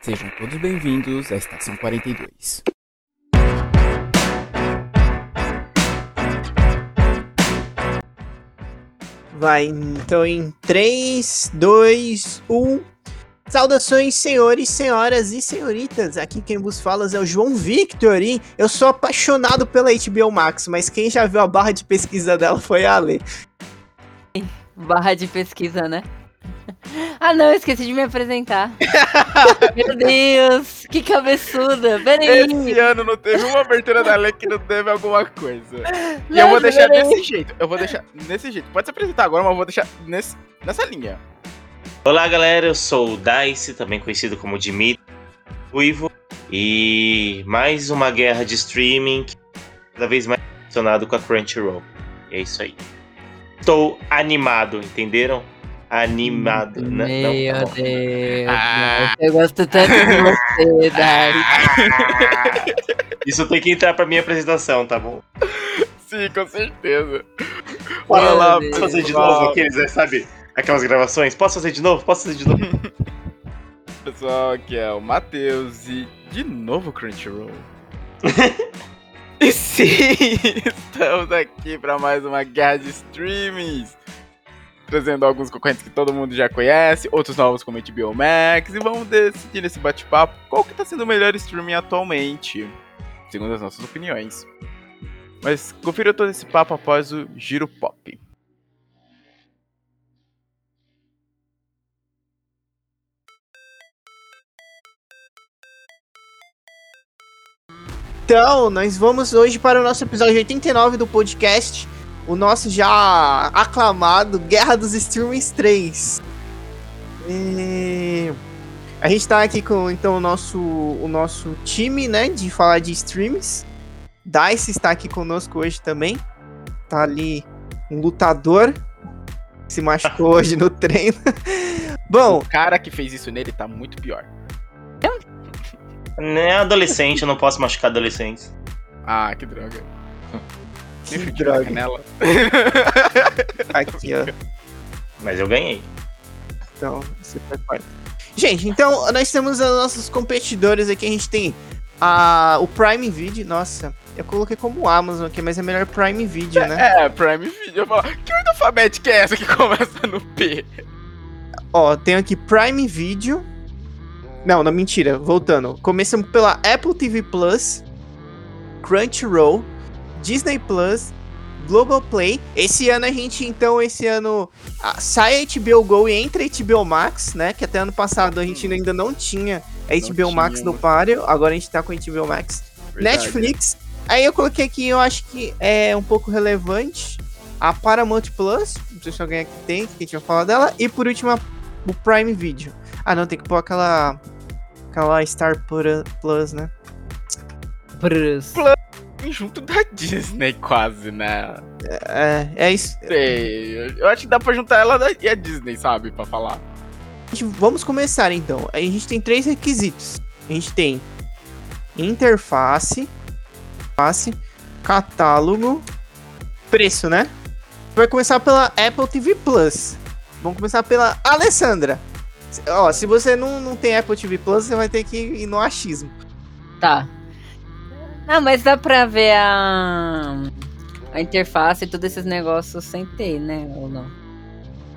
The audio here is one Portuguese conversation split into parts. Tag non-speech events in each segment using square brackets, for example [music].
Sejam todos bem-vindos à Estação 42. Vai, então em 3, 2, 1. Saudações, senhores, senhoras e senhoritas. Aqui quem vos fala é o João Victor e eu sou apaixonado pela HBO Max, mas quem já viu a barra de pesquisa dela foi a Ale. Barra de pesquisa, né? Ah não, esqueci de me apresentar. [laughs] Meu Deus, que cabeçuda. Peraí. Esse ano não teve uma abertura da lei que não teve alguma coisa. E eu vou deixar peraí. desse jeito. Eu vou deixar nesse jeito. Pode se apresentar agora, mas eu vou deixar nesse, nessa linha. Olá galera, eu sou o Dice, também conhecido como Dimitri Ruivo, e mais uma guerra de streaming, cada vez mais relacionado com a Crunchyroll. E é isso aí. Estou animado, entenderam? Animado. N- Meu não, tá bom. Deus. Ah. Eu gosto tanto de você, Dari. [laughs] Isso tem que entrar pra minha apresentação, tá bom? Sim, com certeza. Meu Bora lá, Deus. Posso fazer de novo aqueles, né, sabe? Aquelas gravações? Posso fazer de novo? Posso fazer de novo? [laughs] Pessoal, aqui é o Matheus e de novo Crunchyroll. [laughs] e sim, estamos aqui para mais uma guerra de streamings. Trazendo alguns concorrentes que todo mundo já conhece, outros novos como HBO Max, e vamos decidir nesse bate-papo qual que tá sendo o melhor streaming atualmente, segundo as nossas opiniões. Mas confira todo esse papo após o Giro Pop. Então, nós vamos hoje para o nosso episódio 89 do podcast, o nosso já aclamado Guerra dos Streamings 3. E... A gente tá aqui com então o nosso, o nosso time, né, de falar de streams. Dice está aqui conosco hoje também. Tá ali um lutador que se machucou hoje no [laughs] treino. Bom, O cara que fez isso nele tá muito pior. Não é adolescente, eu não posso machucar adolescentes. Ah, que droga. Que droga. canela. [laughs] Aqui, ó. Mas eu ganhei. Então, você faz parte. Gente, então nós temos os nossos competidores aqui. A gente tem a, o Prime Video. Nossa, eu coloquei como Amazon aqui, mas é melhor Prime Video, né? É, Prime Video. Eu falo, que ordem alfabética é essa que [laughs] começa no P? Ó, tem aqui Prime Video. Não, não, mentira. Voltando. Começamos pela Apple TV Plus, Crunchyroll, Disney Plus, Global Play. Esse ano a gente, então, esse ano ah, sai a HBO Go e entra a HBO Max, né? Que até ano passado a gente ainda não tinha a Não HBO Max tinha. no páreo. Agora a gente tá com a HBO Max. Netflix. Aí eu coloquei aqui, eu acho que é um pouco relevante. A Paramount Plus, não sei se alguém aqui tem, que a gente vai falar dela. E por último, a- o Prime Video. Ah, não, tem que pôr aquela. Aquela Star Plus, né? Brus. Junto da [laughs] Disney, quase, né? É, é isso. Sei. Eu acho que dá pra juntar ela e a Disney, sabe? Pra falar. Vamos começar então. A gente tem três requisitos. A gente tem interface, face, catálogo, preço, né? Vai começar pela Apple TV Plus. Vamos começar pela Alessandra. Se- Ó, se você não, não tem Apple TV Plus, você vai ter que ir no achismo. Tá. Não, mas dá pra ver a, a interface e todos esses negócios sem ter, né? Ou não?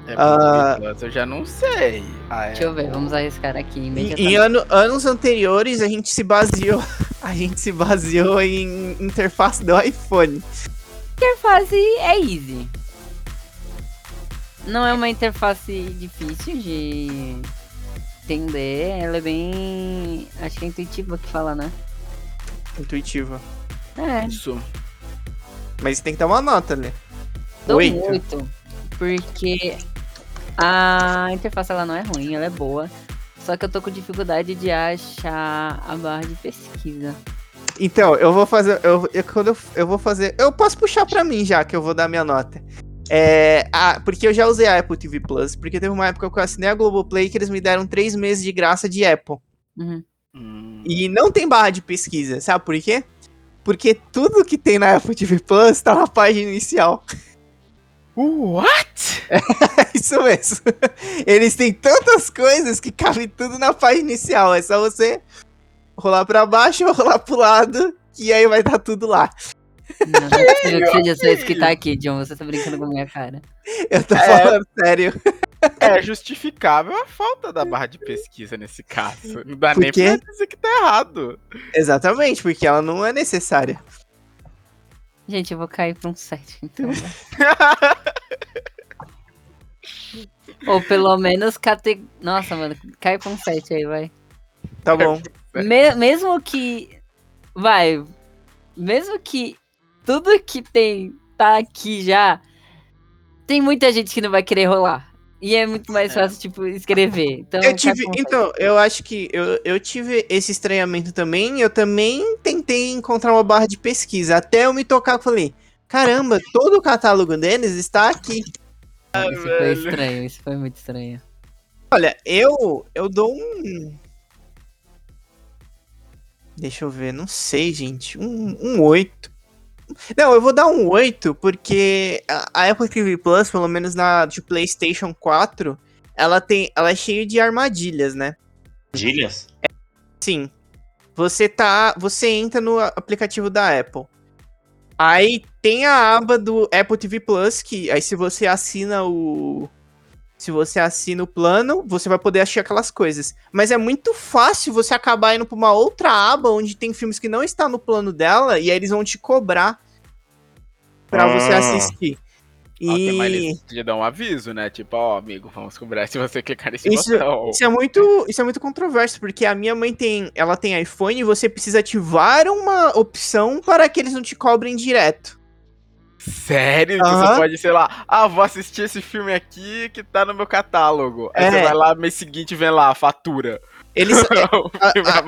É, Ah. Eu já não sei. Ah, é. Deixa eu ver, vamos arriscar aqui Em, em ano- anos anteriores, a gente se baseou. [laughs] A gente se baseou em interface do iPhone. interface é easy. Não é uma interface difícil de entender. Ela é bem. Acho que é intuitiva que fala, né? Intuitiva. É, Isso. Mas tem que dar uma nota, né? dou Oito. muito. Porque a interface ela não é ruim, ela é boa. Só que eu tô com dificuldade de achar a barra de pesquisa. Então, eu vou fazer. Eu, eu- quando eu, eu vou fazer. Eu posso puxar pra mim já, que eu vou dar minha nota. É, ah, porque eu já usei a Apple TV Plus, porque teve uma época que eu assinei a Globoplay que eles me deram três meses de graça de Apple. Uhum. Hum. E não tem barra de pesquisa, sabe por quê? Porque tudo que tem na Apple TV Plus tá na página inicial. [laughs] What? Isso mesmo. Eles têm tantas coisas que cabe tudo na página inicial. É só você rolar pra baixo ou [laughs] rolar pro lado, que aí vai estar tudo lá. Não, não é possível que seja só isso que tá aqui, John. Você tá brincando com a minha cara. Eu tô É. falando sério. É justificável a falta da barra de pesquisa nesse caso. Não dá Por nem pra dizer que tá errado. Exatamente, porque ela não é necessária. Gente, eu vou cair pra um 7, então. [laughs] né? Ou pelo menos cate... Nossa, mano, cai pra um 7 aí, vai. Tá bom. Me- mesmo que. Vai. Mesmo que tudo que tem tá aqui já. Tem muita gente que não vai querer rolar. E é muito mais fácil, tipo, escrever. Então, Eu cai tive. Então, eu acho que eu, eu tive esse estranhamento também. Eu também tentei encontrar uma barra de pesquisa. Até eu me tocar e falei: caramba, todo o catálogo deles está aqui. sete. Isso foi velho. estranho, isso foi muito estranho. Olha, eu, eu dou um. Deixa eu ver, não sei, gente. Um, um 8. Não, eu vou dar um 8, porque a, Apple TV Plus, pelo menos na de PlayStation 4, ela tem. Ela é cheia de armadilhas, né? Armadilhas? Sim. Você tá. Você entra no aplicativo da Apple. Aí tem a aba do Apple TV Plus, que aí se você assina o. Se você assina o plano, você vai poder achar aquelas coisas. Mas é muito fácil você acabar indo pra uma outra aba onde tem filmes que não está no plano dela e aí eles vão te cobrar pra você Ah. assistir. Ok, mas E eles te dão um aviso, né? Tipo, ó, amigo, vamos cobrar se você clicar nesse Isso- botão. Isso é muito, isso é muito controverso, porque a minha mãe tem, ela tem iPhone e você precisa ativar uma opção para que eles não te cobrem direto. Sério? Você pode, sei lá, ah, vou assistir esse filme aqui que tá no meu catálogo. Aí É. você vai lá, mês seguinte, vem lá, a fatura. Eles, [laughs] filme a-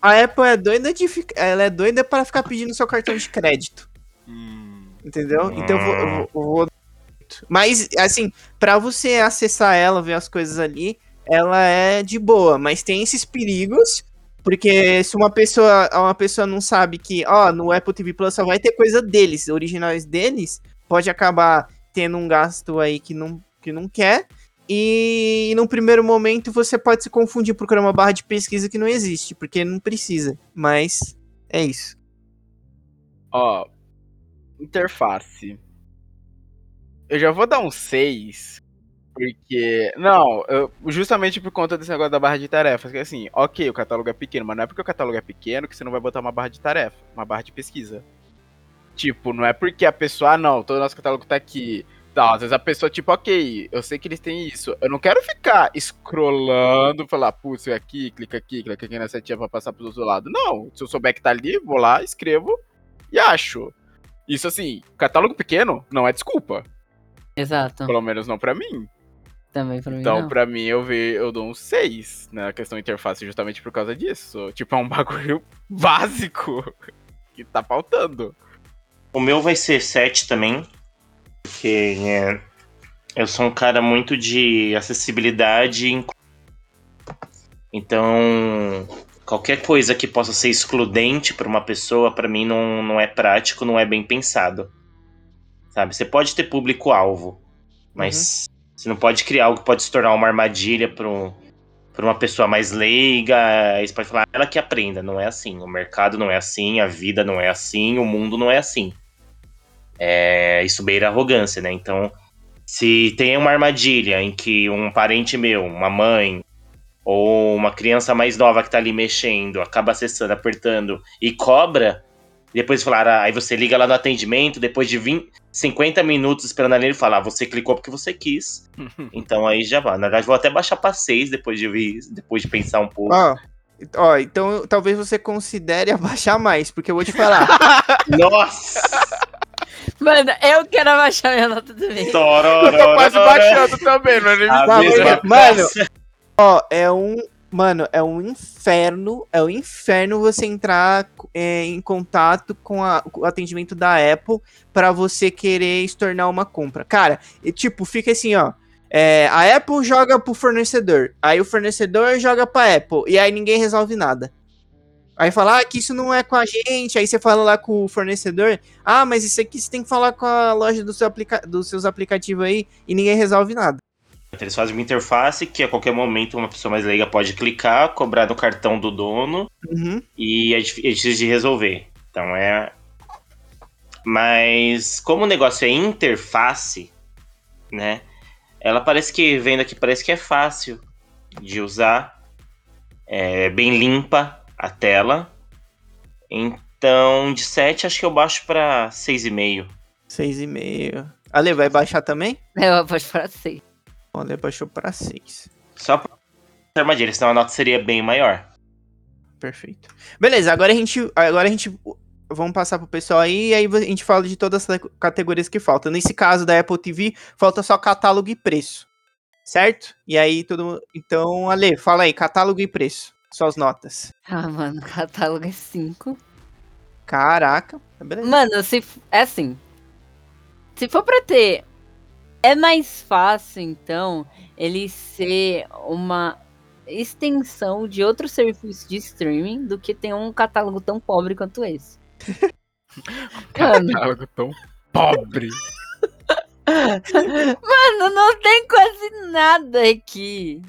a a Apple é doida de ela é doida para ficar pedindo seu cartão de crédito, Hum, entendeu? Então eu vou, eu vou- eu vou- mas assim, para você acessar ela, ver as coisas ali, ela é de boa, mas tem esses perigos. Porque se uma pessoa, uma pessoa não sabe que, ó, no Apple TV Plus só vai ter coisa deles, originais deles, pode acabar tendo um gasto aí que não, que não quer. E num primeiro momento você pode se confundir procurando uma barra de pesquisa que não existe, porque não precisa. Mas é isso. Ó, interface. Eu já vou dar um 6, porque. Não, eu- justamente por conta desse negócio da barra de tarefas. Que assim, ok, o catálogo é pequeno, mas não é porque o catálogo é pequeno que você não vai botar uma barra de tarefa, uma barra de pesquisa. Tipo, não é porque a pessoa, ah, não, todo o nosso catálogo tá aqui. Tá, às vezes a pessoa, tipo, ok, eu sei que eles têm isso. Eu não quero ficar scrollando, falar, putz, isso aqui, clica aqui, clica aqui na setinha pra passar pro outro lado. Não, se eu souber que tá ali, vou lá, escrevo e acho. Isso assim, catálogo pequeno não é desculpa. Exato. Pelo menos não pra mim. Também pra mim. Então, não. pra mim, eu ve, eu dou um 6 na questão interface, justamente por causa disso. Tipo, é um [laughs] bagulho básico que tá faltando. O meu vai ser 7 também. Porque é, eu sou um cara muito de acessibilidade. Então, qualquer coisa que possa ser excludente para uma pessoa, para mim, não, não é prático, não é bem pensado. Sabe? Você pode ter público-alvo, mas você não pode criar algo que pode se tornar uma armadilha para um, uma pessoa mais leiga. Aí você pode falar, "Ah, ela que aprenda. Não é assim. O mercado não é assim, a vida não é assim, o mundo não é assim. É, isso beira arrogância, né? Então, se tem uma armadilha em que um parente meu, uma mãe, ou uma criança mais nova que tá ali mexendo, acaba acessando, apertando e cobra, depois falar, ah, aí você liga lá no atendimento, depois de 20, 50 minutos esperando ali, ele fala, ah, você clicou porque você quis. [laughs] Então aí já vai. Na verdade, vou até baixar pra 6 depois de, ouvir- depois de pensar um pouco. Ó, ó, então talvez você considere [laughs] abaixar mais, porque eu vou te falar. [laughs] Nossa! Mano, eu quero abaixar minha nota também. Eu tô quase baixando também, A Tá, mano. Ó, é um. Mano, é um inferno. É um inferno você entrar é, em contato com, a- com o atendimento da Apple pra você querer se tornar uma compra. Cara, e, tipo, fica assim, ó. é, a Apple joga pro fornecedor. Aí o fornecedor joga pra Apple. E aí ninguém resolve nada. Aí fala, ah, que isso não é com a gente. Aí você fala lá com o fornecedor, ah, mas isso aqui você tem que falar com a loja do seu aplica dos seus aplicativos aí e ninguém resolve nada. Então, eles fazem uma interface que a qualquer momento uma pessoa mais leiga pode clicar, cobrar no cartão do dono uhum. e é, é difícil de resolver. Então é. Mas como o negócio é interface, né? Ela parece que, vendo aqui, parece que é fácil de usar. É bem limpa a tela. Então, de 7, acho que eu baixo pra 6,5. 6,5. Ale, vai baixar também? É, [laughs] eu baixo pra 6. Olha, né, baixou para 6. Só por armadilha, senão a nota seria bem maior. Perfeito. Beleza, agora a gente. Agora a gente. Vamos passar pro pessoal aí e aí a gente fala de todas as categorias que faltam. Nesse caso da Apple TV, falta só catálogo e preço. Certo? E aí todo mundo. Então, Ale, fala aí, catálogo e preço. Suas notas. Ah, mano, catálogo é 5. Caraca, é beleza. Mano, se. É assim. Se for pra ter é mais fácil, então, ele ser uma extensão de outro serviço de streaming do que ter um catálogo tão pobre quanto esse. Mano, [laughs] Catálogo tão pobre. mano, não tem quase nada aqui.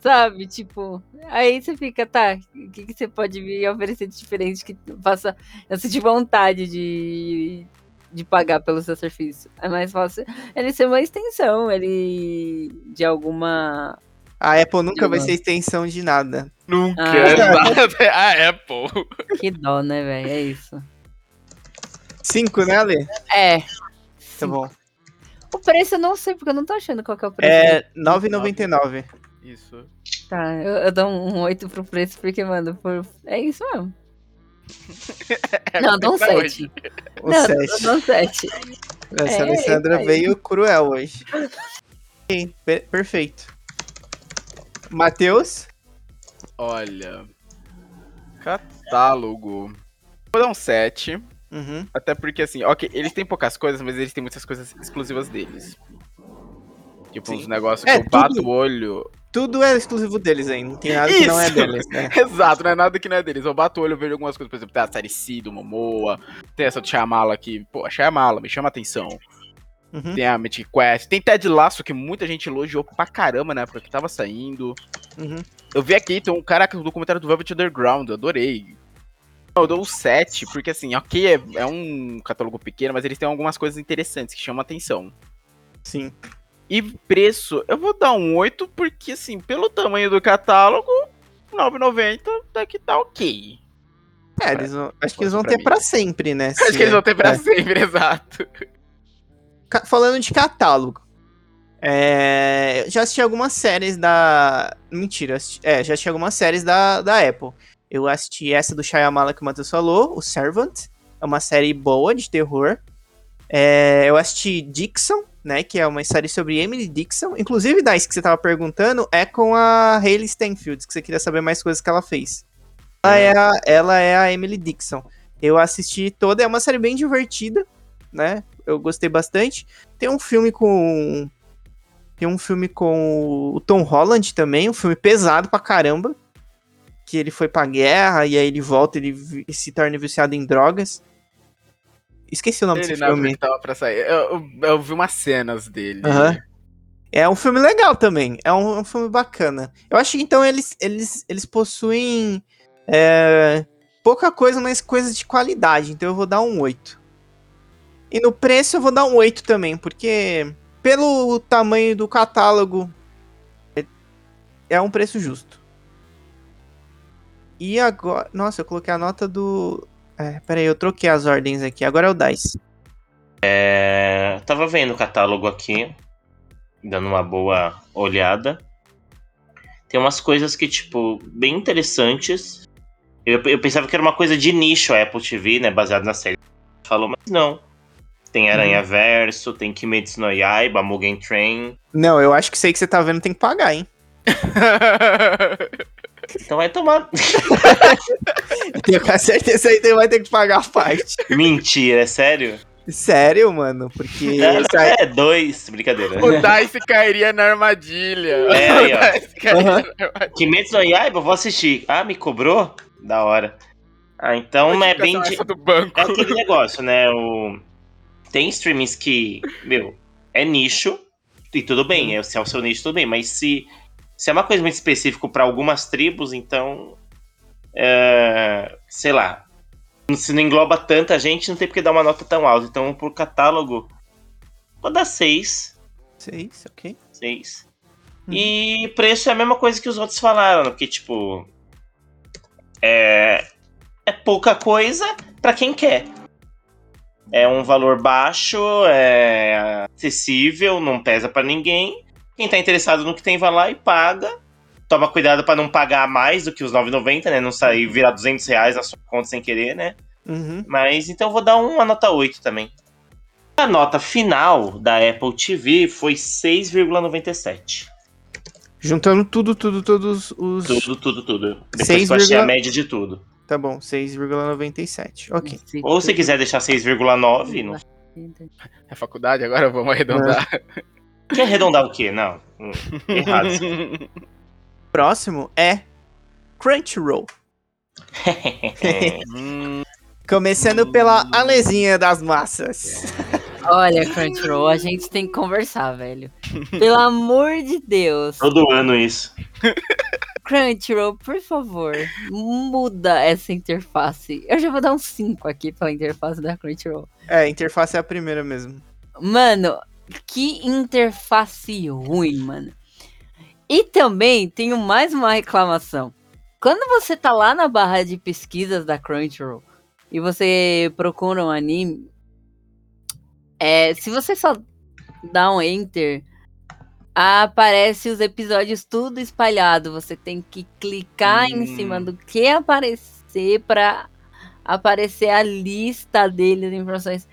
Sabe? Tipo, aí você fica, tá, o que, que você pode vir oferecer de diferente que faça eu sentir vontade de, de pagar pelo seu serviço? É mais fácil ele ser uma extensão, ele de alguma. A Apple nunca vai ser extensão de nada. Nunca. Ah. É [laughs] a Apple. Que dó, né, velho? É isso. 5, né, Ale? É. Tá bom. O preço eu não sei, porque eu não tô achando qual que é o preço. É 9,99. Isso. Tá, eu, eu dou um 8 pro preço, porque, mano, por... é isso mesmo. [laughs] Não, eu dou um Pra 7. hoje. O não, 7. eu dou um 7. Essa É, Alessandra aí. veio cruel hoje. Ok, per- perfeito. Matheus? Olha. Catálogo. Vou dar um 7. Uhum. Até porque, assim, ok, eles têm poucas coisas, mas eles têm muitas coisas exclusivas deles. Tipo, uns Sim. negócios É, que eu bato tudo- o olho. Tudo é exclusivo deles aí, não tem nada que não é Isso! deles, né? [laughs] Exato, não é nada que não é deles. Eu bato o olho e vejo algumas coisas, por exemplo, tem a série C do Momoa, tem essa Shyamala que, pô, a Shyamala me chama a atenção. Uhum, Tem a Mythic Quest, tem Ted Lasso, que muita gente elogiou pra caramba na época que tava saindo. uhum. Eu vi aqui, tem um caraca, o documentário do Velvet Underground, eu adorei. Eu dou um 7, porque assim, ok, é, é um catálogo pequeno, mas eles têm algumas coisas interessantes que chamam a atenção. Sim. E preço, eu vou dar um 8, porque assim, pelo tamanho do catálogo, 9,90 até que tá ok. É, eles vão- acho que eles vão pra ter pra sempre, né? [laughs] Acho que eles vão ter pra é. sempre, exato. Falando de catálogo. É, já assisti algumas séries da. Mentira, assisti- é, já assisti algumas séries da, da Apple. Eu assisti essa do Shyamala que o Matheus falou, o Servant. É uma série boa de terror. É, eu assisti Dixon, né? Que é uma série sobre Emily Dixon. Inclusive, Dice, que você tava perguntando, é com a Hayley Stenfield, que você queria saber mais coisas que ela fez. Ela é a, ela é a Emily Dixon. Eu assisti toda, é uma série bem divertida, né? Eu gostei bastante. Tem um filme com. Tem um filme com o Tom Holland também, um filme pesado pra caramba. Que ele foi pra guerra e aí ele volta, ele se torna viciado em drogas. Esqueci o nome Ele desse filme. que tava pra sair. Eu, eu, eu vi umas cenas dele. É um filme legal também. É um, um filme bacana. Eu acho que então eles, eles, eles possuem é, pouca coisa, mas coisas de qualidade. Então eu vou dar um 8. E no preço eu vou dar um 8 também, porque pelo tamanho do catálogo é um preço justo. E agora. Nossa, eu coloquei a nota do. É, peraí, eu troquei as ordens aqui. Agora é o Dice. É, tava vendo o catálogo aqui, dando uma boa olhada. Tem umas coisas que, tipo, bem interessantes. Eu, eu pensava que era uma coisa de nicho a Apple TV, né? Baseado na série. Falou, mas não. Tem Aranha Verso, tem Kimetsu no Yaiba, Mugen Train. Não, eu acho que sei que você tá vendo tem que pagar, hein? [laughs] Então vai tomar. Eu [laughs] tenho quase certeza aí vai ter que pagar a parte. Mentira, é sério? Sério, mano? Porque É, é dois, brincadeira. o Dice cairia na armadilha. É, aí, ó. Armadilha. Kimetsu no Yaiba, vou assistir. Ah, me cobrou? Da hora. Ah, então é bem. De- essa do banco. É aquele negócio, né? O... Tem streamings que, meu, é nicho, e tudo bem, é, se é o seu nicho, tudo bem, mas se, se é uma coisa muito específica para algumas tribos, então. é, sei lá. Se não engloba tanta gente, não tem porque dar uma nota tão alta. Então, por catálogo, vou dar 6. Seis, ok. 6. Hum. E preço é a mesma coisa que os outros falaram, porque, tipo. É, é pouca coisa pra quem quer. É um valor baixo, é acessível, não pesa pra ninguém. Quem tá interessado no que tem, vai lá e paga. Toma cuidado pra não pagar mais do que os 9,90, né? Não sair virar 200 reais na sua conta sem querer, né? Uhum. Mas então eu vou dar uma nota 8 também. A nota final da Apple TV foi 6,97. Juntando tudo, tudo, todos os. Tudo, tudo, tudo. Depois Seis que eu achei a média de tudo. Tá bom, 6,97. Ok. Ou se quiser deixar 6,9, não. É faculdade agora? Vamos arredondar. Quer arredondar o quê? Não. Hum, Errado. Próximo é Crunchyroll. [laughs] Começando pela Alezinha das massas. Olha, Crunchyroll, a gente tem que conversar, velho. Pelo amor de Deus. Todo ano isso. Crunchyroll, por favor, muda essa interface. Eu já vou dar um 5 aqui pela interface da Crunchyroll. É, a interface é a primeira mesmo. Mano, que interface ruim, mano. E também tenho mais uma reclamação. Quando você tá lá na barra de pesquisas da Crunchyroll e você procura um anime, é, se você só dá um enter, aparece os episódios tudo espalhado. Você tem que clicar em Hum. cima do que aparecer pra aparecer a lista deles, informações.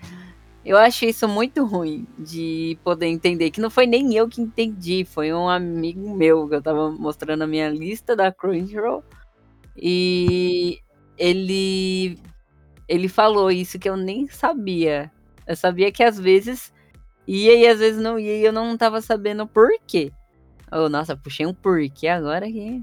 Eu achei isso muito ruim de poder entender. Que não foi nem eu que entendi, foi um amigo meu que eu tava mostrando a minha lista da Crunchyroll. E ele ele falou isso que eu nem sabia. Eu sabia que às vezes ia e às vezes não ia e eu não tava sabendo por quê. Oh, nossa, puxei um porquê agora aqui.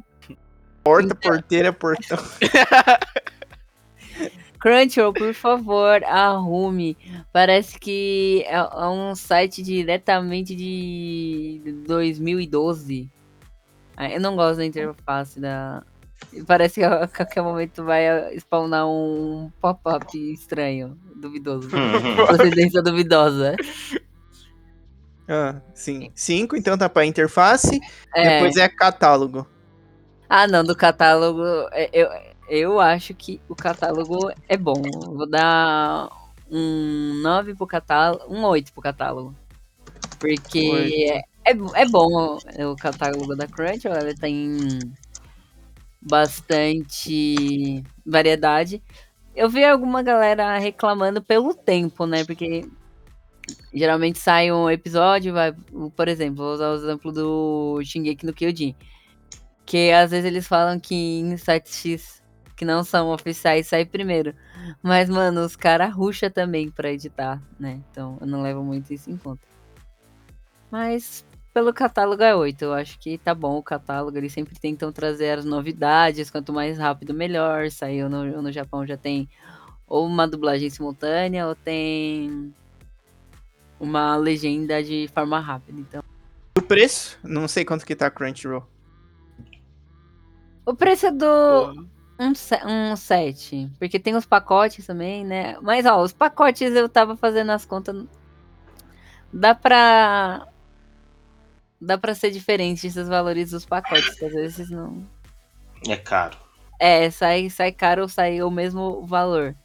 Porta, porteira, portão. [laughs] Crunchyroll, por favor, arrume. Parece que é é um site diretamente de 2012. Ah, Eu não gosto da interface da. Parece que a qualquer momento vai spawnar um pop-up estranho, duvidoso. Uhum. Procedência duvidosa. Ah, sim. Cinco, então tá pra interface. É. Depois é catálogo. Ah, não, do catálogo. é, Eu, eu acho que o catálogo é bom. Eu Vou dar um 9 pro catálogo, um 8 pro catálogo. Porque é, é bom o catálogo da Crunchyroll, ela tem bastante variedade. Eu vi alguma galera reclamando pelo tempo, né? Porque geralmente sai um episódio, vai, por exemplo, vou usar o exemplo do Shingeki no Kyojin. Que às vezes eles falam que em sites X que não são oficiais sai primeiro. Mas, mano, os caras ruxam também pra editar, né? Então eu não levo muito isso em conta. Mas pelo catálogo é 8. Eu acho que tá bom o catálogo. Eles sempre tentam trazer as novidades. Quanto mais rápido, melhor. Saiu no, no Japão já tem ou uma dublagem simultânea ou tem uma legenda de forma rápida. Então. O preço? Não sei quanto que tá Crunchyroll. O preço é do. Um, um 7. Porque tem os pacotes também, né? Mas, ó, os pacotes eu tava fazendo as contas. Dá pra. Dá pra ser diferente esses valores dos pacotes, que às vezes não. É caro. É, sai, sai caro ou sai o mesmo valor.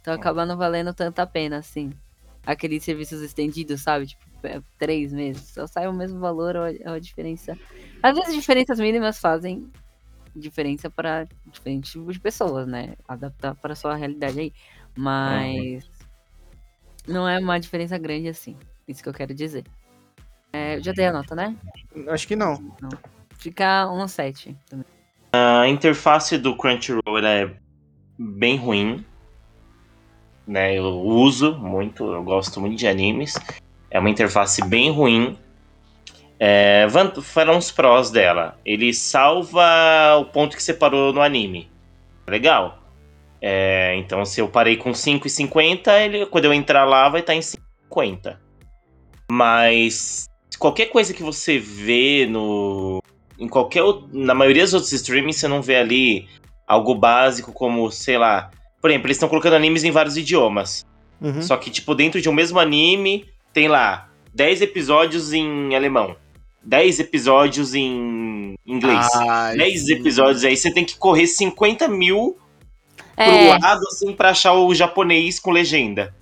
Então acaba não valendo tanto a pena, assim. Aqueles serviços estendidos, sabe? Tipo, é, três meses. Só sai o mesmo valor ou a, ou a diferença. Às vezes diferenças mínimas fazem diferença para diferentes tipos de pessoas, né? Adaptar para sua realidade aí. Mas não é uma diferença grande assim. Isso que eu quero dizer. É, já dei a nota, né? Acho que não. Fica um 7 também. A interface do Crunchyroll é bem ruim. Né, eu uso muito, eu gosto muito de animes. É uma interface bem ruim. É, foram os prós dela. Ele salva o ponto que você parou no anime. Legal. É, então, se eu parei com 5,50, ele, quando eu entrar lá, vai estar em 50. Mas qualquer coisa que você vê no. Em qualquer. Na maioria dos outros streamings, você não vê ali algo básico como, sei lá. Por exemplo, eles estão colocando animes em vários idiomas. Uhum. Só que, tipo, dentro de um mesmo anime, tem lá 10 episódios em alemão, 10 episódios em inglês. Ai, 10 sim. episódios aí, você tem que correr 50 mil pro É. lado, assim, pra achar o japonês com legenda.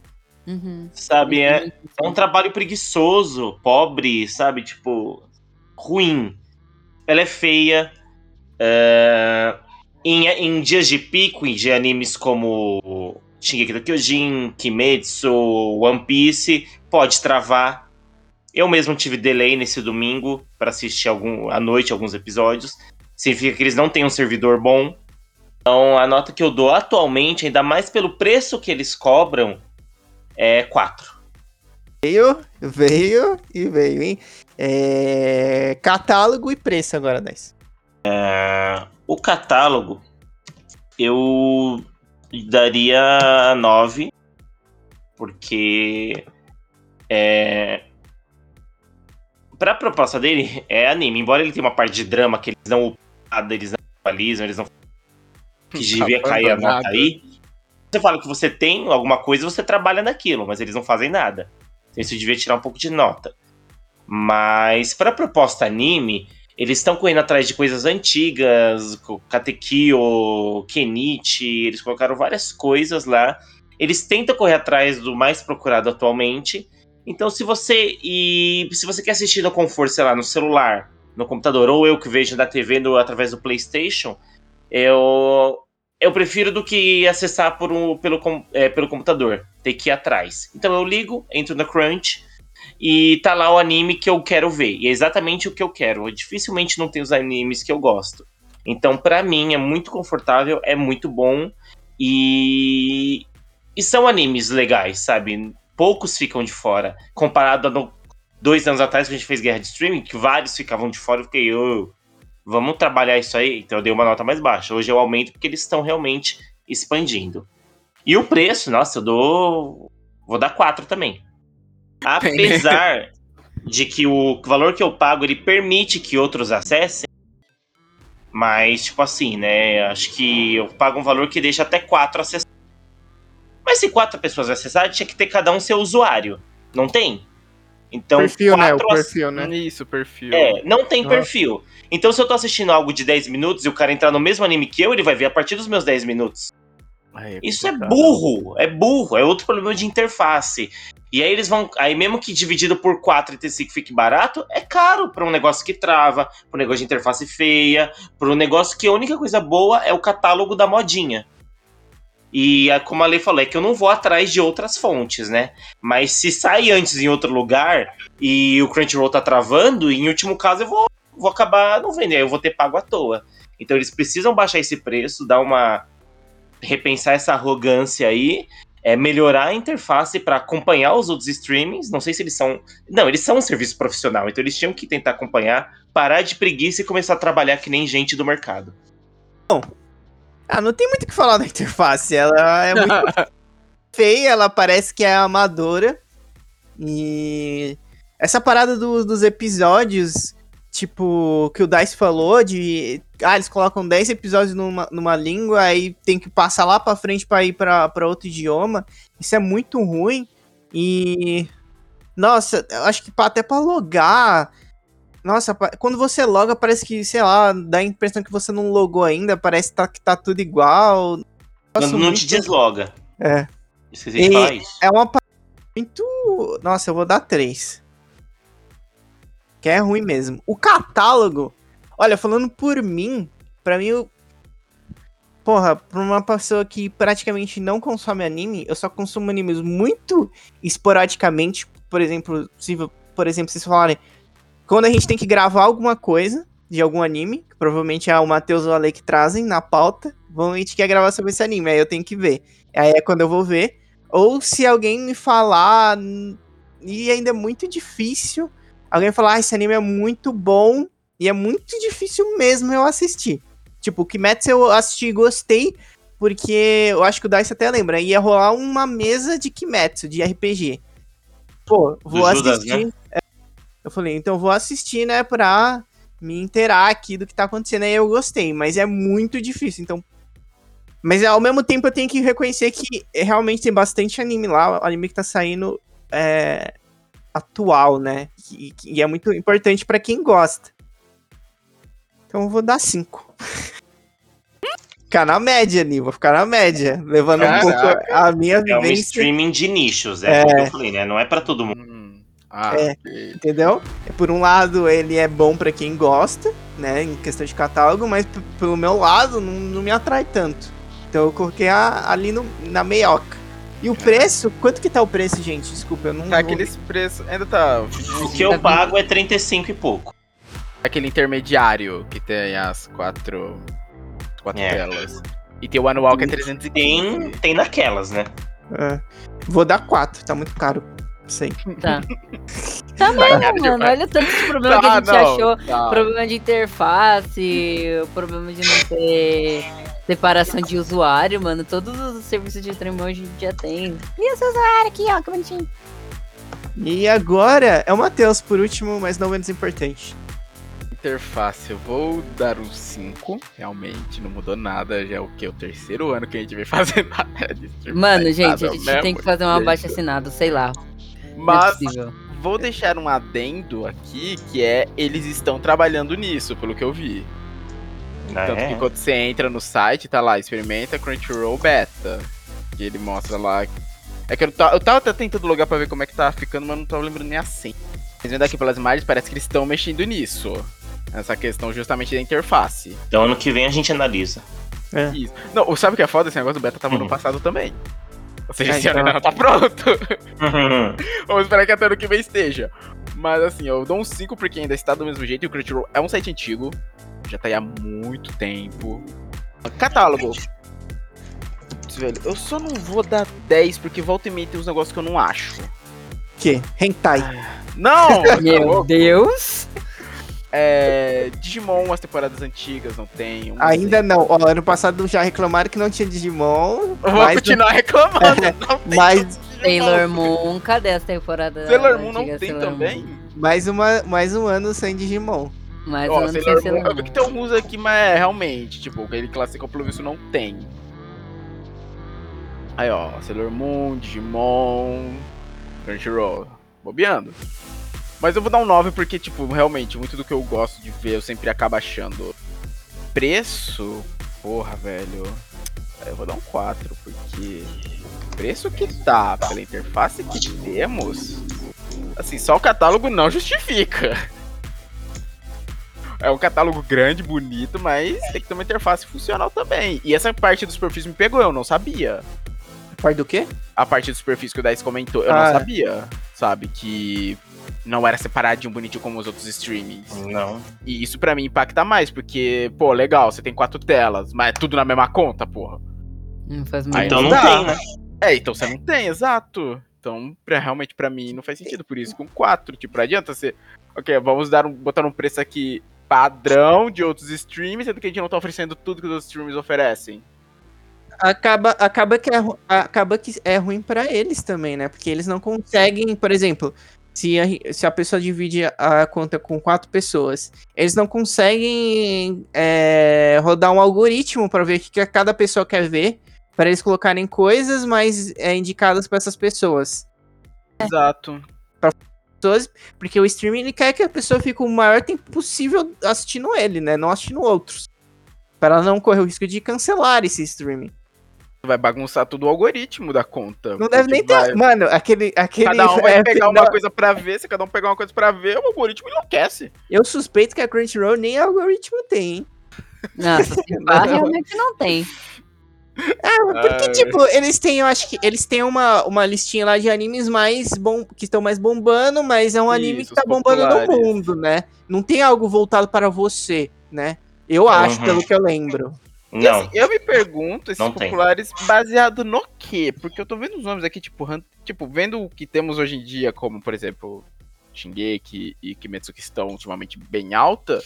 Uhum. Sabe? É, é um trabalho preguiçoso, pobre, sabe? Tipo, ruim. Ela é feia. é, Em, em dias de pico, de animes como Shingeki no Kyojin, Kimetsu, One Piece, pode travar. Eu mesmo tive delay nesse domingo para assistir algum, à noite alguns episódios. Significa que eles não têm um servidor bom. Então, a nota que eu dou atualmente, ainda mais pelo preço que eles cobram, é 4. Veio, veio e veio, hein? É... Catálogo e preço agora, 10. O catálogo, eu daria 9, porque é, pra proposta dele, é anime. Embora ele tenha uma parte de drama que eles não eles não atualizam, eles não que devia cair a nota aí. Você fala que você tem alguma coisa, você trabalha naquilo, mas eles não fazem nada. Então isso devia tirar um pouco de nota. Mas para proposta anime, eles estão correndo atrás de coisas antigas, Katekyo, Kenichi, eles colocaram várias coisas lá. Eles tentam correr atrás do mais procurado atualmente. Então, se você e se você quer assistir no conforto, sei lá, no celular, no computador, ou eu que vejo da TV no, através do PlayStation, eu eu prefiro do que acessar por um, pelo, é, pelo computador, ter que ir atrás. Então eu ligo, entro na Crunch e tá lá o anime que eu quero ver. E é exatamente o que eu quero. Eu dificilmente não tem os animes que eu gosto. Então, pra mim, é muito confortável, é muito bom. E. E são animes legais, sabe? Poucos ficam de fora. Comparado a no- dois anos atrás que a gente fez guerra de streaming, que vários ficavam de fora, eu fiquei, "Ô, vamos trabalhar isso aí? Então eu dei uma nota mais baixa. Hoje eu aumento porque eles estão realmente expandindo. E o preço, nossa, eu dou. Vou dar 4 também. Apesar [laughs] de que o valor que eu pago ele permite que outros acessem. Mas, tipo assim, né? Acho que eu pago um valor que deixa até 4 acessar. Mas se quatro pessoas acessarem, tinha que ter cada um seu usuário. Não tem? Então, perfil, né? O perfil, né? Isso, perfil. é, não tem Ah. perfil. Então, se eu tô assistindo algo de 10 minutos e o cara entrar no mesmo anime que eu, ele vai ver a partir dos meus 10 minutos. Ai, Isso é burro, é burro, é outro problema de interface. E aí eles vão. Aí, mesmo que dividido por 4 e 5 fique barato, é caro pra um negócio que trava, pra um negócio de interface feia, pra um negócio que a única coisa boa é o catálogo da modinha. E é como a Lei falou, é que eu não vou atrás de outras fontes, né? Mas se sai antes em outro lugar e o Crunchyroll tá travando, em último caso eu vou, vou acabar não vendendo, eu vou ter pago à toa. Então eles precisam baixar esse preço, dar uma. repensar essa arrogância aí, é melhorar a interface para acompanhar os outros streamings. Não sei se eles são. Não, eles são um serviço profissional, então eles tinham que tentar acompanhar, parar de preguiça e começar a trabalhar que nem gente do mercado. Ah, não tem muito o que falar da interface. Ela é muito [laughs] feia, ela parece que é amadora. E essa parada do- dos episódios, tipo, que o Dice falou, de. Ah, eles colocam 10 episódios numa, numa língua, aí tem que passar lá pra frente pra ir pra, pra outro idioma. Isso é muito ruim. E. Nossa, eu acho que até pra logar. Nossa, quando você loga, parece que, sei lá, dá a impressão que você não logou ainda, parece tá- que tá tudo igual. Nossa, não muito- te desloga. É. Esqueci de falar isso. É uma muito. Nossa, eu vou dar três. Que é ruim mesmo. O catálogo, olha, falando por mim, pra mim, eu... porra, pra uma pessoa que praticamente não consome anime, eu só consumo animes muito esporadicamente. Por exemplo, se, por exemplo, vocês falarem, quando a gente tem que gravar alguma coisa de algum anime, que provavelmente é o Matheus ou o Ale que trazem na pauta, vão a gente quer gravar sobre esse anime, aí eu tenho que ver. Aí é quando eu vou ver. Ou se alguém me falar, e ainda é muito difícil, alguém falar, ah, esse anime é muito bom, e é muito difícil mesmo eu assistir. Tipo, o Kimetsu eu assisti e gostei, porque eu acho que o Dice até lembra, ia rolar uma mesa de Kimetsu, de RPG. Pô, vou Do Judas, assistir. É, eu falei, então eu vou assistir, né, pra me inteirar aqui do que tá acontecendo. Aí eu gostei, mas é muito difícil, então. Mas ao mesmo tempo eu tenho que reconhecer que realmente tem bastante anime lá, o anime que tá saindo é, atual, né? E, e é muito importante pra quem gosta. Então eu vou dar 5. [laughs] ficar na média ali, vou ficar na média. Levando um Caraca. pouco a minha É um vivência, streaming de nichos, é, o que eu falei, né? Não é pra todo mundo. Ah, É. ok. entendeu? Por um lado, ele é bom pra quem gosta, né? Em questão de catálogo, mas pelo meu lado, não, não me atrai tanto. Então eu coloquei a- ali no, na meioca. E o preço, quanto que tá o preço, gente? Desculpa, eu não. Tá não- aqueles preços. Ainda tá. O que eu pago é 35 e pouco. Aquele intermediário que tem as quatro. quatro É. telas. E tem o anual que é 315. Tem, tem naquelas, né? É. Vou dar 4, tá muito caro. Sei. Tá. [laughs] Tá mesmo, mano. Olha tantos problemas que a Tá, gente não, achou. tá. Problema de interface, problema de não ter separação de usuário, mano. Todos os serviços de streaming hoje em dia tem. E esse usuário aqui, ó, que bonitinho. E agora é o Matheus, por último, mas não menos importante. Interface, eu vou dar um 5. Realmente, não mudou nada. Já é o que? O terceiro ano que a gente vem [laughs] fazendo a de streaming. Mano, Tá gente, a gente mesmo tem que fazer uma baixa assinada, sei lá. É Mas possível. vou deixar um adendo aqui que é eles estão trabalhando nisso, pelo que eu vi. Ah, Tanto é. que quando você entra no site, tá lá, experimenta Crunchyroll Beta. Que ele mostra lá. É que eu, ta- eu tava até tentando logar pra ver como é que tá ficando, mas não tava lembrando nem assim. Mas vendo aqui pelas imagens, parece que eles estão mexendo nisso. Essa questão justamente da interface. Então ano que vem a gente analisa. Isso. Não, sabe o que é foda? Esse negócio do beta tava no Uhum. passado também. Ou seja, É, esse ano ainda não tá pronto. [laughs] Vamos esperar que até ano que vem esteja. Mas assim, eu dou um 5 porque ainda está do mesmo jeito. E o Crunchyroll é um site antigo. Já tá aí há muito tempo. Catálogo. Velho, eu só não vou dar 10 porque volta e meia tem uns negócios que eu não acho. Que? Hentai. Não! [laughs] Meu Deus! É, Digimon, as temporadas antigas não tem. um Ainda assim. não. Ó, ano passado já reclamaram que não tinha Digimon. Eu vou mas continuar reclamando. [laughs] Não tem mas-. Sailor Moon, cadê as temporadas? Sailor Moon não tem Sailor Moon? também? mais, uma, mais um ano sem Digimon. Mas Ó, eu não sei Sailor Sailor Moon, eu vi Moon. que tem alguns aqui, mas é realmente, tipo, ele classificou pelo visto não tem. Aí, ó, Sailor Moon, Digimon, Crunchyroll, bobeando. Mas eu vou dar um 9 porque, tipo, realmente, muito do que eu gosto de ver eu sempre acabo achando. Preço, porra, velho. Eu vou dar um 4, porque o preço que tá pela interface que temos, assim, só o catálogo não justifica. É um catálogo grande, bonito, mas tem que ter uma interface funcional também. E essa parte dos perfis me pegou, eu não sabia. Parte do quê? A parte dos perfis que o Dice comentou, eu Ah. não sabia. Sabe, que não era separadinho, bonitinho como os outros streamings. Não. E isso pra mim impacta mais, porque, pô, legal, você tem quatro telas, mas é tudo na mesma conta, porra. Não faz Ah, muito então não Dá. tem, né? É, então você não tem, exato. Então, pra- realmente pra mim não faz sentido, por isso com quatro, tipo, não adianta você... Ok, vamos dar um, botar um preço aqui padrão de outros streams, sendo que a gente não tá oferecendo tudo que os outros streams oferecem. Acaba, acaba, que é, acaba que é ruim pra eles também, né? Porque eles não conseguem, por exemplo, se a, se a pessoa divide a conta com quatro pessoas, eles não conseguem é, rodar um algoritmo pra ver o que cada pessoa quer ver, para eles colocarem coisas mais é, indicadas pra essas pessoas. Exato. pessoas, porque o streaming ele quer que a pessoa fique o maior tempo possível assistindo ele, né? Não assistindo outros. Para ela não correr o risco de cancelar esse streaming. Vai bagunçar todo o algoritmo da conta. Não deve nem porque ter. vai- Mano, aquele. aquele Cada um vai é, pegar uma não, coisa pra ver, se cada um pegar uma coisa pra ver, o algoritmo enlouquece. Eu suspeito que a Crunchyroll nem algoritmo tem, hein? Nossa, [laughs] realmente não tem. É, porque, Ai. tipo, eles têm, eu acho que eles têm uma, uma listinha lá de animes mais bom, que estão mais bombando, mas é um anime Isso, que tá bombando no populares. mundo, né? Não tem algo voltado para você, né? Eu acho, Uhum. pelo que eu lembro. E, Não. assim, eu me pergunto, esses Não tem. populares, baseado no quê? Porque eu tô vendo os nomes aqui, tipo, tipo, vendo o que temos hoje em dia, como, por exemplo, Shingeki e Kimetsu que estão ultimamente bem alta,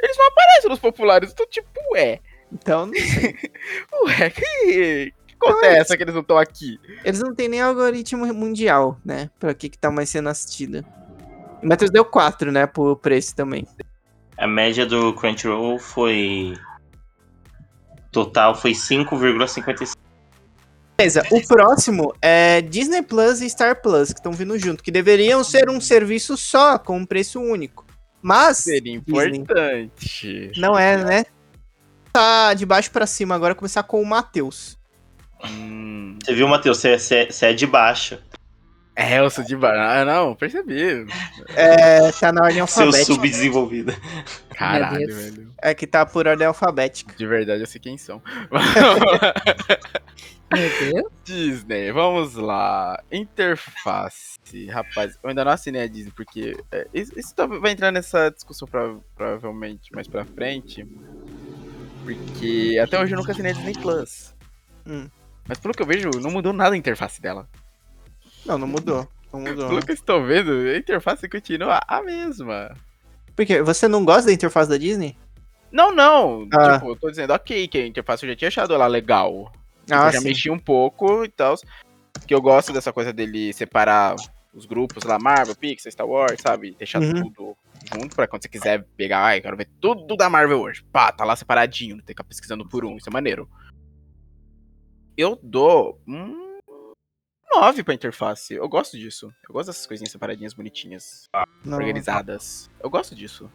eles não aparecem nos populares. Então, tipo, é. Então, não sei. [laughs] Ué, que, que acontece que eles não estão aqui? Eles não têm nem algoritmo mundial, né? Pra que que tá mais sendo assistido. O Matheus deu 4, né? Por preço também. A média do Crunchyroll foi. Total foi 5,55. Beleza, o próximo é Disney Plus e Star Plus, que estão vindo junto, que deveriam ser um serviço só, com um preço único. Mas, Seria Disney. importante. não é, né? Tá de baixo pra cima, agora começar com o Matheus. Hum, Você viu, Matheus? Você, você- você é de baixo. é, eu sou de banana. Ah, não, percebi. É, tá na ordem Seu alfabética. Caralho, velho. É que tá por ordem alfabética. De verdade, eu sei quem são. [laughs] Meu Deus. Disney, vamos lá. Interface. Rapaz, eu ainda não assinei a Disney, porque é, isso, isso tá- vai entrar nessa discussão pra- provavelmente mais pra frente. Porque até hoje eu nunca assinei a Disney Plus. Hum. Mas pelo que eu vejo, não mudou nada a interface dela. Não, não mudou. Não mudou. Pelo que eu estou vendo, a interface continua a mesma. Por quê? Você não gosta da interface da Disney? Não, não. Ah. Tipo, eu tô dizendo, ok, que a interface eu já tinha achado ela legal. Tipo, Ah, eu já sim. mexi um pouco e tal. Que eu gosto dessa coisa dele separar os grupos lá, Marvel, Pixar, Star Wars, sabe? Deixar Uhum. tudo junto pra quando você quiser pegar, ai, quero ver tudo da Marvel hoje. Pá, tá lá separadinho, não tem que ficar pesquisando por um, isso é maneiro. Eu dou um 9 pra interface. Eu gosto disso. Eu gosto dessas coisinhas separadinhas, bonitinhas, Não. organizadas. Eu gosto disso.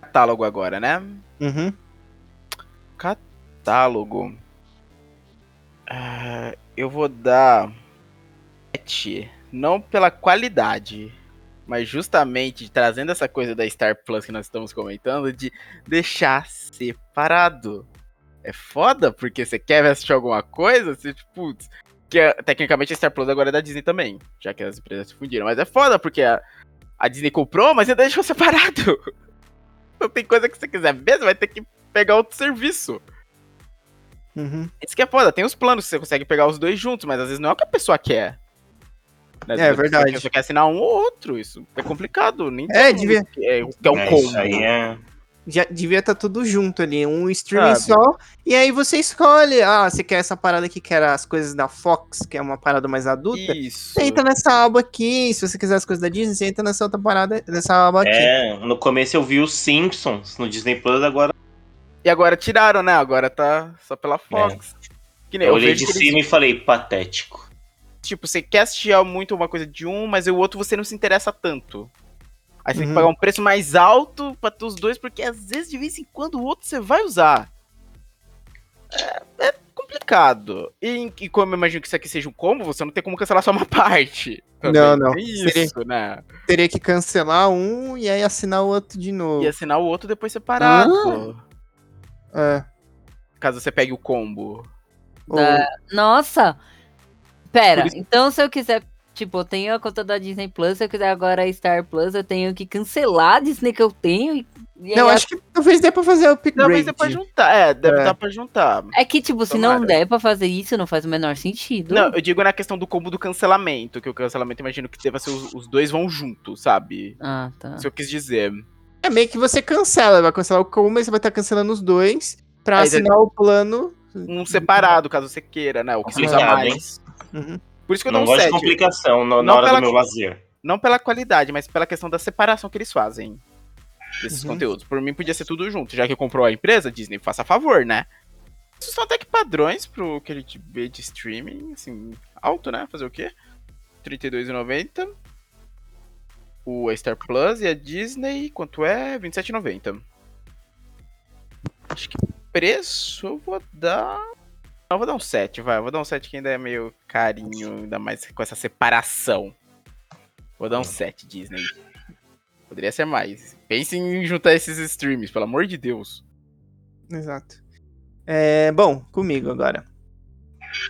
Catálogo agora, né? Uhum. catálogo. Ah, eu vou dar 7, não pela qualidade, mas justamente trazendo essa coisa da Star Plus que nós estamos comentando, de deixar separado. É foda, porque você quer assistir alguma coisa, você, tipo, putz, que é- tecnicamente a Star Plus agora é da Disney também, já que as empresas se fundiram. Mas é foda, porque a, a Disney comprou, mas ainda deixou [laughs] separado. Então tem coisa que você quiser você vai ter que pegar outro serviço. Uhum. Isso que é foda, tem os planos que você consegue pegar os dois juntos, mas às vezes não é o que a pessoa quer. Né? É, pessoa verdade. quer- Só quer assinar um ou outro, isso é complicado. Nem É, devia- quer- o que é o É, combo. isso aí é. Já devia estar tudo junto ali, um streaming Sabe? só. E aí você escolhe, ah, você quer essa parada aqui que era as coisas da Fox, que é uma parada mais adulta. Isso. Você entra nessa aba aqui, se você quiser as coisas da Disney, você entra nessa outra parada, nessa aba aqui. É, no começo eu vi os Simpsons no Disney Plus, agora E agora tiraram, né? Agora tá só pela Fox. Que nem eu eu, olhei de que eles, cima e falei, patético. tipo, você quer assistir muito uma coisa de um, mas o outro você não se interessa tanto. Aí você tem Uhum. que pagar um preço mais alto pra ter os dois, porque às vezes, de vez em quando, o outro você vai usar. É, é complicado. E, e como eu imagino que isso aqui seja um combo, você não tem como cancelar só uma [laughs] parte. também. Não, não. Tem Seria- isso, né? Teria que cancelar um e aí assinar o outro de novo. E assinar o outro depois separado. É. Caso você pegue o combo. Da- Nossa! Pera, isso- então se eu quiser, tipo, eu tenho a conta da Disney Plus, se eu quiser agora a Star Plus, eu tenho que cancelar a Disney que eu tenho e, e Não, acho que talvez dê pra fazer o upgrade. Talvez dê pra juntar. É, deve É. dar pra juntar. É que, tipo, se não der pra fazer isso, não faz o menor sentido. Não, eu digo na questão do combo do cancelamento, que o cancelamento imagino que deva ser os, os dois vão junto, sabe? Ah, tá. Isso eu quis dizer. É meio que você cancela, vai cancelar o combo, mas você vai estar cancelando os dois pra Aí assinar o plano. Um separado, caso você queira, né? O que você usa Complicado, mais. Uhum. Por isso que eu não dou um gosto de 7. complicação no- na Não hora pela- do meu lazer. Não pela qualidade, mas pela questão da separação que eles fazem desses Uhum. conteúdos. Por mim, podia ser tudo junto. Já que comprou a empresa, Disney, faça favor, né? Isso são até que padrões pro que a gente vê de streaming, assim, alto, né? Fazer o quê? R$ 32,90. O a Star Plus e a Disney, quanto é? R$ 27,90. Acho que preço eu vou dar. Eu vou dar um 7, vai. Eu vou dar um 7 que ainda é meio carinho, ainda mais com essa separação. Vou dar um 7, Disney. Poderia ser mais. Pense em juntar esses streams, pelo amor de Deus. Exato. É, bom, comigo agora.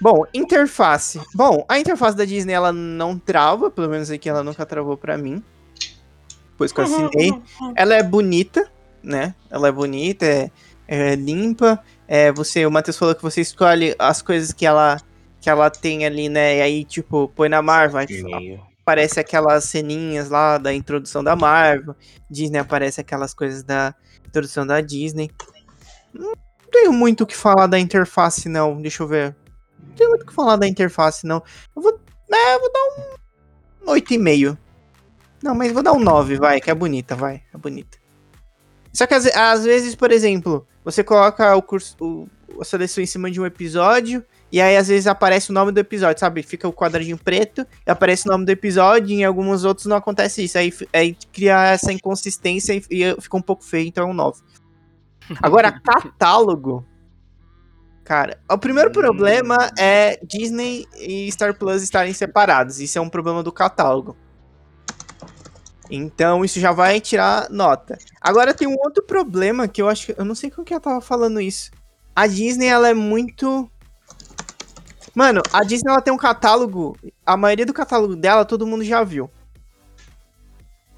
Bom, interface. Bom, a interface da Disney ela não trava, pelo menos aqui ela nunca travou pra mim. Depois que eu assinei. [laughs] Ela é bonita, né? Ela é bonita, é, é limpa. É, você, o Matheus falou que você escolhe as coisas que ela que ela tem ali, né? E aí, tipo, põe na Marvel, aí Meio. aparece aquelas ceninhas lá da introdução da Marvel. Disney aparece aquelas coisas da introdução da Disney. Não tenho muito o que falar da interface, não. Deixa eu ver. Não tenho muito o que falar da interface, não. Eu vou, é, eu vou dar um 8,5. Não, mas vou dar um 9, vai, que é bonita, vai. É bonita. Só que às, às vezes, por exemplo, você coloca o curso, o, a seleção em cima de um episódio, e aí às vezes aparece o nome do episódio, sabe? Fica o quadradinho preto e aparece o nome do episódio, e em alguns outros não acontece isso. Aí, aí cria essa inconsistência e, e fica um pouco feio, então é um 9. Agora, [laughs] catálogo. Cara, o primeiro problema é Disney e Star Plus estarem separados. Isso é um problema do catálogo. Então, isso já vai tirar nota. Agora, tem um outro problema que eu acho que. Eu não sei com quem eu tava falando isso. A Disney, ela é muito. Mano, a Disney ela tem um catálogo. A maioria do catálogo dela todo mundo já viu.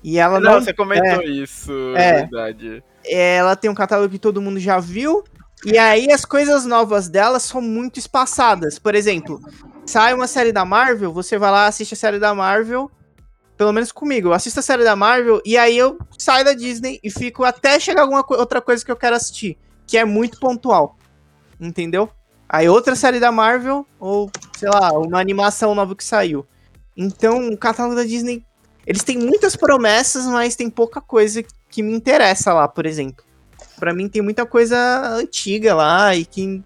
E ela Não, não você comentou isso, É. é verdade. ela tem um catálogo que todo mundo já viu. E aí as coisas novas dela são muito espaçadas. Por exemplo, sai uma série da Marvel, você vai lá, assiste a série da Marvel. Pelo menos comigo, eu assisto a série da Marvel e aí eu saio da Disney e fico até chegar alguma co- outra coisa que eu quero assistir, que é muito pontual. Entendeu? Aí outra série da Marvel, ou sei lá, uma animação nova que saiu. Então, o catálogo da Disney, eles têm muitas promessas, mas tem pouca coisa que me interessa lá, por exemplo. Pra mim tem muita coisa antiga lá e que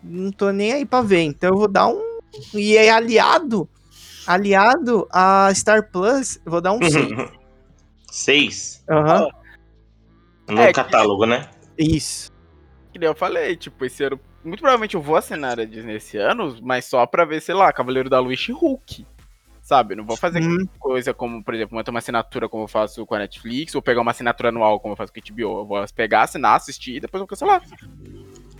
não tô nem aí pra ver. Então eu vou dar um. E é aliado. Aliado a Star Plus, vou dar um 6. Seis? Aham. No É que- catálogo, né? Isso. Que nem eu falei, tipo, esse ano. Muito provavelmente eu vou assinar a Disney esse ano, mas só pra ver, sei lá, Cavaleiro da Lua e Hulk. Sabe? Não vou fazer Hum. coisa como, por exemplo, manter uma assinatura como eu faço com a Netflix, ou pegar uma assinatura anual como eu faço com a HBO. Eu vou pegar, assinar, assistir e depois eu vou cancelar.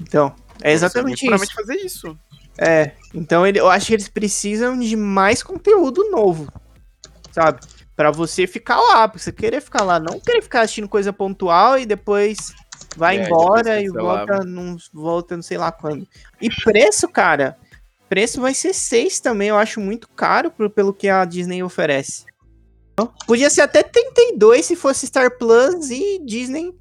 Então, é exatamente isso. provavelmente fazer isso. É, então ele, eu acho que eles precisam de mais conteúdo novo, sabe? Pra você ficar lá, pra você querer ficar lá, não querer ficar assistindo coisa pontual e depois vai É, embora e volta, não, volta não sei lá quando. E preço, cara, preço vai ser 6 também, eu acho muito caro pro- pelo que a Disney oferece. Podia ser até 32 se fosse Star Plus e Disney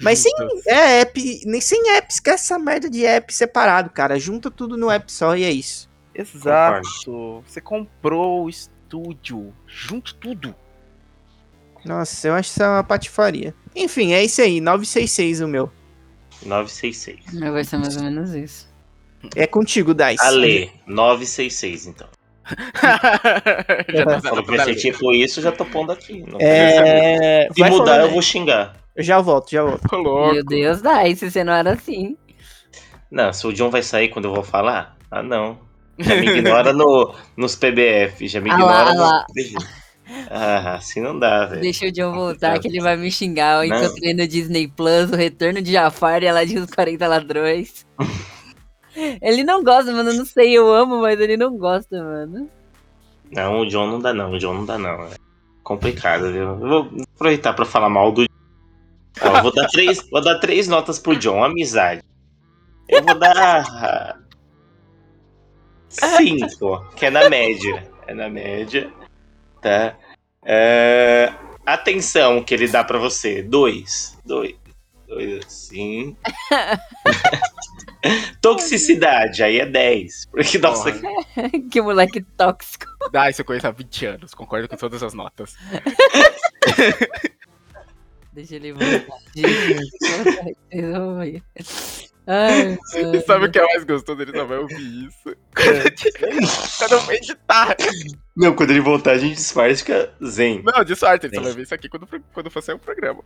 mas sem é app, nem sem app, esquece essa merda de app separado, cara. Junta tudo no app só e é isso. Exato. Você comprou o estúdio. Junte tudo. Nossa, eu acho isso uma patifaria. Enfim, é isso aí, 966 o meu. 966. Meu vai ser mais ou menos isso. É contigo, Dice. Ale, 966, então. [laughs] Já tá Falou que vai ser tipo isso, já tô pondo aqui. Não É... Se vai mudar, falando eu vou xingar. Eu já volto, já volto. Tô louco. Meu Deus, Dice, você não era assim. Não, se o John vai sair quando eu vou falar, ah não. Já me ignora no, nos PBF, já me Ah ignora lá, ah no... lá. Ah, assim não dá, velho. Deixa o John voltar, que ele vai me xingar. Eu Não. encontrei no Disney Plus o retorno de Jafar e ela diz os 40 ladrões. [laughs] ele não gosta, mano. Eu não sei, eu amo, mas ele não gosta, mano. Não, o John não dá não, o John não dá não. É complicado, viu? Eu vou aproveitar pra falar mal do Ó, vou dar três, vou dar três notas pro John, amizade. Eu vou dar ah, cinco, que é na média. É na média, tá? É, atenção que ele dá pra você, dois, dois, dois assim. [laughs] Toxicidade, aí é 10. Porque, nossa, [laughs] que moleque tóxico. Dá, isso eu conheço há 20 anos. Concordo com todas as notas. [laughs] Deixa ele voltar. Gente, vocês vão ver. Ai, E sabe o que é mais gostoso? Ele só vai ouvir isso. [laughs] Quando eu vou editar. não, quando ele voltar a gente disfarça e fica zen. Não, de sorte, ele só vai ver isso aqui quando, quando for sair o programa.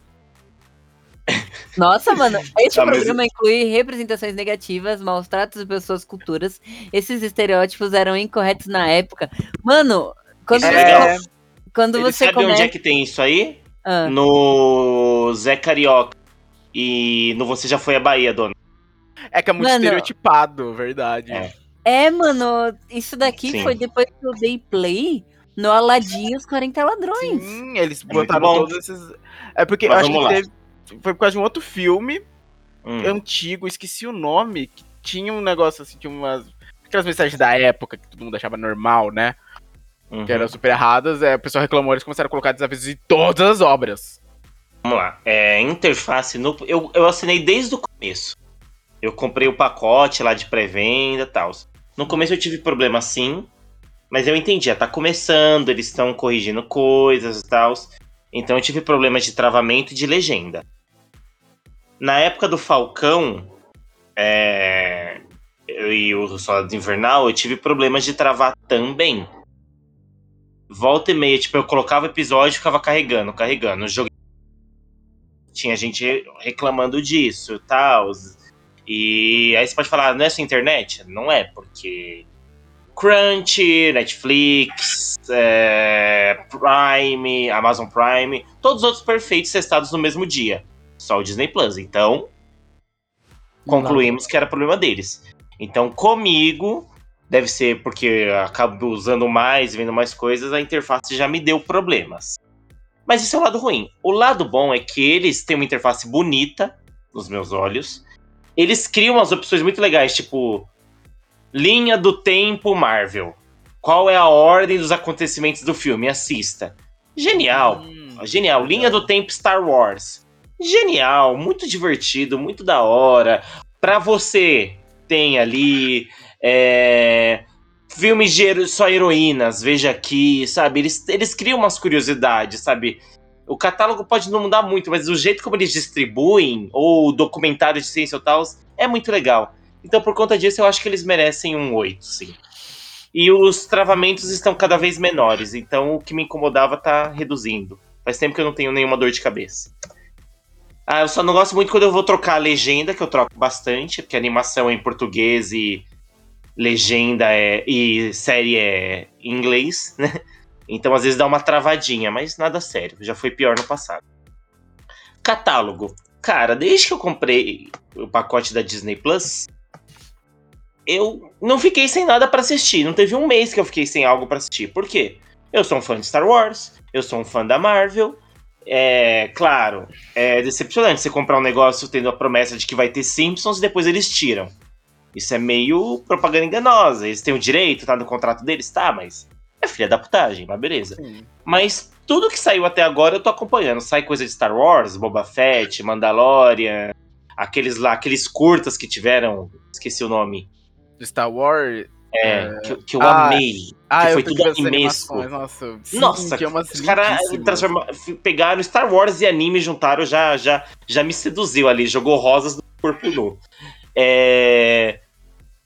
Nossa, mano, este Ah, [laughs] mas- programa inclui representações negativas, maus tratos de pessoas culturas. Esses estereótipos eram incorretos na época. Mano, quando é você, quando Ele você sabe começa. onde é que tem isso aí? Ah, No Zé Carioca. E no Você Já Foi à Bahia, dona. É que é muito Mano. estereotipado, verdade. É. É, mano, isso daqui Sim. foi depois que eu dei play no Aladdin e os 40 ladrões. Sim, eles É botaram todos esses. É porque Mas eu acho que teve. Foi por causa de um outro filme Hum. antigo, esqueci o nome, que tinha um negócio assim, tinha umas. Aquelas mensagens da época que todo mundo achava normal, né? Uhum. Que eram super erradas, é, o pessoal reclamou, eles começaram a colocar desafios em todas as obras. Vamos lá. É, interface no. Eu, eu assinei desde o começo. Eu comprei o pacote lá de pré-venda e tal. No começo eu tive problema sim, mas eu entendi, tá começando, eles estão corrigindo coisas e tal. Então eu tive problemas de travamento e de legenda. Na época do Falcão é, eu e o Soldado Invernal, eu tive problemas de travar também. Volta e meia, tipo, eu colocava o episódio e ficava carregando, carregando. Eu joguei... Tinha gente reclamando disso e tal. E aí você pode falar, não é sua internet? Não é, porque Crunch, Netflix, é, Prime, Amazon Prime, todos os outros perfeitos testados no mesmo dia. Só o Disney Plus. Então, concluímos que era problema deles. Então, comigo, deve ser porque eu acabo usando mais, vendo mais coisas, a interface já me deu problemas. Mas isso é o lado ruim. O lado bom é que eles têm uma interface bonita, nos meus olhos. Eles criam umas opções muito legais, tipo linha do tempo Marvel. Qual é a ordem dos acontecimentos do filme? Assista. Genial. Hum, Genial. Linha do tempo Star Wars. Genial, muito divertido, muito da hora. Pra você tem ali é, filmes de só heroínas, veja aqui, sabe? Eles, eles criam umas curiosidades, sabe? O catálogo pode não mudar muito, mas o jeito como eles distribuem, ou documentário de ciência ou tal, é muito legal. Então, por conta disso, eu acho que eles merecem um 8, sim. E os travamentos estão cada vez menores, então o que me incomodava tá reduzindo. Faz tempo que eu não tenho nenhuma dor de cabeça. Ah, eu só não gosto muito quando eu vou trocar a legenda, que eu troco bastante, porque a animação é em português e legenda é e série é em inglês, né? Então às vezes dá uma travadinha, mas nada sério, já foi pior no passado. Catálogo. Cara, desde que eu comprei o pacote da Disney Plus, eu não fiquei sem nada pra assistir. Não teve um mês que eu fiquei sem algo pra assistir. Por quê? Eu sou um fã de Star Wars, eu sou um fã da Marvel. É, claro, é decepcionante você comprar um negócio tendo a promessa de que vai ter Simpsons e depois eles tiram. Isso é meio propaganda enganosa. Eles têm o direito, tá no contrato deles, tá, mas é filha da putagem, mas beleza. sim. Mas tudo que saiu até agora eu tô acompanhando. Sai coisa de Star Wars, Boba Fett, Mandalorian, aqueles lá, aqueles curtas que tiveram, esqueci o nome. Star Wars. É, que, que eu Ah, amei. Ah, que eu foi tudo animesco. Nossa, sim, Nossa, que é os caras transforma- pegaram Star Wars e anime, juntaram, já, já, já me seduziu ali, jogou rosas no corpo nu. É,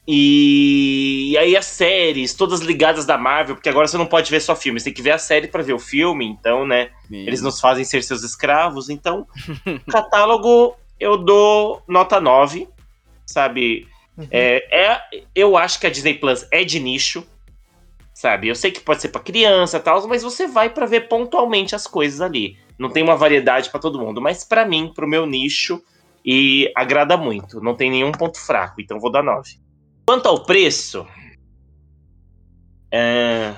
E... e aí as séries, todas ligadas da Marvel, porque agora você não pode ver só filmes, tem que ver a série pra ver o filme, então, né? Sim. Eles nos fazem ser seus escravos, então, [laughs] catálogo eu dou nota 9, sabe? Uhum. É, é, eu acho que a Disney Plus é de nicho, sabe? Eu sei que pode ser pra criança e tal, mas você vai pra ver pontualmente as coisas ali. Não tem uma variedade pra todo mundo, mas pra mim, pro meu nicho, e agrada muito. Não tem nenhum ponto fraco, então vou dar 9. Quanto ao preço, é...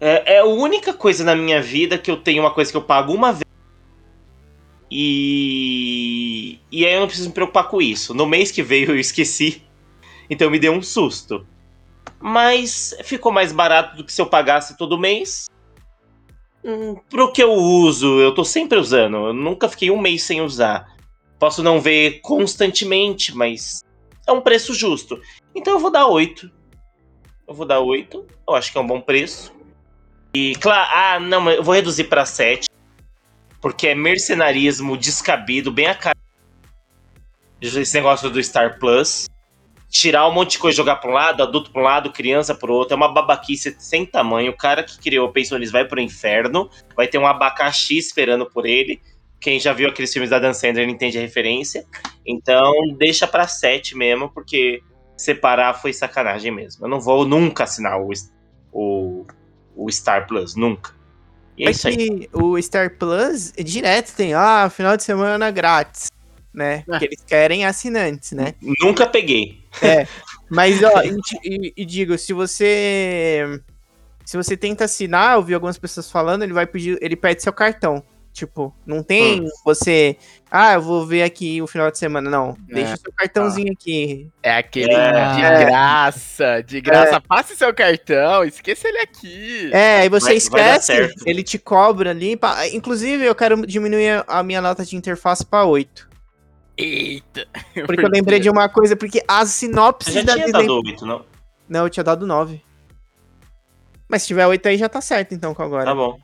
É, é a única coisa na minha vida que eu tenho uma coisa que eu pago uma vez. E. E aí eu não preciso me preocupar com isso. No mês que veio [laughs] eu esqueci. Então me deu um susto. Mas ficou mais barato do que se eu pagasse todo mês. Hum, pro que eu uso, eu tô sempre usando. Eu nunca fiquei um mês sem usar. Posso não ver constantemente, mas é um preço justo. Então eu vou dar 8. Eu vou dar 8. Eu acho que é um bom preço. E claro, ah, não, eu vou reduzir pra 7. Porque é mercenarismo descabido, bem a cara. Esse negócio do Star Plus. Tirar um monte de coisa, jogar pra um lado, adulto pra um lado, criança pro outro. É uma babaquice sem tamanho. O cara que criou o Pensionismo vai pro inferno. Vai ter um abacaxi esperando por ele. Quem já viu aqueles filmes da Dan Sandler entende a referência. Então, deixa pra 7 mesmo, porque separar foi sacanagem mesmo. Eu não vou nunca assinar o, o, o Star Plus, nunca. E é É isso aí. que o Star Plus direto tem, ah, final de semana grátis, né? Porque eles querem assinantes, né? Nunca peguei. [laughs] Mas, ó, e, e- e digo, se você. Se você tenta assinar, eu vi algumas pessoas falando, ele vai pedir. Ele pede seu cartão. Tipo, não tem você. Ah, eu vou ver aqui o final de semana. Não. Deixa o seu cartãozinho aqui. É aquele É. de graça, de graça. Passe seu cartão, esqueça ele aqui. É, aí você Vai- vai esquece, certo. ele te cobra ali. pa- Inclusive, eu quero diminuir a minha nota de interface pra 8. Eita. [laughs] Porque eu lembrei de uma coisa, porque as Você sinopses já da tinha Disney. dado 8, não? Não, eu tinha dado 9. Mas se tiver 8 aí já tá certo, então, com agora. Tá bom.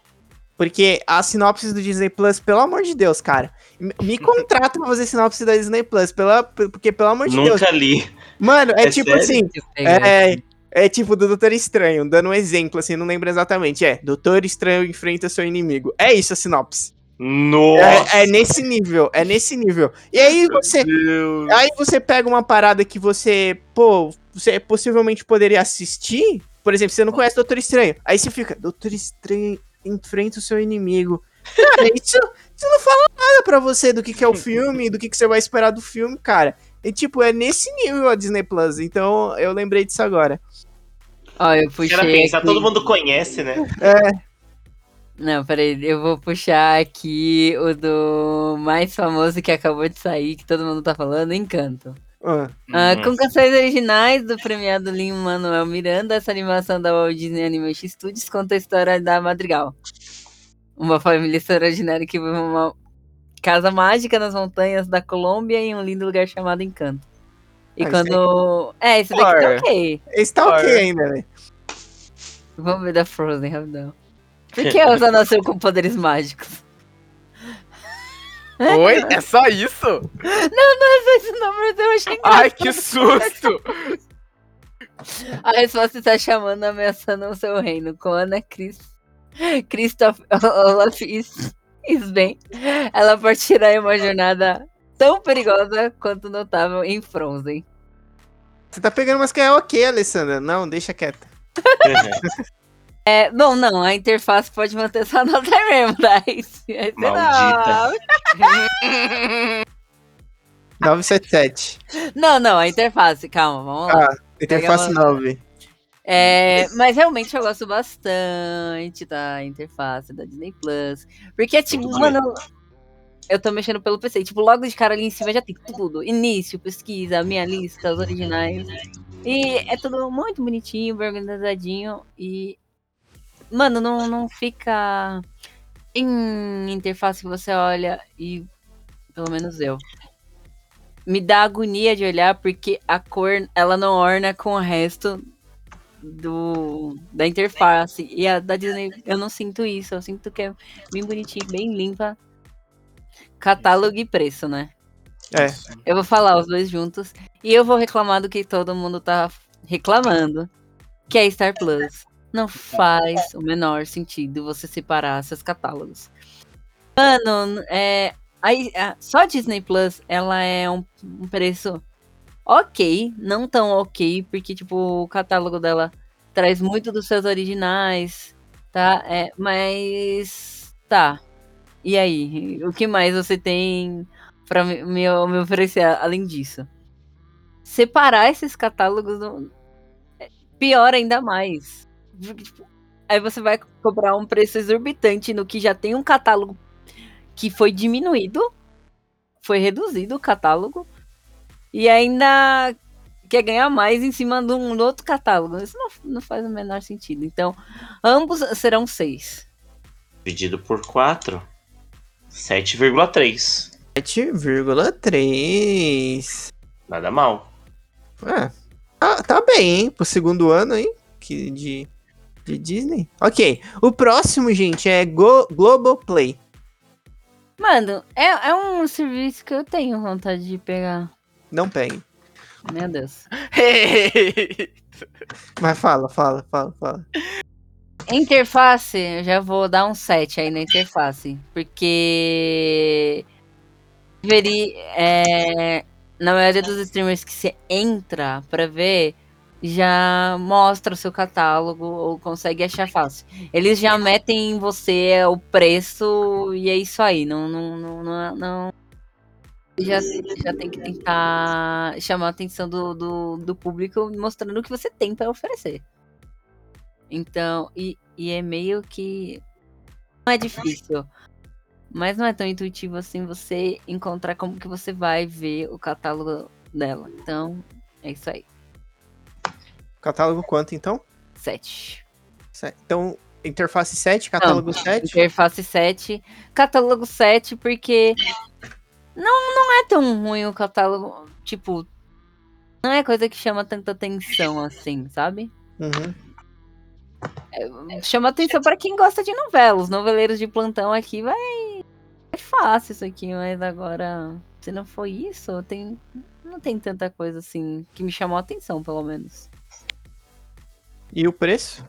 Porque as sinopses do Disney Plus, pelo amor de Deus, cara. Me [laughs] contrata pra fazer sinopse da Disney Plus, pela, porque pelo amor de Deus. Nunca li. Mano, é, É tipo sério? assim. É, é tipo do Doutor Estranho, dando um exemplo, assim, não lembro exatamente. É, Doutor Estranho enfrenta seu inimigo. É isso a sinopse. Nossa! É, é nesse nível, é nesse nível. E aí você, Deus. aí você pega uma parada que você, pô, você possivelmente poderia assistir. Por exemplo, você não conhece Doutor Estranho. Aí você fica, Doutor Estranho enfrenta o seu inimigo. Cara, isso, isso não fala nada pra você do que, que é o [laughs] filme, do que, que você vai esperar do filme, cara. E tipo, é nesse nível a Disney Plus. Então eu lembrei disso agora. Ó, eu puxei pensam, aqui. todo mundo conhece, né? Não, peraí, eu vou puxar aqui o do mais famoso que acabou de sair, que todo mundo tá falando, Encanto. Ah, Ah, Uhum. com canções originais do premiado Lin-Manuel Miranda, essa animação da Walt Disney Animation Studios conta a história da Madrigal. Uma família extraordinária que vive uma casa mágica nas montanhas da Colômbia em um lindo lugar chamado Encanto. E Ah, quando... É, esse daqui tá ok. esse tá Olha. ok ainda, né? Vamos ver da Frozen, rapidão. Por que [laughs] a Elsa nasceu com poderes mágicos? Oi? É só isso? [laughs] Eu achei Ai, que susto! A resposta está chamando, ameaçando o seu reino. Com Ana Cris... Christoph [laughs] Olaf Is- Isben, ela partirá em uma jornada tão perigosa quanto notável em Frozen. Você tá pegando umas que é ok, Alessandra. Não, deixa quieta. [laughs] É, bom, não, a interface pode manter essa nota mesmo, tá? Maldita. Não. 977. Não, não, a interface, calma, vamos lá. Ah, interface Pega 9. É, mas realmente eu gosto bastante da interface da Disney Plus. Porque, tipo, mano, eu tô mexendo pelo PC. Tipo, logo de cara ali em cima já tem tudo. Início, pesquisa, minha lista, os originais. E é tudo muito bonitinho, bem organizadinho. E, mano, não, não fica em interface que você olha e, pelo menos eu, me dá agonia de olhar porque a cor, ela não orna com o resto do da interface. E a da Disney, eu não sinto isso. Eu sinto que é bem bonitinho, bem limpa. Catálogo e preço, né? É. Eu vou falar os dois juntos. E eu vou reclamar do que todo mundo tá reclamando. Que é Star Plus. Não faz o menor sentido você separar seus catálogos. Mano, é. Aí, a- só a Disney Plus, ela é um, um preço ok, não tão ok, porque, tipo, o catálogo dela traz muito dos seus originais, tá? É, mas. Tá. E aí? O que mais você tem pra me, me, oferecer além disso? Separar esses catálogos é pior ainda mais. Porque, tipo, Aí você vai cobrar um preço exorbitante no que já tem um catálogo que foi diminuído, foi reduzido o catálogo, e ainda quer ganhar mais em cima de um outro catálogo. Isso não, não faz o menor sentido. Então, ambos serão seis. Dividido por 4. 7,3. 7,3. Nada mal. É. Ah, tá bem, hein? Pro segundo ano aí. Que de, de Disney. Ok. O próximo, gente, é Go Global Play. Mano, é, é um serviço que eu tenho vontade de pegar. Não pegue. Meu Deus. [laughs] Mas fala, fala, fala, fala. Interface, eu já vou dar um 7 aí na interface. Porque. Veri, é, na maioria dos streamers que você entra pra ver, já mostra o seu catálogo ou consegue achar fácil. Eles já metem em você o preço e é isso aí. Não. não, não, não, não- já, já tem que tentar chamar a atenção do, do, do público mostrando o que você tem pra oferecer. Então, e, e é meio que. Não é difícil. Mas não é tão intuitivo assim você encontrar como que você vai ver o catálogo dela. Então, é isso aí. Catálogo quanto, então? 7. Se- Então, interface 7, catálogo 7. Interface 7. Catálogo 7, porque Não é tão ruim o catálogo. Tipo, não é coisa que chama tanta atenção assim, sabe? Uhum. Chama atenção pra quem gosta de novela. Os noveleiros de plantão aqui vai. É fácil isso aqui, mas agora. Se não for isso, tem. Não tem tanta coisa assim que me chamou a atenção, pelo menos. E o preço?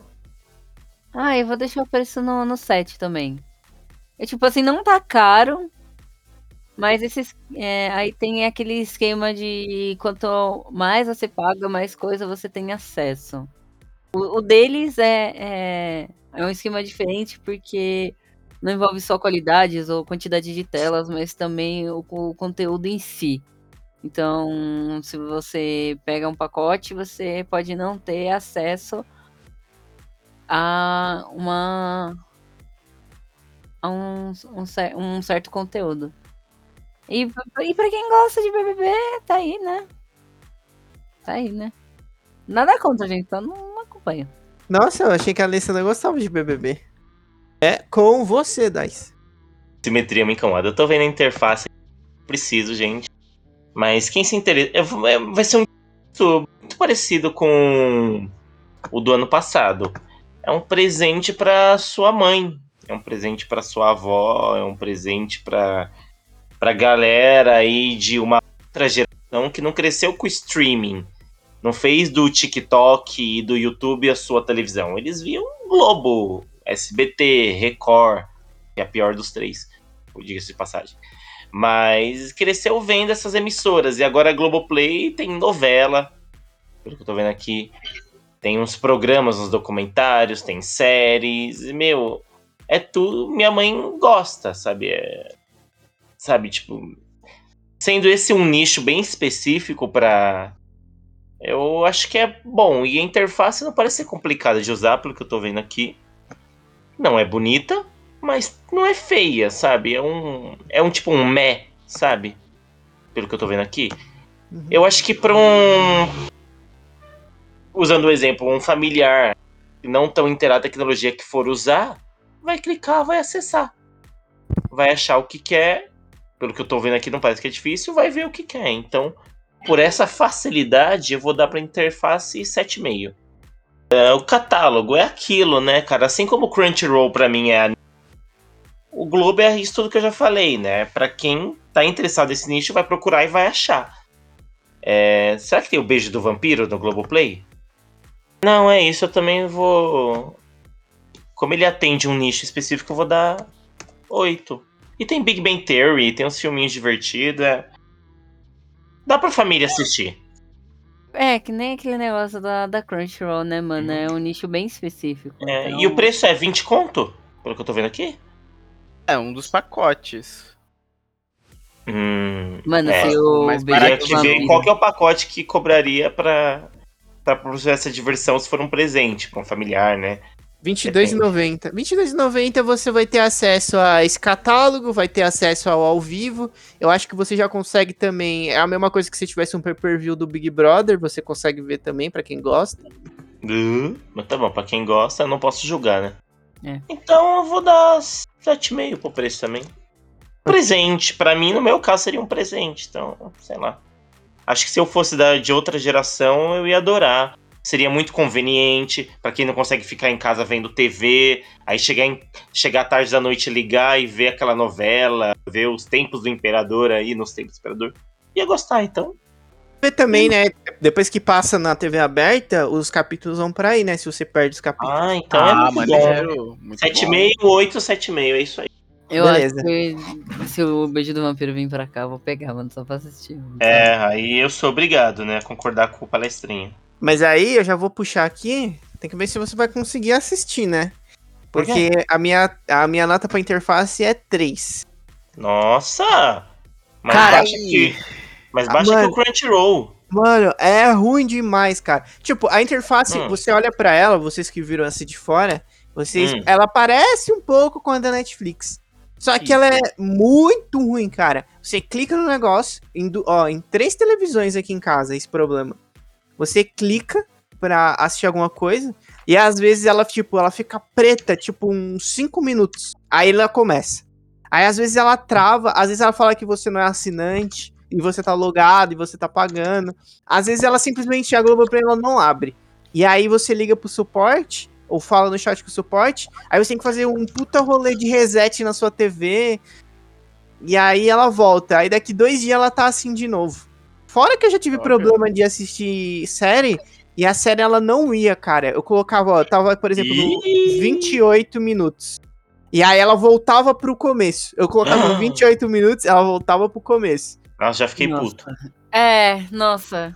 Ah, eu vou deixar o preço no, no 7 também. É tipo assim, não tá caro. Mas esses, é, aí tem aquele esquema de quanto mais você paga, mais coisa você tem acesso. O, o deles é, é, é um esquema diferente porque não envolve só qualidades ou quantidade de telas, mas também o, o conteúdo em si. Então, se você pega um pacote, você pode não ter acesso a uma a um, um, um certo conteúdo. E, e pra quem gosta de BBB, tá aí, né? Tá aí, né? Nada contra, gente, só não, não acompanho. Nossa, eu achei que a Alessa não gostava de BBB. É com você, Dice. Simetria me incomoda. Eu tô vendo a interface. Preciso, gente. Mas quem se interessa. é, Vai ser um muito, muito parecido com o do ano passado. É um presente pra sua mãe. É um presente pra sua avó. É um presente pra, pra galera aí de uma outra geração que não cresceu com streaming. Não fez do TikTok e do YouTube a sua televisão. Eles viam Globo, SBT, Record, que é a pior dos três, diga-se de passagem. Mas cresceu vendo essas emissoras. E agora a Globoplay tem novela, pelo que eu tô vendo aqui. Tem uns programas, uns documentários, tem séries. e, Meu, é tudo. Minha mãe gosta, sabe? É- sabe, tipo. Sendo esse um nicho bem específico pra. Eu acho que é bom. E a interface não parece ser complicada de usar, pelo que eu tô vendo aqui. Não é bonita, mas não é feia, sabe? É um. É um tipo um meh, sabe? Pelo que eu tô vendo aqui. Uhum. Eu acho que pra um. Usando o exemplo, um familiar que não tão inteirado da tecnologia que for usar, vai clicar, vai acessar. Vai achar o que quer. Pelo que eu tô vendo aqui, não parece que é difícil, vai ver o que quer. Então, por essa facilidade, eu vou dar pra interface 7,5. É, o catálogo é aquilo, né, cara? Assim como o Crunchyroll pra mim é a... O Globo é isso tudo que eu já falei, né? Pra quem tá interessado nesse nicho, vai procurar e vai achar. É, Será que tem o Beijo do Vampiro no Globoplay? Não, é isso. Eu também vou. Como ele atende um nicho específico, eu vou dar 8. E tem Big Bang Theory, tem uns filminhos divertidos. é. Dá pra família assistir. É, que nem aquele negócio da, da Crunchyroll, né, mano? É um nicho bem específico. É, então- E o preço é 20 conto? Pelo que eu tô vendo aqui? É um dos pacotes. Hum. Mano, É, se o Queria do te ver qual que é o pacote que cobraria pra, pra produzir essa diversão se for um presente pra um familiar, né? R$22,90. R$22,90 você vai ter acesso a esse catálogo, vai ter acesso ao ao vivo. Eu acho que você já consegue também. É a mesma coisa que se tivesse um pay-per-view do Big Brother, você consegue ver também, pra quem gosta. Uh, mas tá bom, pra quem gosta, eu não posso julgar, né? É. Então eu vou dar 7,5 pro preço também. Presente, pra mim, no meu caso, seria um presente. Então, sei lá. Acho que se eu fosse da, de outra geração, eu ia adorar. Seria muito conveniente pra quem não consegue ficar em casa vendo TV, aí chegar, em, chegar tarde da noite ligar e ver aquela novela, ver os tempos do imperador aí nos tempos do imperador. Ia gostar, então. Ver também, né? Depois que passa na TV aberta, os capítulos vão pra aí, né? Se você perde os capítulos. Ah, então é Ah, muito bom. maneiro. Muito bom. 7,5, 8, 7,5, é isso aí. Eu Beleza. acho que se o Beijo do Vampiro vir pra cá, eu vou pegar, mano, só pra assistir. É, aí eu sou obrigado, né, a concordar com o palestrinho. Mas aí eu já vou puxar aqui. Tem que ver se você vai conseguir assistir, né? Por Porque a minha, a minha nota pra interface é 3. Nossa! Mais Cara, baixa que, mais Ah, baixa que mano. o Crunchyroll. Mano, é ruim demais, cara. Tipo, a interface, Hum. você olha pra ela, vocês que viram assim de fora, vocês, Hum. ela parece um pouco com a da Netflix. Só que ela é muito ruim, cara. Você clica no negócio, em, ó, em três televisões aqui em casa, esse problema. Você clica pra assistir alguma coisa, e às vezes ela, tipo, ela fica preta, tipo, uns 5 minutos. Aí ela começa. Aí às vezes ela trava, às vezes ela fala que você não é assinante e você tá logado e você tá pagando. Às vezes ela simplesmente a Globoplay ela não abre. E aí você liga pro suporte ou fala no chat com o suporte, aí você tem que fazer um puta rolê de reset na sua TV. E aí ela volta. Aí daqui dois dias ela tá assim de novo. Fora que eu já tive Ok. problema de assistir série e a série ela não ia, cara. Eu colocava, ó, tava, por exemplo, no Ih. 28 minutos. E aí ela voltava pro começo. Eu colocava Ah. 28 minutos, ela voltava pro começo. Nossa, já fiquei Nossa. puto. É, nossa.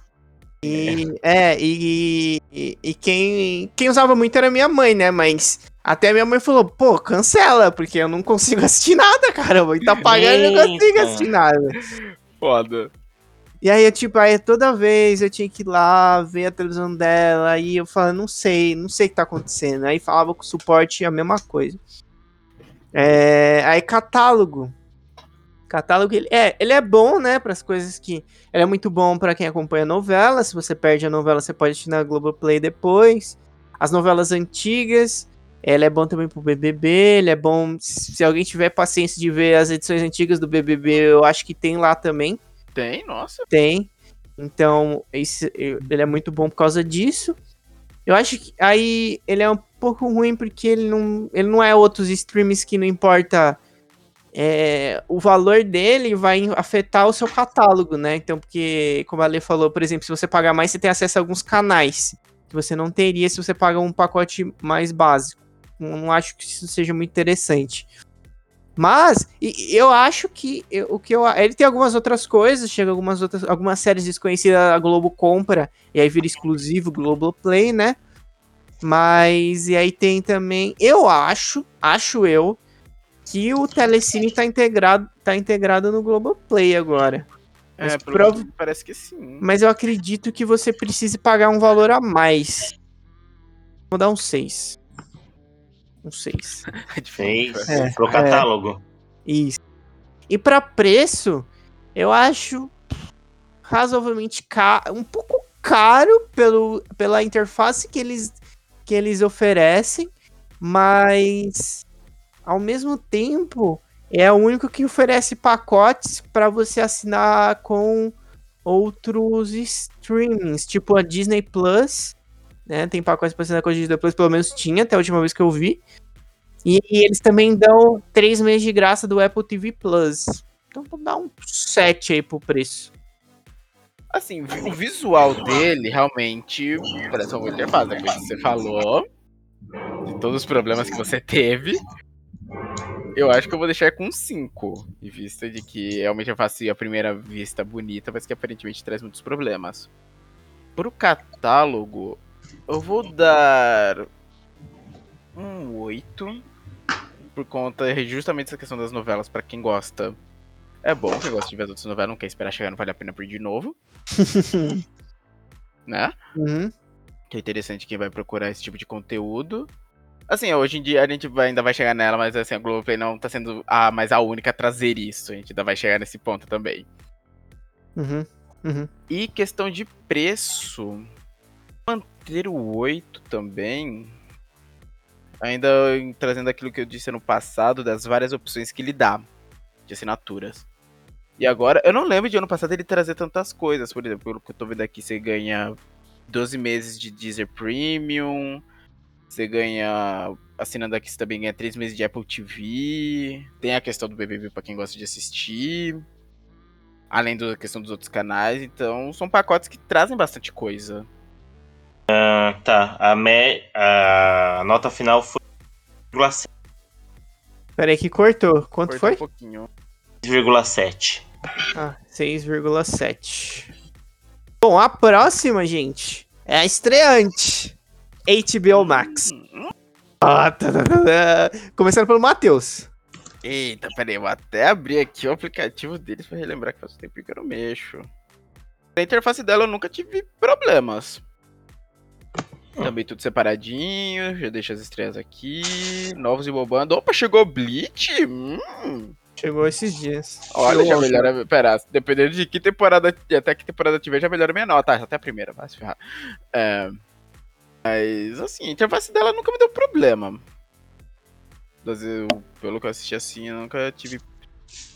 E, é, e, e, e quem, quem usava muito era minha mãe, né? Mas até minha mãe falou, pô, cancela, porque eu não consigo [laughs] assistir nada, caramba. E tá pagando e eu não consigo assistir nada. Foda. E aí, eu, tipo, aí toda vez eu tinha que ir lá ver a televisão dela, aí eu falava, não sei, não sei o que tá acontecendo. Aí falava com o suporte a mesma coisa. É, aí catálogo. Catálogo, ele é, ele é bom, né, para as coisas que... Ele é muito bom pra quem acompanha novela, se você perde a novela, você pode assistir na Globoplay depois. As novelas antigas, ele é bom também pro BBB, ele é bom... Se alguém tiver paciência de ver as edições antigas do BBB, eu acho que tem lá também. Tem, nossa. Tem. Então, esse, ele é muito bom por causa disso. Eu acho que aí ele é um pouco ruim porque ele não, ele não é outros streams que não importa. É, o valor dele vai afetar o seu catálogo, né? Então, porque, como a Lê falou, por exemplo, se você pagar mais, você tem acesso a alguns canais que você não teria se você paga um pacote mais básico. Não acho que isso seja muito interessante. Mas eu acho que o que eu ele tem algumas outras coisas, chega algumas outras algumas séries desconhecidas a Globo compra e aí vira exclusivo Globoplay, né? Mas e aí tem também, eu acho, acho eu que o Telecine tá integrado tá integrado no Globoplay agora. Mas É, pelo prova- menos parece que sim. Mas eu acredito que você precise pagar um valor a mais. Vou dar um 6. Um 6. [laughs] Fez É, pro é. catálogo. Isso. E pra preço, eu acho razoavelmente caro, um pouco caro pelo, pela interface que eles, que eles oferecem, mas ao mesmo tempo é o único que oferece pacotes para você assinar com outros streamings, tipo a Disney Plus, né? Tem pacotes para assinar com a Disney Plus, pelo menos tinha até a última vez que eu vi. E, e eles também dão três meses de graça do Apple TV Plus. Então dar um 7 aí pro preço. Assim, o visual dele realmente parece uma boa interface. Que você falou, de todos os problemas que você teve, eu acho que eu vou deixar com 5. Em vista de que é uma interface à primeira vista bonita, mas que aparentemente traz muitos problemas. Pro catálogo, eu vou dar um 8. Por conta justamente dessa questão das novelas, pra quem gosta. É bom, quem gosta de ver as outras novelas, não quer esperar chegar, não vale a pena por de novo. [laughs] né? Uhum. Que é interessante quem vai procurar esse tipo de conteúdo. Assim, hoje em dia a gente vai- ainda vai chegar nela, mas assim, a Globoplay não tá sendo a, mais a única a trazer isso. A gente ainda vai chegar nesse ponto também. Uhum. Uhum. E questão de preço. Manter o 8 também. Ainda trazendo aquilo que eu disse ano passado, das várias opções que ele dá de assinaturas. E agora, eu não lembro de ano passado ele trazer tantas coisas. Por exemplo, pelo que eu tô vendo aqui, você ganha 12 meses de Deezer Premium. Você ganha. Assinando aqui, você também ganha 3 meses de Apple TV. Tem a questão do BBB pra quem gosta de assistir. Além da questão dos outros canais. Então, são pacotes que trazem bastante coisa. Ah, tá, a, me... a nota final foi 6,7. Peraí que cortou. Quanto Cortou foi? Um pouquinho. 6,7. Ah, 6,7. Bom, a próxima, gente, é a estreante. HBO Max. Ah, tá, tá, tá, tá. Começando pelo Matheus. Eita, peraí, eu vou até abrir aqui o aplicativo deles pra relembrar que faz tempo que eu não mexo. A interface dela eu nunca tive problemas. Também tudo separadinho, já deixa as estrelas aqui, novos e bobando. Opa, chegou Bleach? Hum. Chegou esses dias. Olha, já melhora. Pera, dependendo de que temporada, até que temporada tiver, já melhora minha nota. Ah, até a primeira, vai se ferrar. É, mas, assim, a interface dela nunca me deu problema. das- eu- pelo que eu assisti assim, eu nunca tive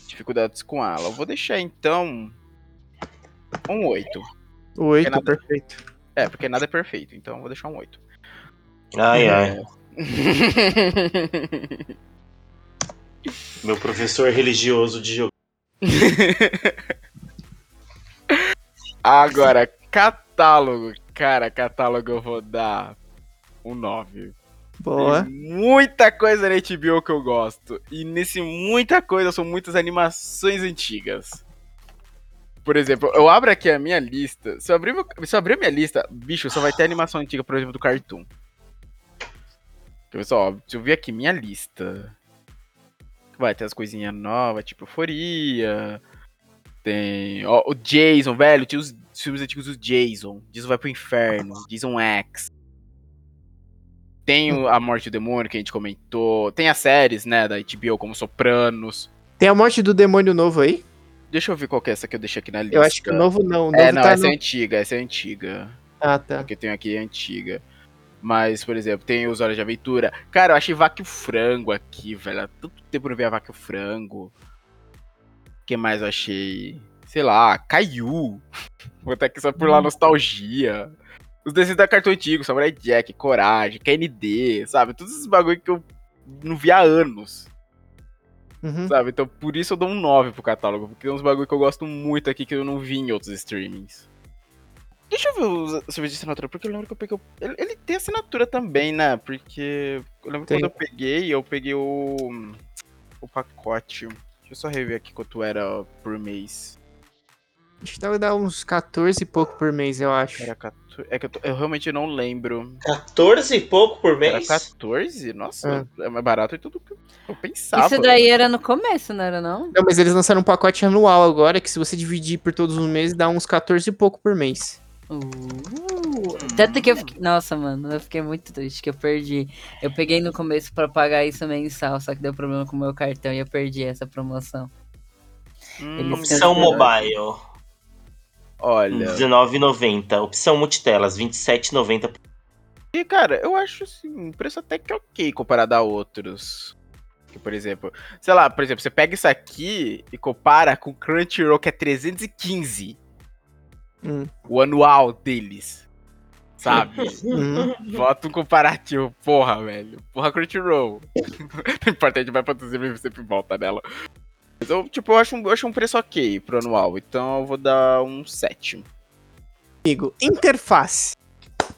dificuldades com ela. Eu vou deixar então um 8. Oito, nada. perfeito. É, porque nada é perfeito, então eu vou deixar um 8. Ai, ai. [laughs] Meu professor religioso de jogo. [laughs] Agora, catálogo. Cara, catálogo eu vou dar um 9. Boa. Tem muita coisa na HBO que eu gosto. E nesse muita coisa são muitas animações antigas. Por exemplo, eu abro aqui a minha lista. Se eu abrir, meu- se eu abrir a minha lista, bicho, só vai ter animação antiga, por exemplo, do Cartoon. Pessoal, se eu ver aqui minha lista. Vai ter as coisinhas novas, tipo Euforia. Tem. Ó, o Jason, velho. Tinha os filmes antigos do Jason. Jason vai pro inferno. Jason X. Tem a Morte do Demônio que a gente comentou. Tem as séries, né, da HBO, como Sopranos. Tem a morte do demônio novo aí? Deixa eu ver qual que é essa que eu deixei aqui na lista. Eu acho que o novo não. O novo É, não, tá essa no... é antiga, essa é antiga. Ah, tá. A que eu tenho aqui é antiga. Mas, por exemplo, tem os Horas de Aventura. Cara, eu achei Vaca e o Frango aqui, velho. Há tanto tempo eu não via Vaca e o Frango. O que mais eu achei? Sei lá, Caiu. Vou até aqui só por lá nostalgia. Os desenhos da Cartoon Antigo, Samurai Jack, Coragem, KND, sabe? Todos esses bagulho que eu não via há anos, Uhum. sabe? Então por isso eu dou um 9 pro catálogo, porque tem uns bagulho que eu gosto muito aqui que eu não vi em outros streamings. Deixa eu ver o serviço de assinatura, porque eu lembro que eu peguei. Ele, ele tem assinatura também, né? Porque. Eu lembro que Tem. quando eu peguei, eu peguei o. O pacote. Deixa eu só rever aqui quanto era por mês. Acho que deve dar uns 14 e pouco por mês, eu acho. Era 14. É que eu, tô- eu realmente não lembro. 14 e pouco por Era mês? 14? Nossa, é, mais barato de tudo que eu pensava. Isso daí era no começo, não era não? Não, mas eles lançaram um pacote anual agora, que se você dividir por todos os meses, dá uns 14 e pouco por mês. Uh, tanto que eu fiquei. Nossa, mano, eu fiquei muito triste que eu perdi. Eu peguei no começo pra pagar isso mensal, só que deu problema com o meu cartão e eu perdi essa promoção. Hum, Eles cancelaram. mobile, olha. R$19,90. Opção multitelas, R$27,90. E, cara, eu acho assim, um preço até que ok comparado a outros. Que, por exemplo, sei lá, por exemplo, você pega isso aqui e compara com o Crunchyroll, que é 315. Hum. O anual deles. Sabe? Uhum. [laughs] Bota um comparativo. Porra, velho. Porra, Crunchyroll. [laughs] Não importa, a gente vai produzir e sempre volta nela. Mas eu, tipo, eu acho, um, eu acho um preço ok pro anual. Então eu vou dar um 7. Amigo, interface.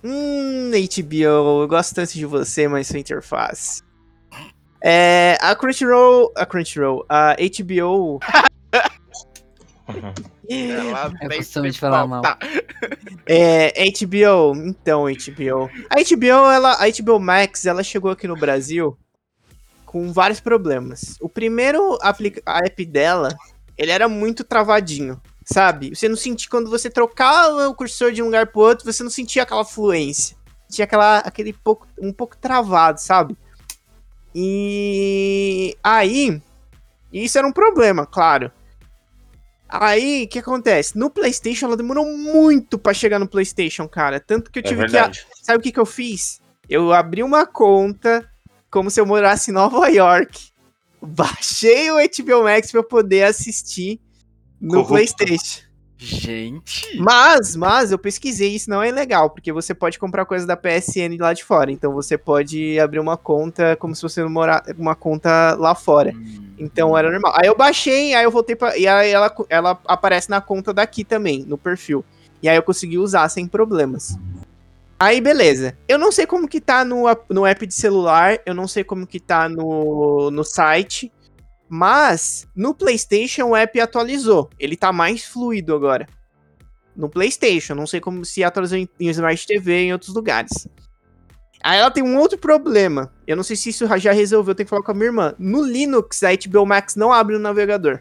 Hum, HBO, eu gosto tanto de você, mas sua interface. É, a Crunchyroll, a Crunchyroll, a HBO, Ela [laughs] É costume de falar mal. é, HBO, então, HBO. A HBO, ela, a HBO Max, ela chegou aqui no Brasil com vários problemas. O primeiro aplica a app dela, ele era muito travadinho, sabe? Você não sentia, quando você trocava o cursor de um lugar pro outro, você não sentia aquela fluência. Tinha aquela, aquele pouco, um pouco travado, sabe? E aí, isso era um problema, claro. Aí, o que acontece? No PlayStation, ela demorou muito pra chegar no PlayStation, cara. Tanto que eu É tive que. Sabe o que, que eu fiz? Eu abri uma conta como se eu morasse em Nova York. Baixei o HBO Max pra eu poder assistir no Corrupto. PlayStation. Gente. Mas, mas eu pesquisei, isso não é legal, porque você pode comprar coisa da PSN lá de fora. Então você pode abrir uma conta como se você morar uma conta lá fora. Hum. Então era normal. Aí eu baixei, aí eu voltei pra. E aí ela, ela aparece na conta daqui também, no perfil. E aí eu consegui usar sem problemas. Aí beleza. Eu não sei como que tá no, no app de celular, eu não sei como que tá no, no site. Mas no PlayStation o app atualizou. Ele tá mais fluido agora. No PlayStation, não sei como se atualizou em, em Smart TV em outros lugares. Aí ela tem um outro problema. Eu não sei se isso já resolveu, eu tenho que falar com a minha irmã. No Linux, a HBO Max não abre no navegador.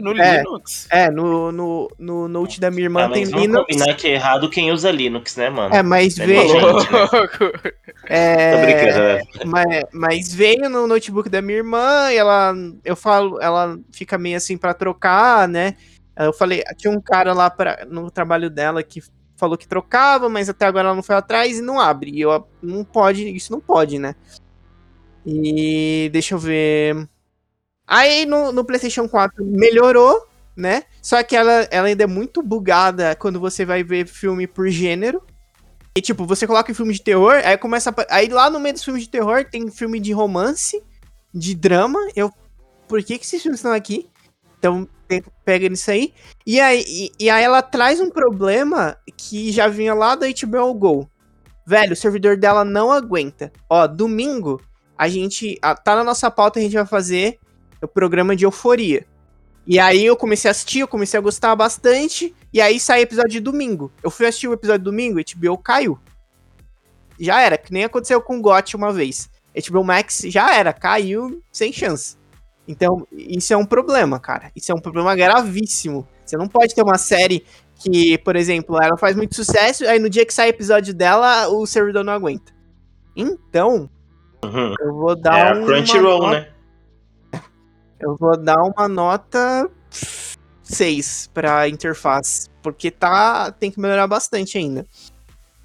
No É. Linux? É, no, no, no Note da minha irmã Ah, tem vamos Linux. combinar que é errado quem usa Linux, né, mano? É, mas É veio. nojento. Louco. É, Tô brincando, né? mas, mas veio no notebook da minha irmã e ela, eu falo, ela fica meio assim pra trocar, né? Eu falei, tinha um cara lá pra, no trabalho dela que falou que trocava, mas até agora ela não foi atrás e não abre. E eu não pode, isso não pode, né? E deixa eu ver. Aí no, no PlayStation 4 melhorou, né? Só que ela, ela ainda é muito bugada quando você vai ver filme por gênero. E tipo, você coloca em filme de terror, aí começa a, Aí lá no meio dos filmes de terror tem filme de romance, de drama. Eu. Por que, que esses filmes estão aqui? Então, pega nisso aí. E aí, e, e aí ela traz um problema que já vinha lá da HBO Go. Velho, o servidor dela não aguenta. Ó, domingo, a gente. ah, Tá na nossa pauta, a gente vai fazer o programa de euforia. E aí eu comecei a assistir, eu comecei a gostar bastante. E aí sai episódio de domingo. Eu fui assistir o episódio de domingo, e HBO caiu. Já era, que nem aconteceu com o GOT uma vez. HBO Max já era, caiu sem chance. Então, isso é um problema, cara. Isso é um problema gravíssimo. Você não pode ter uma série que, por exemplo, ela faz muito sucesso, aí no dia que sai episódio dela, o servidor não aguenta. Então, Uhum. eu vou É dar a uma Crunchyroll, nota- né? Eu vou dar uma nota 6 pra interface, porque tá tem que melhorar bastante ainda.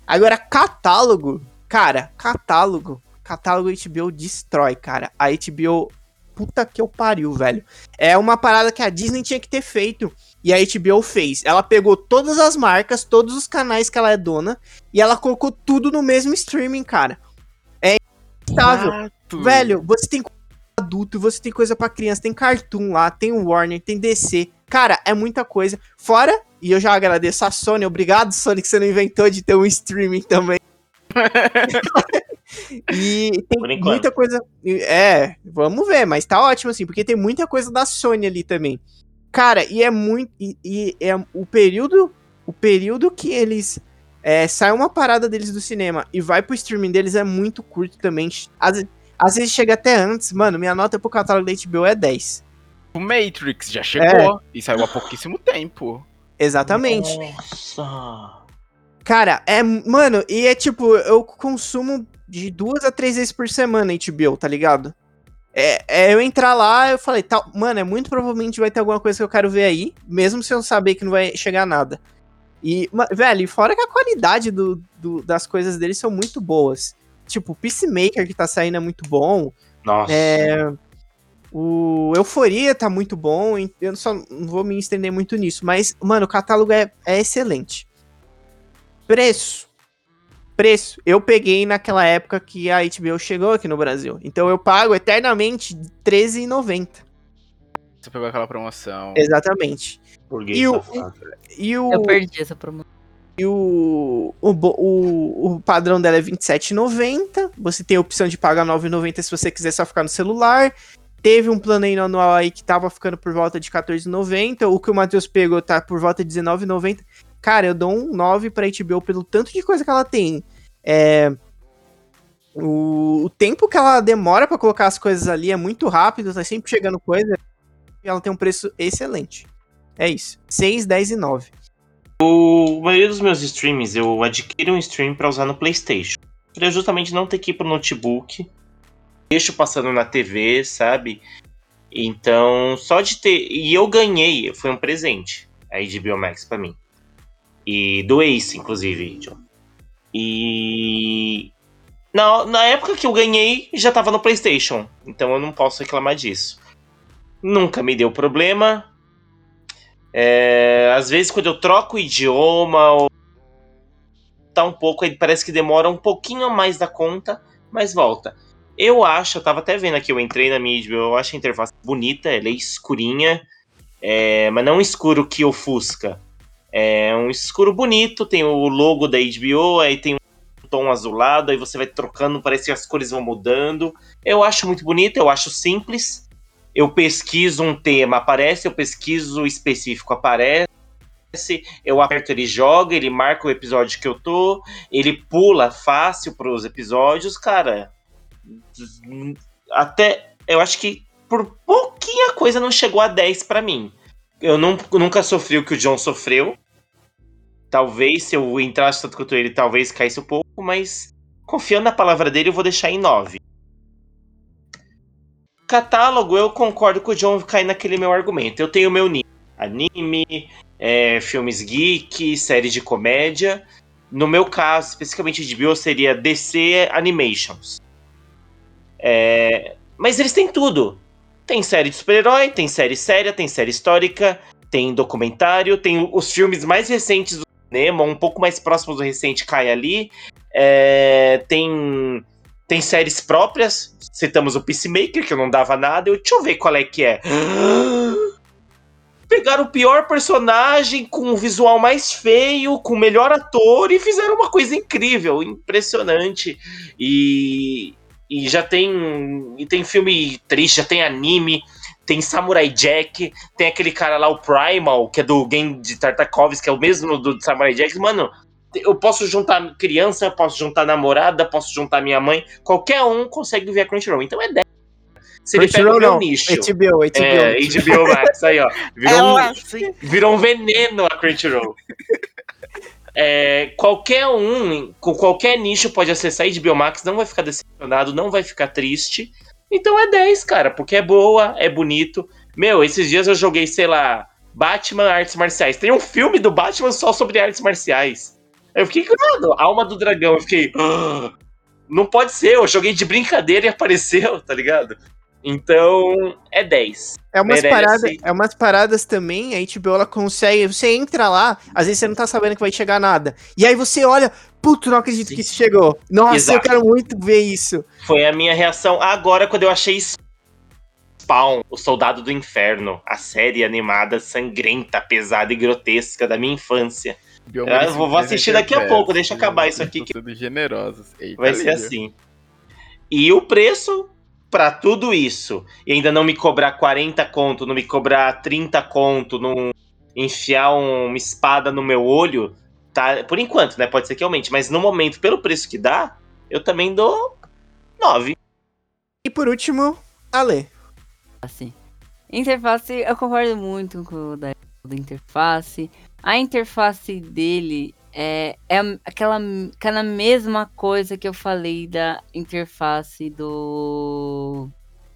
Agora catálogo, cara, catálogo, catálogo HBO destrói, cara. A HBO puta que eu pariu, velho. É uma parada que a Disney tinha que ter feito e a HBO fez. Ela pegou todas as marcas, todos os canais que ela é dona e ela colocou tudo no mesmo streaming, cara. É instável. Velho, você tem adulto, você tem coisa pra criança, tem Cartoon lá, tem Warner, tem DC. Cara, é muita coisa. Fora, e eu já agradeço a Sony, obrigado, Sony, que você não inventou de ter um streaming também. [laughs] e tem muita coisa. É, vamos ver, mas tá ótimo assim, porque tem muita coisa da Sony ali também. Cara, e é muito. E, e é o período. O período que eles. É, sai uma parada deles do cinema e vai pro streaming deles é muito curto também. Às, às vezes chega até antes. Mano, minha nota pro catálogo da HBO é 10. O Matrix já chegou e saiu há pouquíssimo tempo. Exatamente. Nossa. Cara, é. Mano, e é tipo, eu consumo de duas a três vezes por semana HBO, tá ligado? É, é eu entrar lá, eu falei, tá, mano, é muito provavelmente vai ter alguma coisa que eu quero ver aí, mesmo se eu saber que não vai chegar nada. E, velho, e fora que a qualidade do, do- das coisas deles são muito boas. Tipo, o Peacemaker que tá saindo é muito bom. Nossa. É, o Euforia tá muito bom, eu só não vou me estender muito nisso, mas, mano, o catálogo é, é excelente. Preço. Preço. Eu peguei naquela época que a HBO chegou aqui no Brasil. Então eu pago eternamente R$13,90. Você pegou aquela promoção. Exatamente. Burguês e o-. E o, Eu perdi essa promoção. E o, o, o, o padrão dela é R$27,90. Você tem a opção de pagar R$9,90 se você quiser só ficar no celular. Teve um plano anual aí que tava ficando por volta de R$14,90. O que o Matheus pegou tá por volta de R$19,90. Cara, eu dou um 9 pra HBO pelo tanto de coisa que ela tem. É, o, o tempo que ela demora pra colocar as coisas ali é muito rápido, tá sempre chegando coisa. E ela tem um preço excelente. É isso. 6, 10 e 9. O maioria dos meus streams, eu adquiro um stream pra usar no PlayStation. Pra justamente não ter que ir pro notebook. Deixo passando na TV, sabe? Então, só de ter. E eu ganhei, foi um presente. A HBO Max pra mim. E do Ace, inclusive, John. E. Na, na época que eu ganhei, já tava no PlayStation. Então eu não posso reclamar disso. Nunca me deu problema. É, às vezes, quando eu troco o idioma, ou tá um pouco, aí parece que demora um pouquinho mais da conta, mas volta. Eu acho, eu tava até vendo aqui, eu entrei na mídia, eu acho a interface bonita, ela é escurinha, é, mas não escuro que ofusca. É um escuro bonito, tem o logo da HBO, aí tem um tom azulado, aí você vai trocando, parece que as cores vão mudando. Eu acho muito bonito, eu acho simples. Eu pesquiso um tema, aparece, eu pesquiso específico, aparece. Eu aperto, ele joga, ele marca o episódio que eu tô, ele pula fácil pros episódios, cara. Até eu acho que por pouquinha coisa não chegou a 10 pra mim. Eu não- nunca sofri o que o John sofreu. Talvez se eu entrasse tanto quanto ele, talvez caísse um pouco, mas confiando na palavra dele, eu vou deixar em 9. Catálogo, eu concordo com o John cair naquele meu argumento. Eu tenho meu nicho. Anime, é, filmes geek, séries de comédia. No meu caso, especificamente de bio, seria DC Animations. É, Mas eles têm tudo. Tem série de super-herói, tem série séria, tem série histórica, tem documentário, tem os filmes mais recentes do cinema, um pouco mais próximos do recente cai ali. É, tem, tem séries próprias. Citamos o Peacemaker, que eu não dava nada. Eu, deixa eu ver qual é que é. [gasps] Pegaram o pior personagem com o visual mais feio, com o melhor ator e fizeram uma coisa incrível, impressionante. E, e já tem e tem filme triste, já tem anime, tem Samurai Jack, tem aquele cara lá, o Primal, que é do game de Tartakovsky, que é o mesmo do Samurai Jack. Mano, eu posso juntar criança, posso juntar namorada, posso juntar minha mãe, qualquer um consegue ver a Crunchyroll. Então é 10. Se ele pega o meu não, nicho. HBO, HBO. É, HBO Max, aí, ó. Virou, um, Ela sim. virou um veneno a Crunchyroll. É, qualquer um, com qualquer nicho pode acessar a HBO Max, não vai ficar decepcionado, não vai ficar triste. Então é 10, cara, porque é boa, é bonito. Meu, esses dias eu joguei, sei lá, Batman Artes Marciais. Tem um filme do Batman só sobre artes marciais. Eu fiquei, mano, Alma do Dragão. Eu fiquei, "Ah, não pode ser, eu joguei de brincadeira e apareceu, tá ligado? Então, é 10. É umas, Merece. paradas, é umas paradas também, a HBO ela consegue. Você entra lá, às vezes você não tá sabendo que vai chegar nada. E aí você olha, puto, não acredito Sim. que isso chegou. Nossa, Exato. eu quero muito ver isso. Foi a minha reação agora quando eu achei Spawn, o Soldado do Inferno, a série animada sangrenta, pesada e grotesca da minha infância. Eu vou- assistir daqui a pouco, deixa eu acabar isso aqui que- Sendo generosos. Eita, Vai ser assim. E o preço pra tudo isso, e ainda não me cobrar 40 conto, não me cobrar 30 conto, não enfiar um- uma espada no meu olho, tá? Por enquanto, né? Pode ser que aumente, mas no momento, pelo preço que dá, eu também dou 9. E por último, Ale. Assim. Interface, eu concordo muito com o da, da interface. A interface dele é, é aquela, aquela mesma coisa que eu falei da interface do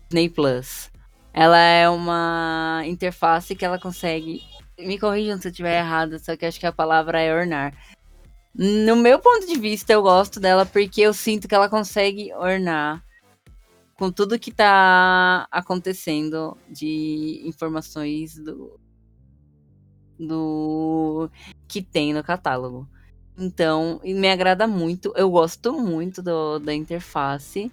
Disney Plus. Ela é uma interface que ela consegue. Me corrijam se eu estiver errado, só que acho que a palavra é ornar. No meu ponto de vista, eu gosto dela porque eu sinto que ela consegue ornar com tudo que tá acontecendo de informações do, do que tem no catálogo. Então, me agrada muito. Eu gosto muito do, da interface.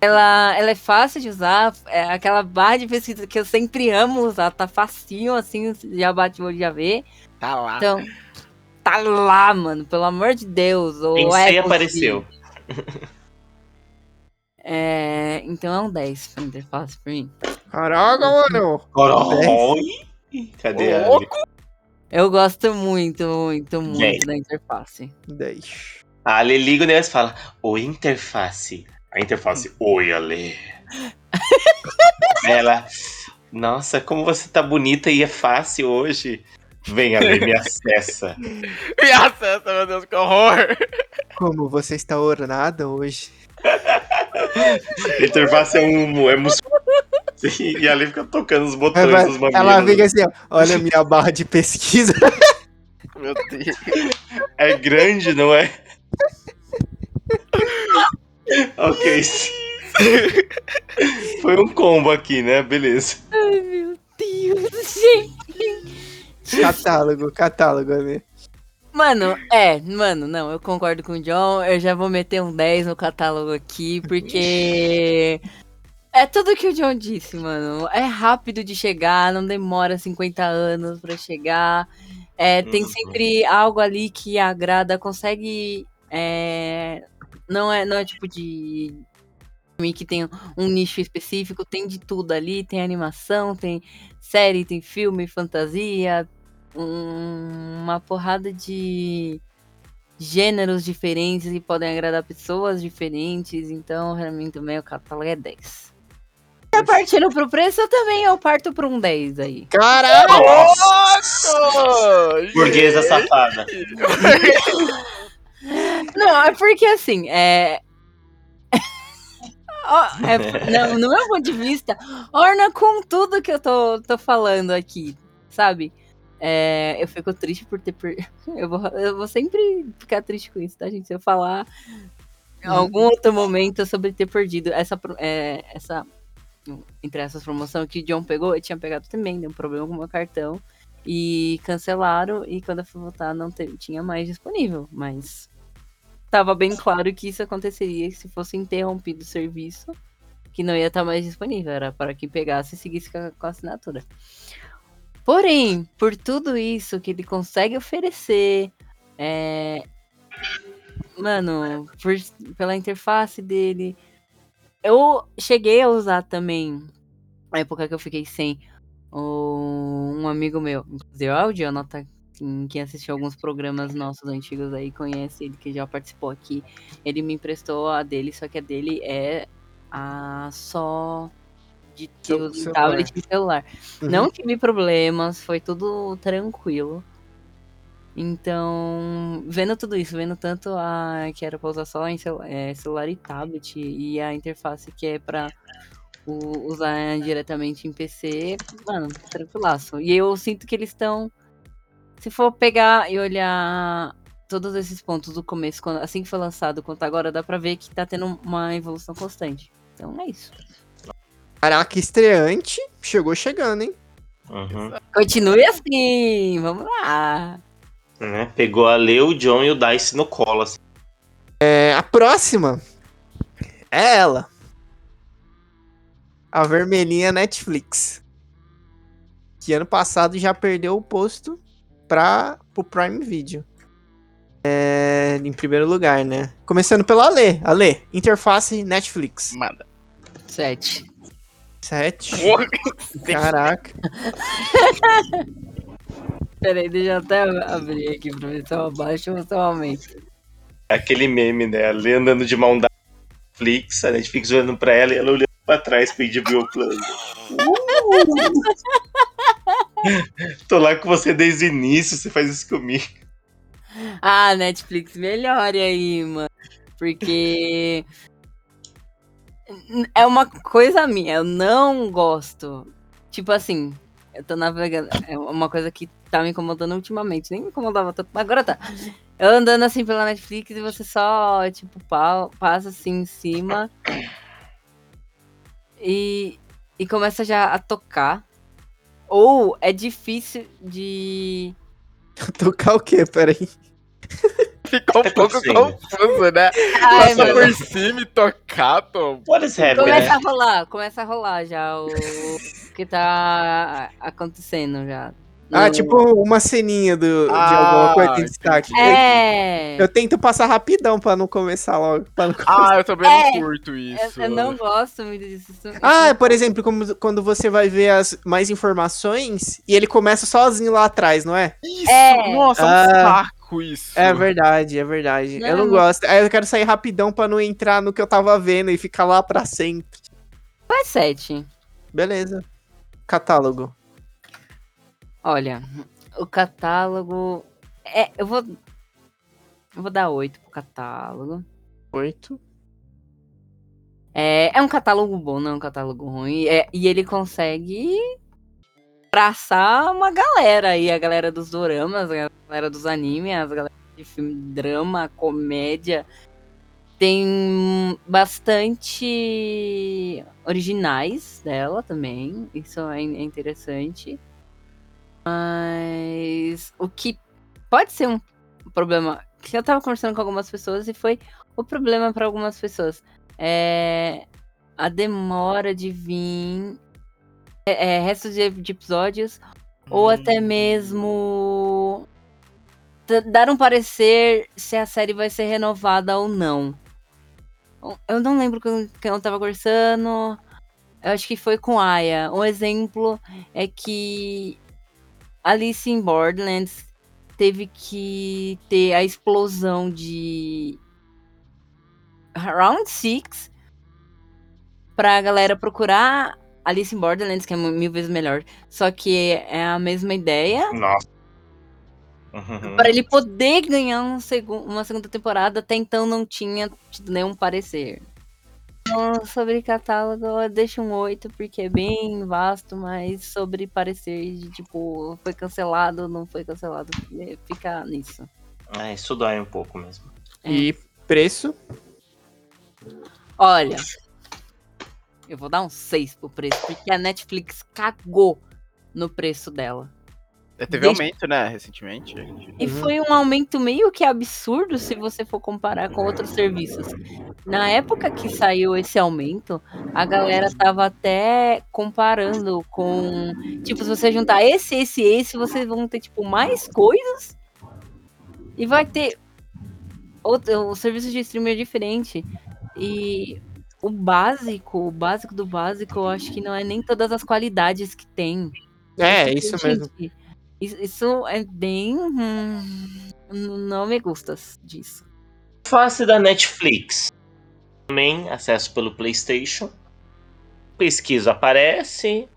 Ela, ela é fácil de usar, é aquela barra de pesquisa que eu sempre amo usar, tá facinho, assim, já bate o olho já vê. Tá lá. Então, tá lá, mano, pelo amor de Deus. Ou Pensei é apareceu. [laughs] É, então é um 10 pra interface pra mim. Caraca, mano. Oi! Cadê a Eu gosto muito, muito, muito Dez. da interface. 10. A Ale liga o negócio e fala: Oi, interface. A interface, [laughs] oi, Ale. Ela, nossa, como você tá bonita e é fácil hoje. Vem, Ale, me acessa. [laughs] Me acessa, meu Deus, que horror. Como você está ornada hoje. [laughs] Interface é um. É mus... E a Ale fica tocando os botões Ela, dos mamilos. ela fica assim, ó, olha a minha barra de pesquisa. [laughs] Meu Deus. É grande, não é? [laughs] ok. Foi um combo aqui, né? Beleza. Ai, meu Deus, gente. catálogo, catálogo, né? Mano, é, mano, não, eu concordo com o John. Eu já vou meter um 10 no catálogo aqui, porque. É tudo que o John disse, mano. É rápido de chegar, não demora 50 anos pra chegar. É, tem Uhum. sempre algo ali que agrada, consegue. é, não, é, não é tipo de filme que tem um nicho específico, tem de tudo ali, tem animação, tem série, tem filme, fantasia, um- uma porrada de gêneros diferentes e podem agradar pessoas diferentes, então também o catálogo é 10. E partindo pro preço, eu também eu parto pra um 10 aí. Caralho! Nossa! Burguesa safada. [laughs] Não, é porque assim, é. [laughs] É- não, no meu ponto de vista, orna com tudo que eu tô, tô falando aqui, sabe? É, eu fico triste por ter. Per... [laughs] Eu, vou, eu vou sempre ficar triste com isso, tá, gente? Se eu falar. em algum outro momento sobre ter perdido essa, pro- é, essa entre essas promoções que o John pegou, eu tinha pegado também, deu um problema com o meu cartão e cancelaram e quando eu fui voltar não tinha mais disponível, mas tava bem claro que isso aconteceria se fosse interrompido o serviço, que não ia estar mais disponível, era para quem pegasse e seguisse com a, com a assinatura. Porém, por tudo isso que ele consegue oferecer, é, mano, por- pela interface dele. Eu cheguei a usar também, na época que eu fiquei sem, um amigo meu, inclusive o Jonathan, quem- quem assistiu alguns programas nossos antigos aí conhece ele, que já participou aqui. Ele me emprestou a dele, só que a dele é a só de tablet e celular. Uhum. Não tive problemas, foi tudo tranquilo. Então, vendo tudo isso, vendo tanto a que era pra usar só em celu- é, celular e tablet e a interface que é pra usar diretamente em PC, mano, tranquilaço. E eu sinto que eles estão. Se for pegar e olhar todos esses pontos do começo, quando- assim que foi lançado, quanto agora, dá pra ver que tá tendo uma evolução constante. Então é isso. Caraca, estreante. Chegou chegando, hein? Uhum. Continue assim, vamos lá. Né? Pegou a Lê, o John e o Dice no colo. Assim. É, a próxima é ela. A vermelhinha Netflix. Que ano passado já perdeu o posto para o Prime Video. É, em primeiro lugar, né? Começando pela Ale. Ale, interface Netflix. Manda. Sete. Sete. Caraca. [laughs] Peraí, deixa eu até abrir aqui pra ver se eu abaixo ou se eu aumento. Aquele meme, né? A Lê andando de mão na Netflix, a Netflix olhando pra ela e ela olhando pra trás pro HBO Plus. [laughs] Tô lá com você desde o início, você faz isso comigo. Ah, Netflix, melhore aí, mano. Porque. É uma coisa minha, eu não gosto. Tipo assim, eu tô navegando. É uma coisa que tá me incomodando ultimamente. Nem me incomodava tanto, mas agora tá. Eu andando assim pela Netflix e você só, tipo, pa- passa assim em cima. E, e começa já a tocar. Ou é difícil de. [laughs] Tocar o quê? Peraí. [laughs] Ficou um Tá pouco confuso, né? Ai, Passar por cima e tocar, Tom. What is happening? Começa a rolar, começa a rolar já o que tá acontecendo já. Ah, No- tipo uma ceninha do, de Ah, alguma coisa de destaque. É. Eu tento passar rapidão pra não começar logo. não Ah, eu também É, não curto isso. Eu, eu não gosto muito disso. Isso- Ah, por exemplo, como, quando você vai ver as mais informações e ele começa sozinho lá atrás, não é? Isso, É. nossa, Ah. um saco isso. É verdade, é verdade. Não, eu não gosto. Aí eu quero sair rapidão pra não entrar no que eu tava vendo e ficar lá pra sempre. Faz sete. Beleza. Catálogo. Olha, o catálogo. É, eu vou. Eu vou dar oito pro catálogo. Oito. É, é um catálogo bom, não é um catálogo ruim. É, e ele consegue traçar uma galera aí, a galera dos doramas, a galera dos animes, as galera de filme drama, comédia. Tem bastante originais dela também. Isso é é interessante. Mas o que pode ser um problema que eu tava conversando com algumas pessoas e foi o problema para algumas pessoas é a demora de vir é, é, resto de, de episódios ou até mesmo dar um parecer se a série vai ser renovada ou não. Eu não lembro com quem eu tava conversando. Eu acho que foi com Aya. Um exemplo é que Alice in Borderlands teve que ter a explosão de Round 6 pra galera procurar Alice in Borderlands, que é mil vezes melhor. Só que é a mesma ideia. Nossa. Uhum. Pra ele poder ganhar um segu- uma segunda temporada, até então não tinha tido nenhum parecer. Então, sobre catálogo, eu deixo um 8, porque é bem vasto, mas sobre parecer de tipo, foi cancelado, não foi cancelado, fica nisso. É, isso dói um pouco mesmo. É. E preço. Olha, eu vou dar um 6 pro preço, porque a Netflix cagou no preço dela. É, Teve Deixa- aumento, né, recentemente. E Uhum. foi um aumento meio que absurdo se você for comparar com outros serviços. Na época que saiu esse aumento, a galera tava até comparando com. Tipo, se você juntar esse, esse, esse, vocês vão ter, tipo, mais coisas. E vai ter. Outro, o serviço de streaming é diferente. E o básico, o básico do básico, eu acho que não é nem todas as qualidades que tem. É, Porque, isso mesmo. gente, Isso, é bem. hum, não me gusta disso. Face da Netflix. Também acesso pelo PlayStation. Pesquisa aparece.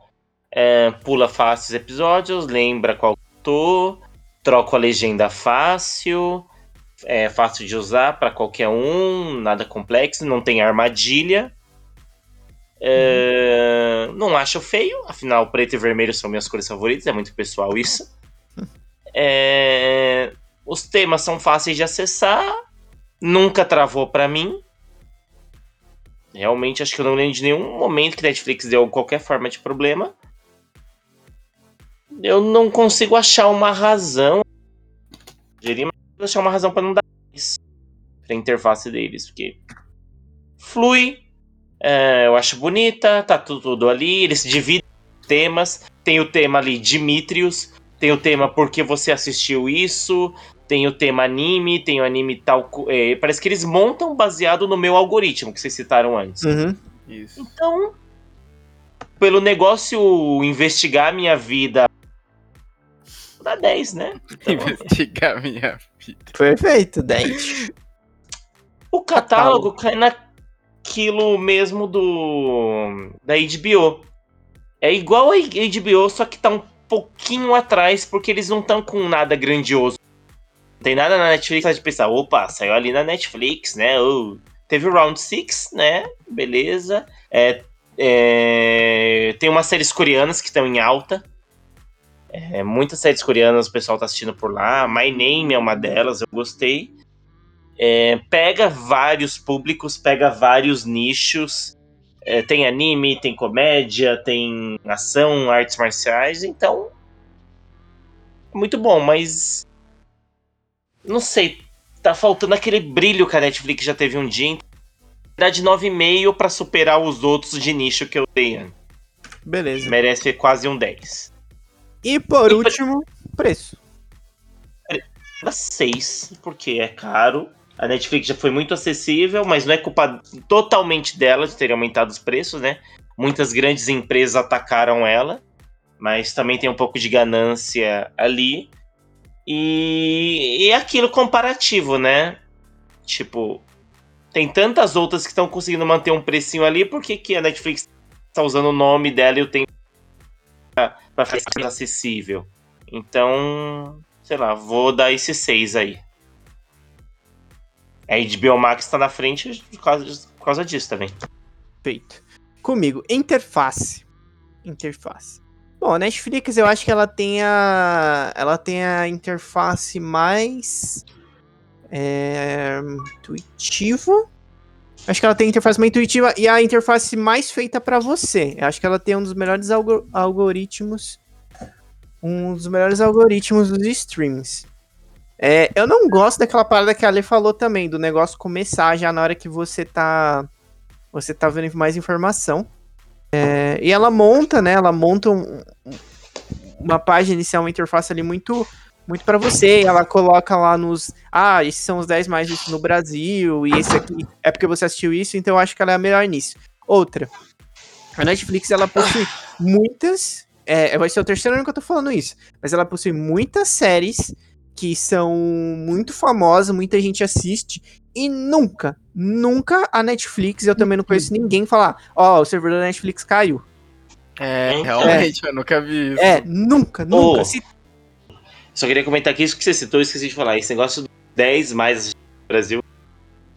é, pula fácil os episódios. Lembra qual tô. Troco a legenda fácil. É fácil de usar para qualquer um. Nada complexo. Não tem armadilha. É, não acho feio, afinal, preto e vermelho são minhas cores favoritas, é muito pessoal isso. É, os temas são fáceis de acessar, nunca travou pra mim. Realmente, acho que eu não lembro de nenhum momento que Netflix deu qualquer forma de problema. Eu não consigo achar uma razão. Gerir, mas achar uma razão pra não dar isso pra interface deles, porque flui, é, eu acho bonita, tá tudo, tudo ali, eles dividem temas. Tem o tema ali Dimitrios, tem o tema porque você assistiu isso, tem o tema anime, tem o anime tal. é, parece que eles montam baseado no meu algoritmo que vocês citaram antes. Uhum. Isso. Então, pelo negócio investigar minha vida, dá 10, né? Então, Investigar minha vida. Perfeito, 10. o catálogo cai naquilo mesmo do da HBO. É igual a HBO, só que tá um pouquinho atrás, porque eles não estão com nada grandioso. Não tem nada na Netflix pra gente pensar, opa, saiu ali na Netflix, né? Teve o Round 6, né? Beleza. É, é, tem umas séries coreanas que estão em alta. É, muitas séries coreanas o pessoal tá assistindo por lá. My Name é uma delas, eu gostei. É, pega vários públicos, pega vários nichos. É, tem anime, tem comédia, tem ação, artes marciais, então. Muito bom, mas. Não sei. Tá faltando aquele brilho que a Netflix já teve um dia. Dá de 9,5 pra superar os outros de nicho que eu dei. Beleza. Merece quase um 10. E por E- último, preço. Dá 6, porque é caro. A Netflix já foi muito acessível, mas não é culpa totalmente dela de ter aumentado os preços, né? Muitas grandes empresas atacaram ela, mas também tem um pouco de ganância ali. E, e é aquilo comparativo, né? Tipo, tem tantas outras que estão conseguindo manter um precinho ali, por que, que a Netflix tá usando o nome dela e o tempo pra ficar acessível? Então, sei lá, vou dar esse 6 aí. A HBO Max tá na frente por causa, por causa disso também. Feito. Comigo, interface. Interface. Bom, a Netflix eu acho que ela tem a. Ela tem a interface mais. É, intuitiva. Acho que ela tem a interface mais intuitiva e a interface mais feita pra você. Eu acho que ela tem um dos melhores algo- algoritmos. Um dos melhores algoritmos dos streams. É, eu não gosto daquela parada que a Ale falou também, do negócio começar já na hora que você tá você tá vendo mais informação. É, e ela monta, né? Ela monta um- um- uma página inicial, uma interface ali muito muito para você. Ela coloca lá nos. Ah, esses são os 10 mais vistos no Brasil. E esse aqui é porque você assistiu isso, então eu acho que ela é a melhor nisso. Outra. A Netflix ela possui muitas. É, vai ser o terceiro ano que eu tô falando isso. Mas ela possui muitas séries que são muito famosas, muita gente assiste. E nunca, nunca a Netflix, eu também não conheço ninguém falar, ó, o servidor da Netflix caiu. É, É. realmente, eu nunca vi isso. É, nunca, nunca. Ô. Se- Só queria comentar aqui isso que você citou, eu esqueci de falar. Esse negócio do 10 mais no Brasil.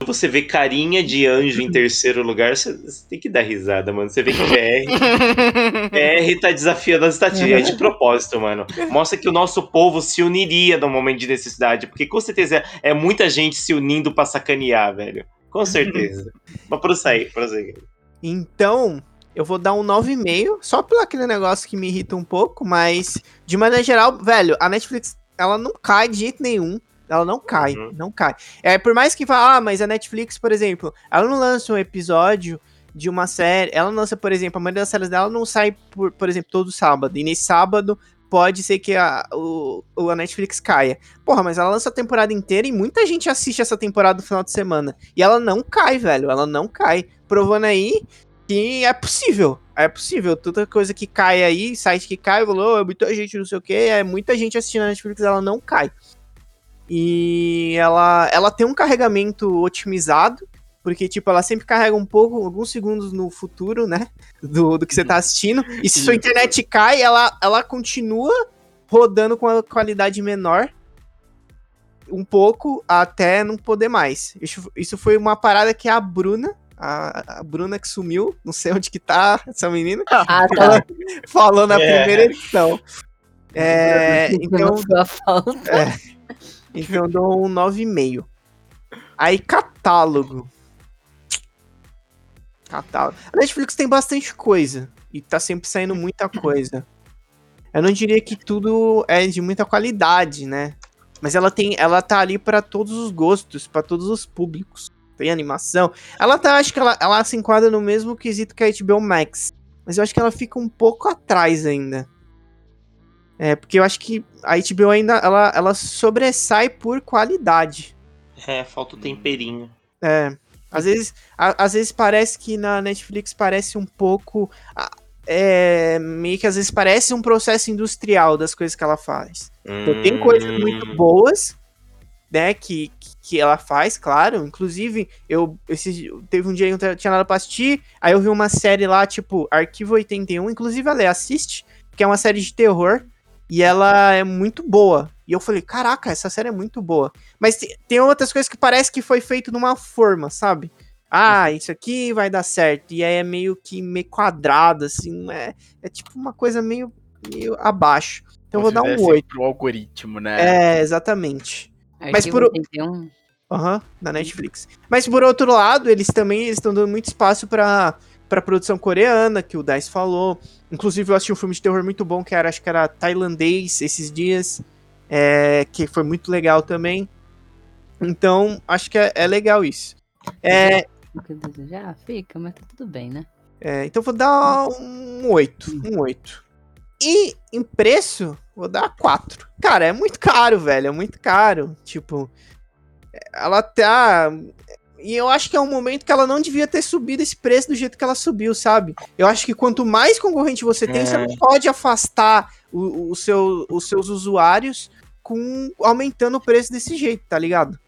Você vê carinha de anjo em terceiro lugar, você, você tem que dar risada, mano. Você vê que BR, BR tá desafiando as estatísticas. É de propósito, mano. Mostra que o nosso povo se uniria no momento de necessidade. Porque com certeza é muita gente se unindo pra sacanear, velho. Com certeza. Mas prossegue, prossegue. Então, eu vou dar um 9,5, só pelo aquele negócio que me irrita um pouco, mas de maneira geral, velho, a Netflix, ela não cai de jeito nenhum. Ela não cai, Uhum. não cai. É, por mais que vá, ah, mas a Netflix, por exemplo, ela não lança um episódio de uma série, ela lança, por exemplo, a maioria das séries dela não sai, por, por exemplo, todo sábado. E nesse sábado pode ser que a, o, o- a Netflix caia. Porra, mas ela lança a temporada inteira e muita gente assiste essa temporada no final de semana. E ela não cai, velho, ela não cai. Provando aí que é possível. É possível. Toda coisa que cai aí, site que cai, falou, é muita gente, não sei o que, é muita gente assistindo a Netflix, ela não cai. E ela, ela tem um carregamento otimizado, porque, tipo, ela sempre carrega um pouco, alguns segundos no futuro, né? Do, do que você tá assistindo. E se sua internet cai, ela, ela continua rodando com a qualidade menor. Um pouco até não poder mais. Isso, isso foi uma parada que a Bruna, a, a Bruna que sumiu, não sei onde que tá essa menina, Ah, tá. [laughs] falou na É. primeira edição. É, então, falta. Então eu dou um 9,5. Aí, catálogo. Catálogo. A Netflix tem bastante coisa. E tá sempre saindo muita coisa. Eu não diria que tudo é de muita qualidade, né? Mas ela tem, ela tá ali pra todos os gostos, pra todos os públicos. Tem animação. Ela tá, acho que ela, ela se enquadra no mesmo quesito que a HBO Max. Mas eu acho que ela fica um pouco atrás ainda. É, porque eu acho que a HBO ainda, ela, ela sobressai por qualidade. É, falta o temperinho. É. Às vezes, a- às vezes parece que na Netflix parece um pouco. É, meio que às vezes parece um processo industrial das coisas que ela faz. Então, tem coisas Hum, muito boas, né, que, que ela faz, claro. Inclusive, eu esse, teve um dia que eu não tinha nada pra assistir, aí eu vi uma série lá, tipo, Arquivo 81, inclusive a Lê assiste, que é uma série de terror, e ela é muito boa. E eu falei, caraca, essa série é muito boa. Mas te- tem outras coisas que parece que foi feito numa forma, sabe? Ah, isso aqui vai dar certo. E aí é meio que meio quadrado, assim, é, é tipo uma coisa meio, meio abaixo. Então eu vou dar um 8. Pro algoritmo, né? É, exatamente. Mas Arquivo por- 81. Aham, na Netflix. Mas por outro lado, eles também estão dando muito espaço pra, pra produção coreana, que o Dice falou. Inclusive, eu assisti um filme de terror muito bom, que era, acho que era tailandês esses dias. é, que foi muito legal também. Então, acho que é, é legal isso. É, O que eu desejar? Fica, mas tá tudo bem, né? é, então, vou dar um 8. Um 8. E em preço, vou dar 4. Cara, é muito caro, velho. É muito caro. Tipo, ela tá. E eu acho que é um momento que ela não devia ter subido esse preço do jeito que ela subiu, sabe? Eu acho que quanto mais concorrente você tem, você É. não pode afastar o, o seu, os seus usuários com aumentando o preço desse jeito, tá ligado?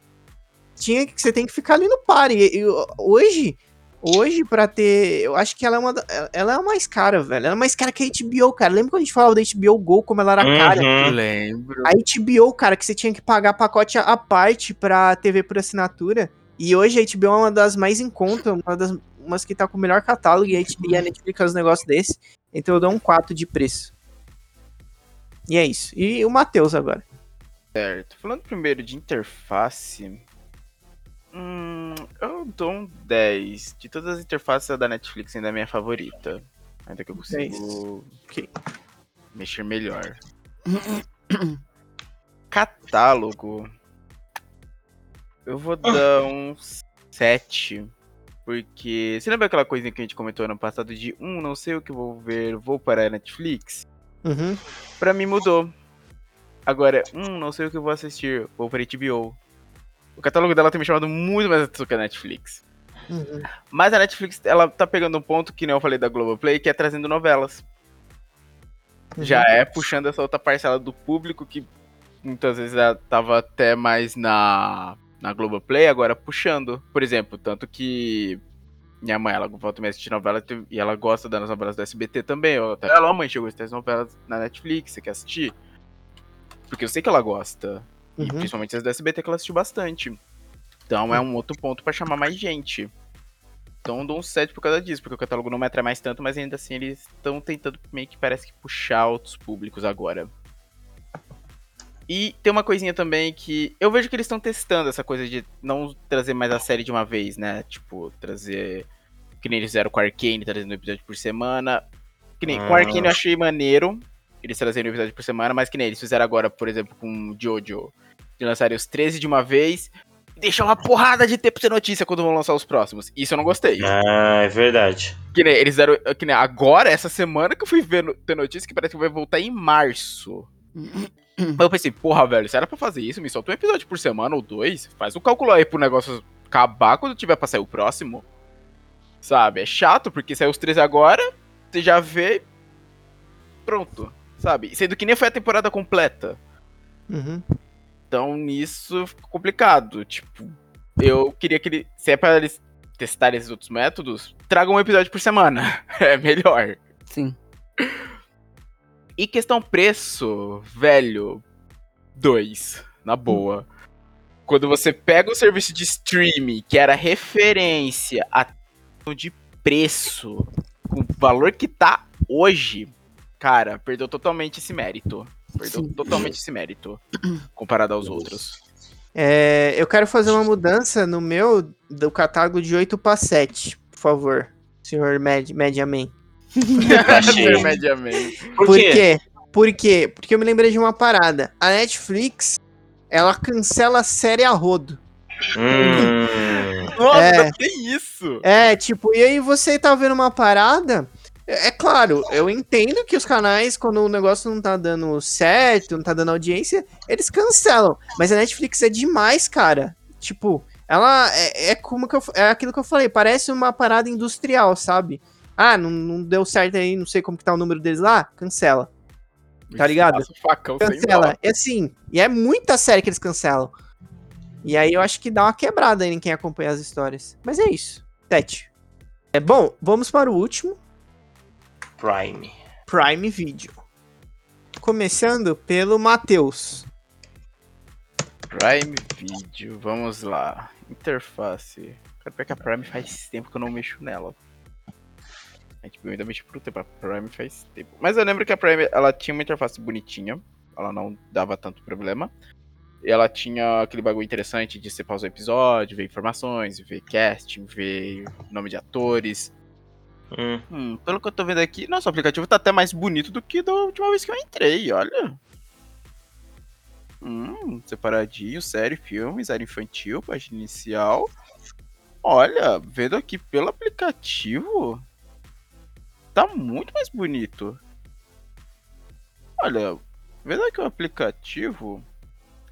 Tinha que você tem que ficar ali no par. E, e hoje, hoje para ter, eu acho que ela é uma da- ela é a mais cara, velho. Ela é mais cara que a HBO, cara. Lembra quando a gente falava da HBO Go como ela era cara? Eu uhum. lembro. A HBO, cara, que você tinha que pagar pacote à parte pra TV por assinatura. E hoje a HBO é uma das mais em conta, uma das umas que tá com o melhor catálogo e a, HBO e a Netflix faz um negócio desse. Então eu dou um 4 de preço. E é isso. E o Matheus agora. Certo. Falando primeiro de interface. Hum, eu dou um 10. De todas as interfaces, a da Netflix ainda é a minha favorita. Ainda que eu consigo Ok. mexer melhor. [coughs] Catálogo. Eu vou dar um 7. Porque. Você lembra aquela coisinha que a gente comentou ano passado de um, não sei o que vou ver, vou para a Netflix? Uhum. Pra mim mudou. Agora, hum, não sei o que vou assistir, vou pra HBO. O catálogo dela tem me chamado muito mais atenção que a Netflix. Uhum. Mas a Netflix, ela tá pegando um ponto que nem eu falei da Globoplay, que é trazendo novelas. Já é puxando essa outra parcela do público que muitas vezes ela tava até mais na, na Globoplay, agora puxando. Por exemplo, tanto que minha mãe, ela volta a assistir novela e ela gosta das novelas do SBT também. Eu até, ela, "Ó, mãe, chegou as novelas na Netflix, você quer assistir? Porque eu sei que ela gosta. E Uhum. principalmente as do SBT que ela assistiu bastante. Então é um outro ponto pra chamar mais gente. Então eu dou um 7 por causa disso, porque o catálogo não me atrai mais tanto, mas ainda assim eles estão tentando meio que parece que puxar outros públicos agora. E tem uma coisinha também que eu vejo que eles estão testando essa coisa de não trazer mais a série de uma vez, né? Tipo, trazer. Que nem eles fizeram com Arcane, trazendo um episódio por semana. Que nem com Ah. Arcane eu achei maneiro. Eles trazendo um episódio por semana, mas que nem eles fizeram agora, por exemplo, com Jojo. De lançarem os 13 de uma vez. E deixar uma porrada de tempo sem notícia quando vão lançar os próximos. Isso eu não gostei. Ah, é verdade. Que nem eles deram. Que nem agora, essa semana que eu fui ver no- ter notícia que parece que vai voltar em março. Mas eu pensei, porra, velho, se era pra fazer isso, me solta um episódio por semana ou dois. Faz um cálculo aí pro negócio acabar quando tiver pra sair o próximo. Sabe? É chato, porque saiu os três agora, você já vê. Pronto. Sabe? Sendo que nem foi a temporada completa. Uhum. Então nisso ficou complicado. Tipo, eu queria que ele. Se é pra eles testarem esses outros métodos, tragam um episódio por semana. [laughs] É melhor. Sim. E questão preço, velho, dois, na boa. Quando você pega o serviço de streaming, que era referência a de preço, com o valor que tá hoje, cara, perdeu totalmente esse mérito. Perdeu Sim. totalmente esse mérito, comparado aos outros. É, eu quero fazer uma mudança no meu do catálogo de 8 para 7, por favor, senhor Med Mediaman. [laughs] Intermediamente. Por, Por quê? quê? Por quê? Porque eu me lembrei de uma parada. A Netflix, ela cancela a série a rodo. Hum, Nossa, É. tem isso! É, tipo, e aí você tá vendo uma parada. É é claro, eu entendo que os canais, quando o negócio não tá dando certo, não tá dando audiência, eles cancelam. Mas a Netflix é demais, cara. Tipo, ela é, é como que eu, é aquilo que eu falei, parece uma parada industrial, sabe? Ah, não, não deu certo aí, não sei como que tá o número deles lá, cancela. Tá ligado? Facão. Cancela. E assim, e é muita série que eles cancelam. E aí eu acho que dá uma quebrada aí em quem acompanha as histórias. Mas é isso. Sete. É bom, vamos para o último. Prime. Prime Video. Começando pelo Matheus. Prime Video, vamos lá. Interface. Cara, pior que a Prime faz tempo que eu não mexo nela. É, tipo, eu ainda por um tempo. A Prime faz tempo. Mas eu lembro que a Prime, ela tinha uma interface bonitinha. Ela não dava tanto problema. E ela tinha aquele bagulho interessante de você pausar o episódio, ver informações, ver casting, ver nome de atores. Hum, Hum, pelo que eu tô vendo aqui, nosso aplicativo tá até mais bonito do que da última vez que eu entrei, olha. Hum, separadinho, série, filmes, área infantil, página inicial. Olha, vendo aqui pelo aplicativo, tá muito mais bonito. Olha, vendo aqui o aplicativo,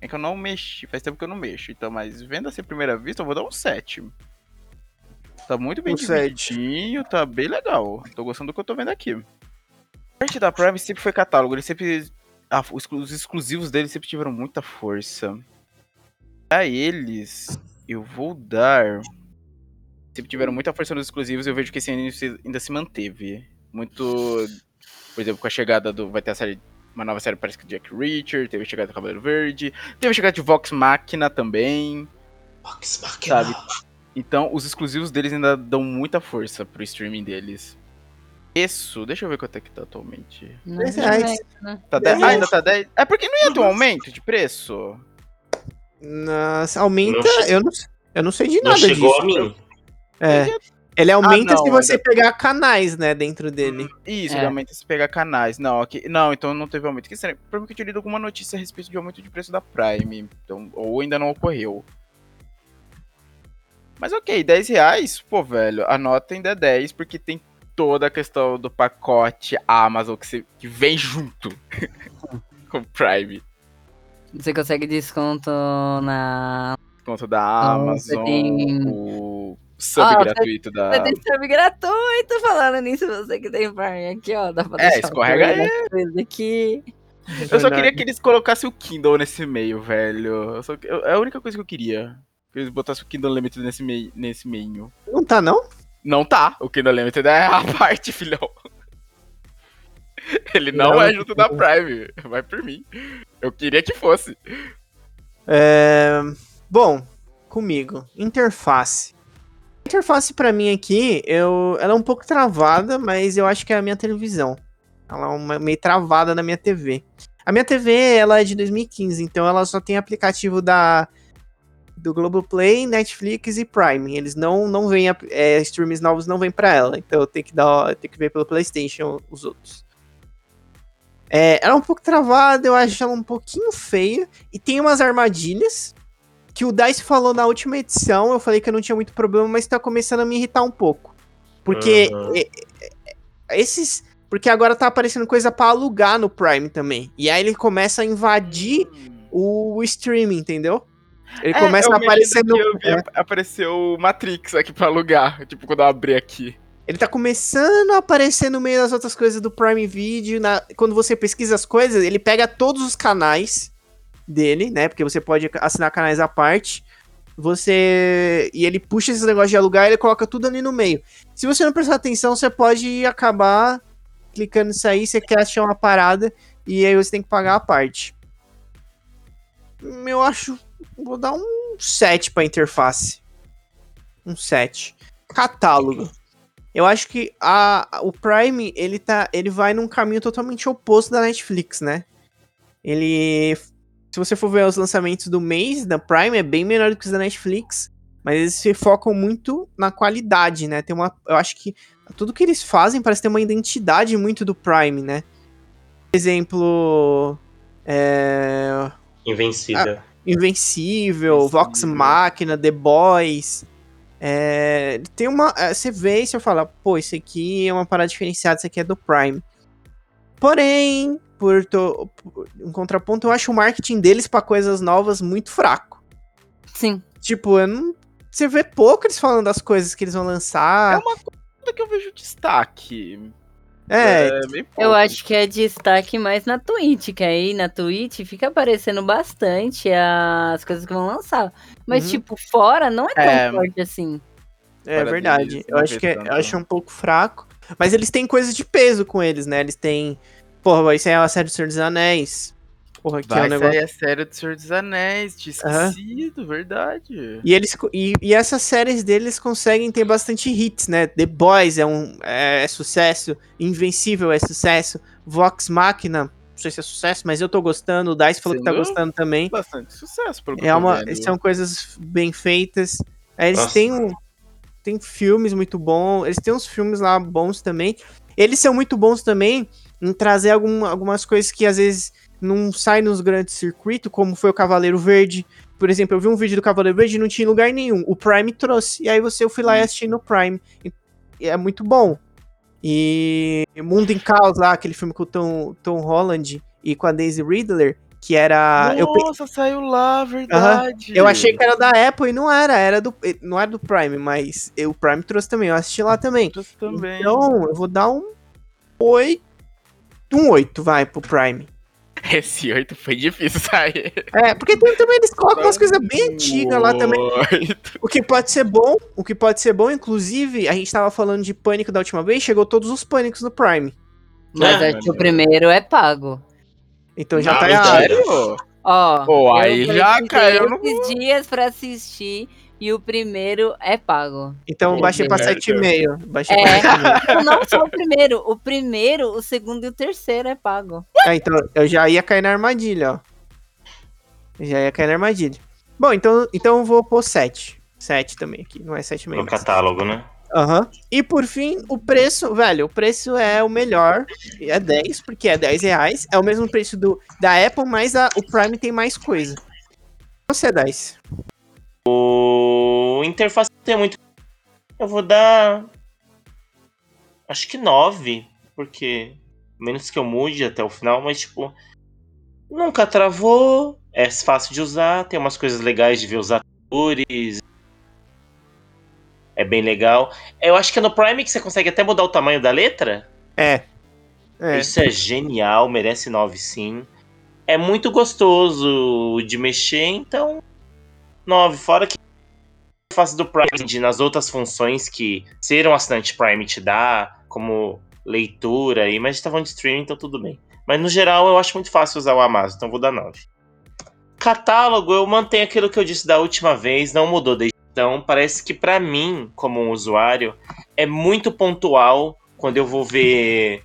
é que eu não mexi, faz tempo que eu não mexo, então, mas vendo assim à primeira vista, eu vou dar um 7. Tá muito bem Um divididinho, tá bem legal. Tô gostando do que eu tô vendo aqui. A parte da Prime sempre foi catálogo, eles sempre. ah, os exclu- os exclusivos deles sempre tiveram muita força. Pra eles, eu vou dar. Sempre tiveram muita força nos exclusivos, eu vejo que esse ainda se manteve. Muito. Por exemplo, com a chegada do. Vai ter a série. Uma nova série, parece que Jack Reacher, teve a chegada do Cavaleiro Verde, teve a chegada de Vox Machina também. Vox Machina. Sabe? Então, os exclusivos deles ainda dão muita força pro streaming deles. Isso, deixa eu ver quanto é que tá atualmente. Reais. Tá 10? Ah, ainda tá 10? É porque não ia ter um aumento de preço? Nossa, aumenta. Não eu, não, eu não sei de Não nada chegou disso. a mim. É. Ele aumenta Ah, não, se você ainda- pegar canais, né, dentro dele. Isso, É. ele aumenta se pegar canais. Não, aqui, não, então não teve aumento. Que estranho. Provavelmente eu tinha lido alguma notícia a respeito de aumento de preço da Prime. Então, ou ainda não ocorreu. Mas ok, 10 reais, pô, velho, a nota ainda é 10, porque tem toda a questão do pacote Amazon que, você- que vem junto [laughs] com o Prime. Você consegue desconto na. Conta da Então, você Amazon, tem- o sub Ah, gratuito da. Você tem sub gratuito falando nisso, você que tem Prime aqui, ó. Dá pra É, escorrega gratuito aqui. Eu só queria que eles colocassem o Kindle nesse meio, velho. Eu só- eu- é a única coisa que eu queria. Que eles botassem o Kindle Limited nesse meio. Nesse meio. Não tá, não? Não tá. O Kindle Limited é a [laughs] parte, filhão. Ele não, Não. é junto da Prime. Vai por mim. Eu queria que fosse. É, Bom, comigo. Interface. Interface pra mim aqui, eu... ela é um pouco travada, mas eu acho que é a minha televisão. Ela é uma... meio travada na minha TV. A minha TV, ela é de 2015, então ela só tem aplicativo da do Globoplay, Netflix e Prime. Eles não não vêm é, streams novos não vêm para ela, então eu tenho que dar, eu tenho que ver pelo PlayStation os outros. É, ela é um pouco travada, eu acho ela um pouquinho feia e tem umas armadilhas que o Dice falou na última edição, eu falei que eu não tinha muito problema, mas tá começando a me irritar um pouco. Porque Uhum. é, é, esses. Porque agora tá aparecendo coisa pra alugar no Prime também. E aí ele começa a invadir o streaming, entendeu? Ele começa a aparecer no. É, Eu vi, é, Apareceu o Matrix aqui pra alugar. Tipo, quando eu abri aqui. ele tá começando a aparecer no meio das outras coisas do Prime Video. na- quando você pesquisa as coisas, ele pega todos os canais dele, né? Porque você pode assinar canais à parte. Você. E ele puxa esse negócio de alugar e ele coloca tudo ali no meio. Se você não prestar atenção, você pode acabar clicando nisso aí, você quer achar uma parada e aí você tem que pagar a parte. Eu acho. Vou dar um 7 pra interface. Um 7. Catálogo. Eu acho que a, o Prime, ele, tá, ele vai num caminho totalmente oposto da Netflix, né? Ele. Se você for ver os lançamentos do mês da Prime, é bem menor do que os da Netflix. Mas eles se focam muito na qualidade, né? Tem uma. Eu acho que tudo que eles fazem parece ter uma identidade muito do Prime, né? Por exemplo. É. Invencível. Invencível, Vox. Machina, The Boys. É, tem uma. é, Você vê e você fala, pô, isso aqui é uma parada diferenciada, isso aqui é do Prime. Porém, por, to, por um contraponto, eu acho o marketing deles pra coisas novas muito fraco. Sim. Tipo, eu não. Você vê pouco eles falando das coisas que eles vão lançar. É uma coisa que eu vejo destaque. É, bem pouco. Eu acho que é destaque mais na Twitch, que aí na Twitch fica aparecendo bastante as coisas que vão lançar. Mas, Uhum. tipo, fora não é tão É. forte assim. É verdade. deles, eu acho que é, eu acho um pouco fraco. Mas eles têm coisas de peso com eles, né? Eles têm. Porra, isso aí é a série do Senhor dos Anéis. Porra, que é um Vai negócio. sair a série do Senhor dos Anéis, tinha Aham. esquecido, verdade. E, eles, e, e essas séries deles conseguem ter bastante hits, né? The Boys é um é, é sucesso, Invencível é sucesso, Vox Machina, não sei se é sucesso, mas eu tô gostando, o Dice falou que tá gostando também. Bastante sucesso, pelo É uma, vendo. são coisas bem feitas. Aí eles Nossa. têm, um- têm filmes muito bons, eles têm uns filmes lá bons também. Eles são muito bons também em trazer algum, algumas coisas que às vezes não saem nos grandes circuitos, como foi o Cavaleiro Verde. Por exemplo, eu vi um vídeo do Cavaleiro Verde e não tinha lugar nenhum. O Prime trouxe. E aí você eu fui lá e assisti no Prime. E é muito bom. E Mundo em Caos lá, aquele filme com o Tom, Tom Holland e com a Daisy Ridler, que era. eu, Nossa, saiu lá, verdade. eu achei que era da Apple e não era, era do, não era do Prime, mas eu- o Prime trouxe também, eu assisti lá também. Trouxe também. Então, eu vou dar um 8, um 8, vai, pro Prime. [laughs] Esse 8 foi difícil sair. É, porque tem, também eles colocam umas coisas bem antigas lá também, o que pode ser bom, o que pode ser bom, inclusive, a gente tava falando de Pânico da última vez, chegou todos os Pânicos no Prime. Mas Ah, acho que o primeiro é pago. Então já Ah, tá errado. Ó, eu aí já caiu no- esses dias pra assistir e o primeiro é pago. Então eu baixei pra Merda. 7,5. Baixei É. pra [laughs] 7,5. Não, só o primeiro. O primeiro, o segundo e o terceiro é pago. Ah, então eu já ia cair na armadilha, ó. Eu já ia cair na armadilha. Bom, então, então eu vou pôr 7. 7 também aqui, não é 7,5. No catálogo, né? Aham. E por fim, o preço, velho, o preço é o melhor. É 10, porque é 10 reais. É o mesmo preço do, da Apple, mas a- o Prime tem mais coisa. Você é 10. O interface tem muito. Eu vou dar. Acho que 9, porque. Menos que eu mude até o final, mas tipo. Nunca travou, é fácil de usar, tem umas coisas legais de ver os atores. É bem legal. Eu acho que é no Prime que você consegue até mudar o tamanho da letra. É. É. Isso é genial, merece 9 sim. É muito gostoso de mexer, então 9. Fora que face do Prime nas outras funções que ser um assinante Prime te dá, como leitura, aí, mas a gente tá de streaming, então tudo bem. Mas no geral eu acho muito fácil usar o Amazon, então vou dar 9. Catálogo, eu mantenho aquilo que eu disse da última vez, não mudou desde então. Parece que pra mim, como um usuário, é muito pontual quando eu vou ver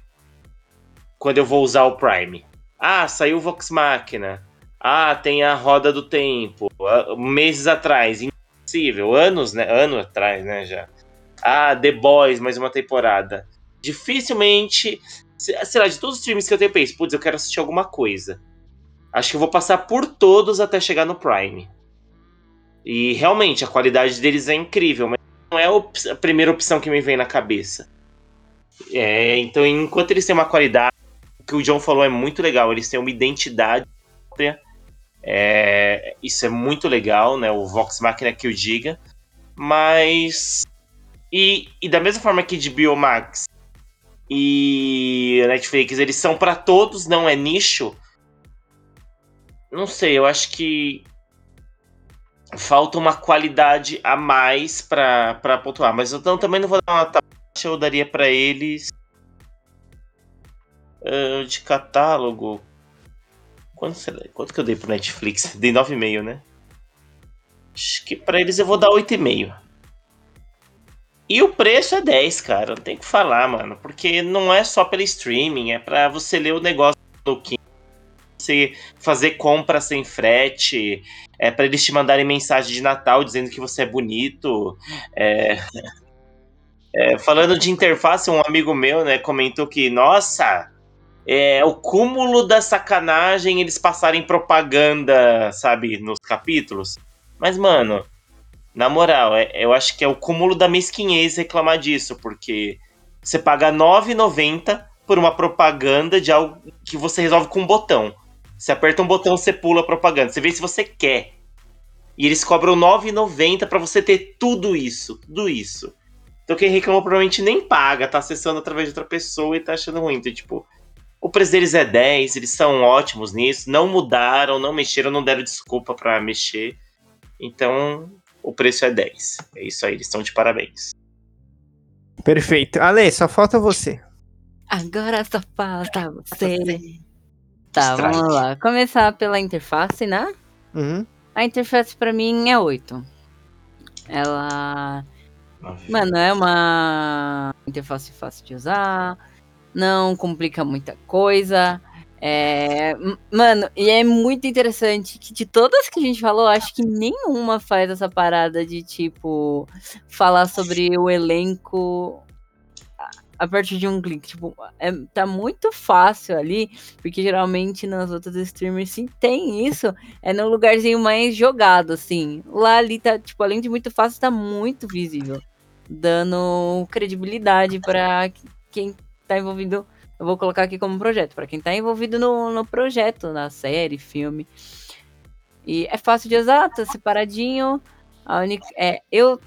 quando eu vou usar o Prime. Ah, saiu o Vox Machina. Ah, tem a Roda do Tempo. ah, Meses atrás, impossível. Anos, né? Ano atrás, né, já. Ah, The Boys, mais uma temporada. Dificilmente, se- sei lá, de todos os filmes que eu tenho, eu penso, putz, eu quero assistir alguma coisa. Acho que eu vou passar por todos até chegar no Prime. E realmente, a qualidade deles é incrível, mas não é a, a primeira opção que me vem na cabeça. É, então, enquanto eles têm uma qualidade, o que o John falou é muito legal, eles têm uma identidade própria. É, isso é muito legal, né? O Vox Machina que o diga. Mas. E, e da mesma forma que de Biomax e Netflix, eles são pra todos, não é nicho. Não sei, eu acho que falta uma qualidade a mais pra pontuar. Mas eu não- também não vou dar uma baixa, eu daria pra eles. ah, de catálogo. Quanto, quanto que eu dei pro Netflix? Dei 9,5, né? Acho que pra eles eu vou dar 8,5. E o preço é 10, cara. Não tem que falar, mano. Porque não é só pelo streaming, é pra você ler o negócio do Kindle, você fazer compra sem frete, é pra eles te mandarem mensagem de Natal dizendo que você é bonito. É... [laughs] É, falando de interface, um amigo meu, né, comentou que, nossa, é o cúmulo da sacanagem eles passarem propaganda, sabe, nos capítulos. Mas, mano, na moral, é- eu acho que é o cúmulo da mesquinhez reclamar disso, porque você paga R$ 9,90 por uma propaganda de algo que você resolve com um botão. Você aperta um botão, você pula a propaganda. Você vê se você quer. E eles cobram R$ 9,90 pra você ter tudo isso. Tudo isso. Então quem reclamou provavelmente nem paga, tá acessando através de outra pessoa e tá achando ruim. Então, tipo, o preço deles é 10, eles são ótimos nisso, não mudaram, não mexeram, não deram desculpa pra mexer. Então, o preço é 10. É isso aí, eles estão de parabéns. Perfeito. Ale, só falta você. Agora só falta você. Tá, Strike. vamos lá. Começar pela interface, né? Uhum. A interface pra mim é 8. Ela. Mano, é uma interface fácil de usar. Não complica muita coisa. É... Mano, e é muito interessante que de todas que a gente falou, acho que nenhuma faz essa parada de tipo falar sobre o elenco a- partir de um clique. Tipo, é, tá muito fácil ali, porque geralmente nas outras streamers se tem isso, é no lugarzinho mais jogado, assim. Lá ali tá, tipo, além de muito fácil, tá muito visível. Dando credibilidade pra quem tá envolvido. Eu vou colocar aqui como projeto, pra quem tá envolvido no, no projeto, na série, filme. E é fácil de usar, tá separadinho. A única. É, eu.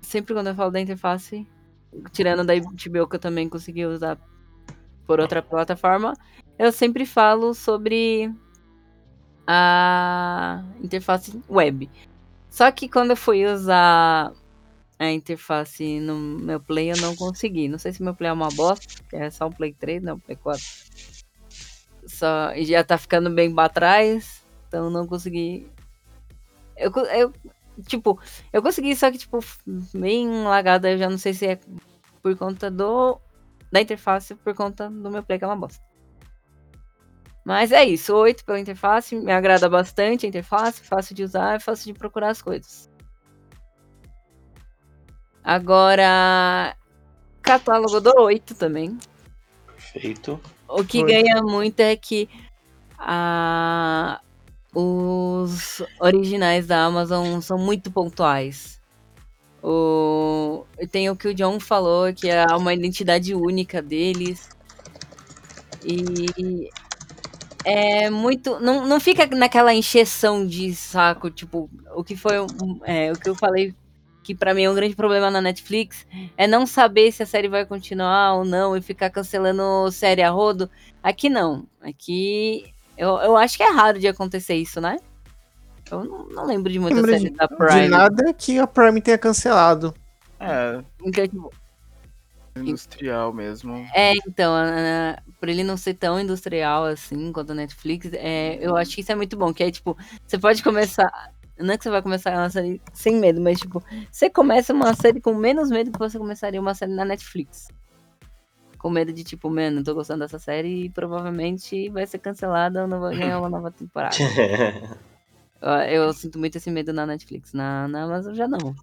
Sempre quando eu falo da interface, tirando da HBO que eu também consegui usar por outra plataforma, eu sempre falo sobre a interface web. Só que quando eu fui usar a interface no meu Play, eu não consegui. Não sei se meu Play é uma bosta, que é só um Play 3, não, Play 4. Só, já tá ficando bem pra trás, então não consegui. Eu, eu, tipo, eu consegui, só que, tipo, bem lagada, eu já não sei se é por conta do da interface, por conta do meu Play, que é uma bosta. Mas é isso, 8 pela interface, me agrada bastante a interface, fácil de usar, é fácil de procurar as coisas. Agora, catálogo do 8 também. Perfeito. O que ganha muito é que a- os originais da Amazon são muito pontuais. O, e tem o que o John falou, que é uma identidade única deles. E é muito. Não, não fica naquela encheção de saco, tipo, o que foi. é, o que eu falei que pra mim é um grande problema na Netflix é não saber se a série vai continuar ou não e ficar cancelando série a rodo. Aqui não. Aqui eu, eu acho que é raro de acontecer isso, né? Eu não, não lembro de muita série de- da De Prime. nada que a Prime tenha cancelado. É, Então, tipo, industrial mesmo. É, então, a- por ele não ser tão industrial assim quanto a Netflix, é, eu acho que isso é muito bom. Que é tipo, você pode começar. Não é que você vai começar uma série sem medo, mas tipo, você começa uma série com menos medo que você começaria uma série na Netflix. com medo de, tipo, mano, tô gostando dessa série e provavelmente vai ser cancelada ou não vai ganhar uma nova temporada. [laughs] Eu, eu sinto muito esse medo na Netflix. Na, na Amazon já não.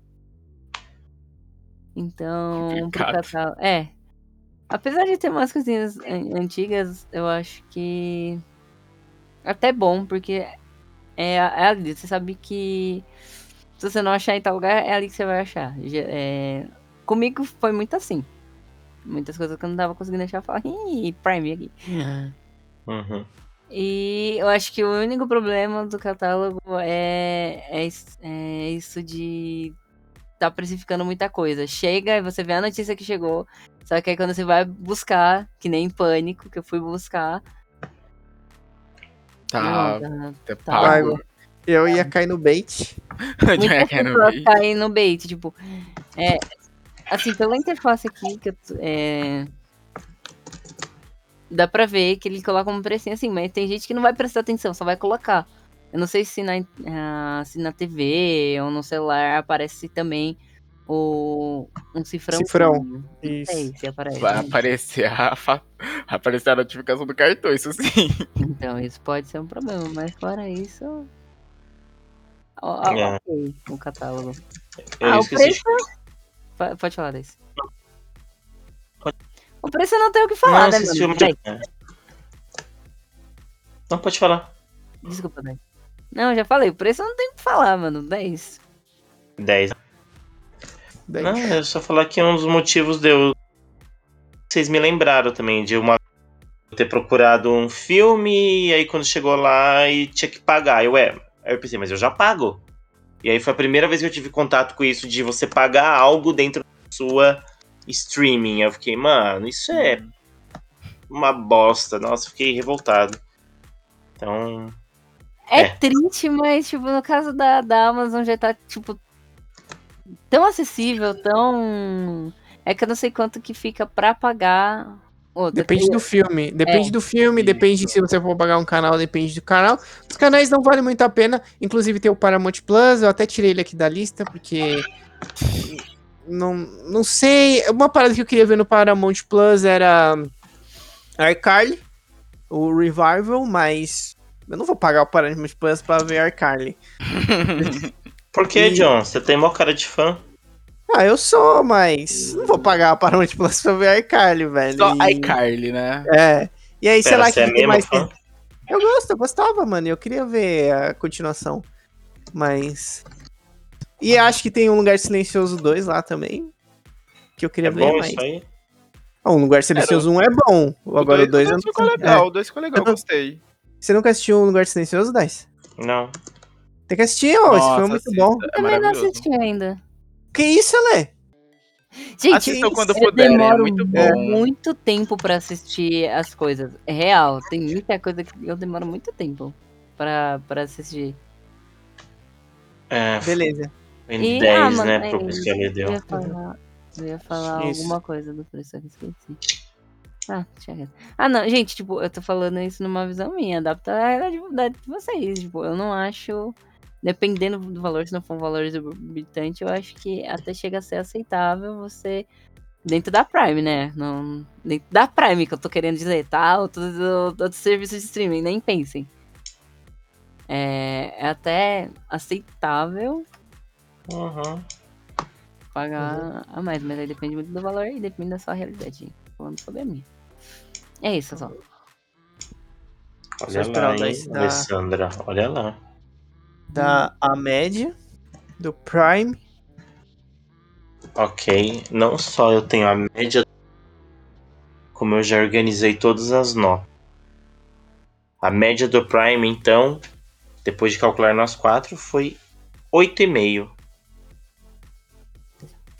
Então, pro Complicado. catálogo. É. Apesar de ter umas coisinhas an- antigas, eu acho que. Até bom, porque é, é ali. Você sabe que se você não achar em tal lugar, é ali que você vai achar. É, Comigo foi muito assim. Muitas coisas que eu não tava conseguindo achar, eu falava, ih, Prime aqui. Uhum. E eu acho que o único problema do catálogo é, é, é isso de tá precificando muita coisa. Chega e você vê a notícia que chegou, só que aí quando você vai buscar, que nem Pânico, que eu fui buscar, Tá, não, tá. pago. Eu ia cair no bait. [laughs] Já muitas quero pessoas ver. caem no bait, tipo, é, assim, pela interface aqui, que eu é, dá pra ver que ele coloca um precinho assim, mas tem gente que não vai prestar atenção, só vai colocar. Eu não sei se na, ah, se na TV ou no celular aparece também o, um cifrão. Cifrão, Não Isso. sei se aparece. Vai aparecer a, fa- aparecer a notificação do cartão, isso sim. Então, isso pode ser um problema, mas fora isso. Ó, ó, É. ok, o catálogo. Eu ah, o de preço. Pode falar desse. Pode. O preço não tem o que Não, falar, né, mano? uma- Vai, Não, pode falar. Desculpa, Dai. Não, já falei, o preço não tem o que falar, mano. 10. 10. Daí. Não, é só falar que um dos motivos de eu. Vocês me lembraram também de uma. eu ter procurado um filme e aí quando chegou lá e tinha que pagar. Eu, é. Aí eu pensei, mas eu já pago. E aí foi a primeira vez que eu tive contato com isso de você pagar algo dentro da sua streaming. Eu fiquei, mano, isso é uma bosta. Nossa, eu fiquei revoltado. Então. É, É. triste, mas, tipo, no caso da, da Amazon já tá, tipo, tão acessível, tão. É que eu não sei quanto que fica pra pagar. outra. Depende do filme. Depende É. do filme, depende se você for pagar um canal, depende do canal. Os canais não valem muito a pena. Inclusive tem o Paramount Plus, eu até tirei ele aqui da lista, porque. Não, não sei. Uma parada que eu queria ver no Paramount Plus era. iCarly, o Revival, mas. Eu não vou pagar o Paramount Plus pra ver iCarly. [laughs] Por que, E- John? Você tem mó cara de fã? Ah, eu sou, mas. Não vou pagar o Paramount Plus pra ver iCarly, velho. Só E- iCarly, né? É. E aí, sei Pera, lá você que é tem mesmo mais. fã? Eu gosto, eu gostava, mano. Eu queria ver a continuação. Mas. E acho que tem um Lugar Silencioso 2 lá também. Que eu queria É ver bom mais. isso aí? Ah, um Lugar Silencioso 1 é bom. Agora o 2 eu o não dois ficou sei. legal, É. o 2 ficou legal, Eu não- gostei. Você nunca assistiu um Lugar Silencioso, Dice? Não. Tem que assistir, ó. Esse filme é muito bom. É Também não maravilhoso. assisti ainda. Que isso, Lê? Gente, Assistam quando eu puderem, é demoro muito bom. muito tempo pra assistir as coisas. É real, tem muita coisa que eu demoro muito tempo pra, pra assistir. É, Beleza. foi E, 10, ah, mano, né? é Pro que ele Eu deu. ia falar, eu ia falar alguma coisa do preço, eu esqueci. Ah, deixa. Ah, não, gente, tipo, eu tô falando isso numa visão minha, adapta a realidade de vocês. Tipo, eu não acho, dependendo do valor, se não for um valor exorbitante, eu acho que até chega a ser aceitável você, dentro da Prime, né? Não, dentro da Prime que eu tô querendo dizer, tá? Outros, outros serviços de streaming, nem pensem. É, é até aceitável Uhum. pagar a mais, mas aí depende muito do valor e depende da sua realidade. Falando sobre a minha. É isso, só. Olha lá, hein, dar- Alessandra. Olha lá. Da a média do Prime. Ok. Não só eu tenho a média, como eu já organizei todas as notas. A média do Prime, então, depois de calcular nós quatro, foi 8,5.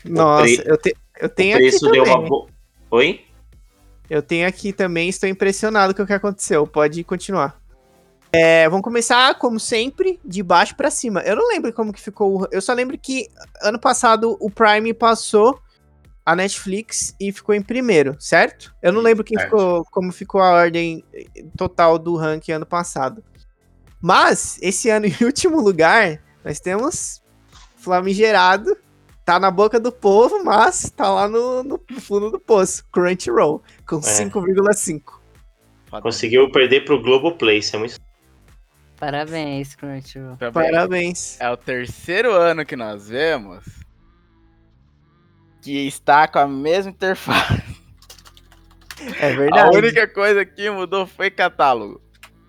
Nossa, pre- eu, te, eu O tenho aqui preço deu também. uma boa. Oi? Eu tenho aqui também, estou impressionado com o que aconteceu. Pode continuar. É, vamos começar, como sempre, de baixo pra cima. Eu não lembro como que ficou. o- Eu só lembro que ano passado o Prime passou a Netflix e ficou em primeiro, certo? Eu não lembro quem Certo. ficou, como ficou a ordem total do ranking ano passado. Mas, esse ano, [laughs] em último lugar, nós temos Flamigerado. Tá na boca do povo, mas tá lá no, no fundo do poço. Crunchyroll. com É. 5,5. Foda. Conseguiu perder pro Globoplay, isso é muito. Parabéns, Crunchyroll. Também. Parabéns. É o terceiro ano que nós vemos que está com a mesma interface. É A verdade. única coisa que mudou foi catálogo.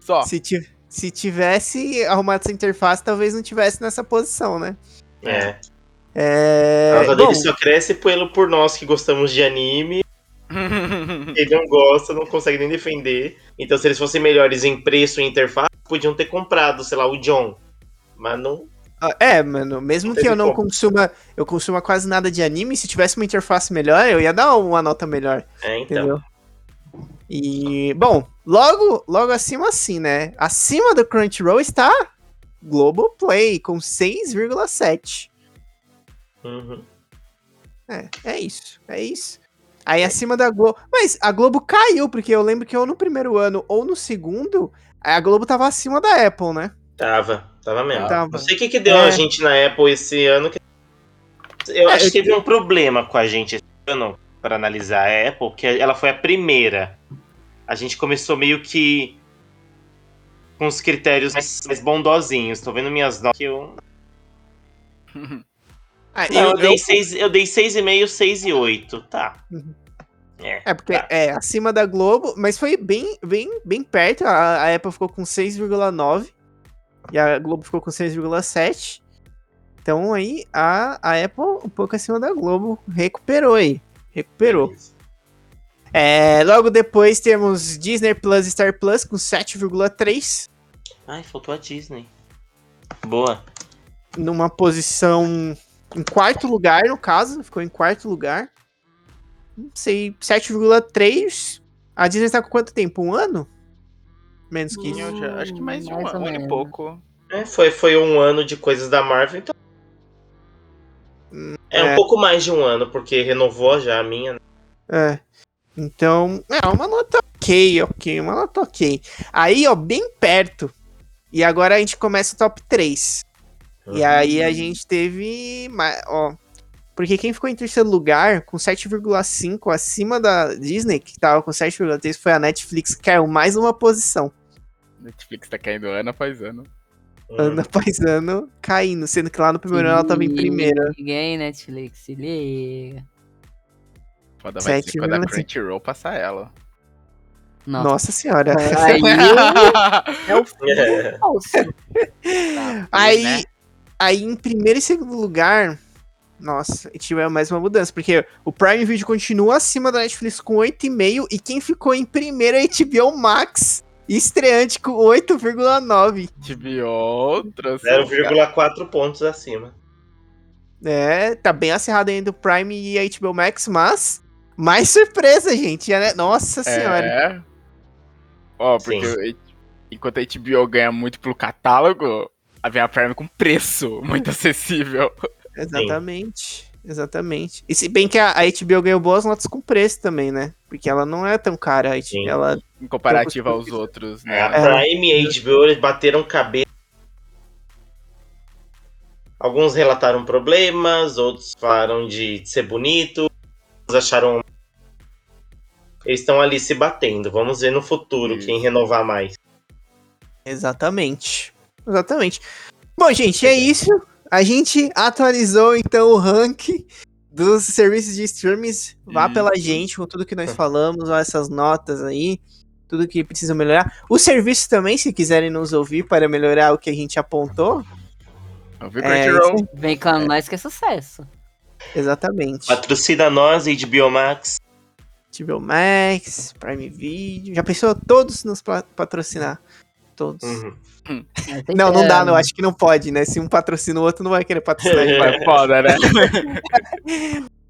Só. Se, se tivesse arrumado essa interface, talvez não tivesse nessa posição, né? É. A É. nota Bom, dele só cresce pelo por nós que gostamos de anime. [laughs] Ele não gosta, não consegue nem defender. Então, se eles fossem melhores em preço e interface, podiam ter comprado, sei lá, o John. Mas não. ah, é, mano, mesmo que eu não como. consuma, eu consuma quase nada de anime, se tivesse uma interface melhor, eu ia dar uma nota melhor. É, então. Entendeu? E, bom, logo, logo acima assim, né? Acima do Crunchyroll está Globoplay com 6,7. Uhum. É, é isso, é isso. Aí acima da Globo. Mas a Globo caiu, porque eu lembro que ou no primeiro ano ou no segundo, a Globo tava acima da Apple, né? Tava, tava mesmo. Tava. Não sei o que, que deu É. a gente na Apple esse ano. que- Eu É, acho que teve um problema com a gente esse ano para analisar a Apple, que ela foi a primeira. A gente começou meio que com os critérios mais, mais bondosinhos. Tô vendo minhas notas que eu. [laughs] Ah, Não, eu, eu- dei eu- seis, eu dei 6,5, 6 e 8. Tá. Uhum. É. É, porque tá. é acima da Globo, mas foi bem, bem, bem perto. A, a Apple ficou com 6,9 e a Globo ficou com 6,7. Então aí a, a Apple, um pouco acima da Globo, recuperou aí. Recuperou. É, logo depois temos Disney Plus e Star Plus com 7,3. Ai, faltou a Disney. Boa. Numa posição em quarto lugar, no caso. Ficou em quarto lugar. Não sei, 7,3. A Disney tá com quanto tempo? Um ano? Menos que isso. Eu já- acho que mais de um, Mais ou ano e pouco. É, foi, foi um ano de coisas da Marvel, então. É um é. pouco mais de um ano, porque renovou já a minha. né? É. Então, é uma nota ok, ok, uma nota ok. Aí, ó, bem perto. E agora a gente começa o top 3. E aí a gente teve. Ó. Porque quem ficou em terceiro lugar, com 7,5 acima da Disney, que tava com 7,3, foi a Netflix, que caiu mais uma posição. Netflix tá caindo ano após ano. Uhum. Ano após ano caindo, sendo que lá no primeiro ano ela tava em primeira. Aí, Netflix, se liga. Foda vai ser Sete quando a. Crunchyroll passar ela. Nossa. Nossa senhora. Aí [laughs] é o É. falso. [laughs] Aí, né? Aí em primeiro e segundo lugar, nossa, tive mais uma mudança, porque o Prime Video continua acima da Netflix com 8,5 e quem ficou em primeiro é a HBO Max, estreante com 8,9. TBO trouxe. 0,4 pontos acima. É, tá bem acirrado ainda o Prime e a HBO Max, mas mais surpresa, gente, né? Nossa senhora. É. Ó, porque o- enquanto a HBO ganha muito pelo catálogo, a Prime com preço muito [laughs] acessível. Exatamente. Exatamente. E se bem que a, a HBO ganhou boas notas com preço também, né? Porque ela não é tão cara. a Sim. Ela Em comparativa aos outros, né? A Prime e a HBO eles bateram cabeça. Alguns relataram problemas, outros falaram de ser bonito, outros acharam. Eles estão ali se batendo. Vamos ver no futuro Isso. quem renovar mais. Exatamente. Exatamente. Bom, gente, é isso. A gente atualizou então o ranking dos serviços de streams. Vá pela gente com tudo que nós falamos, ó, essas notas aí, tudo que precisa melhorar. Os serviços também, se quiserem nos ouvir para melhorar o que a gente apontou. É? Vem com nós que é sucesso. Exatamente. Patrocina nós, HBO Max. HBO Max, Prime Video. Já pensou todos nos pa- patrocinar? Todos. Uhum. Tem Não, não dá, não. Acho que não pode, né? Se um patrocina o outro, não vai querer patrocinar. Vai foda, né? [laughs]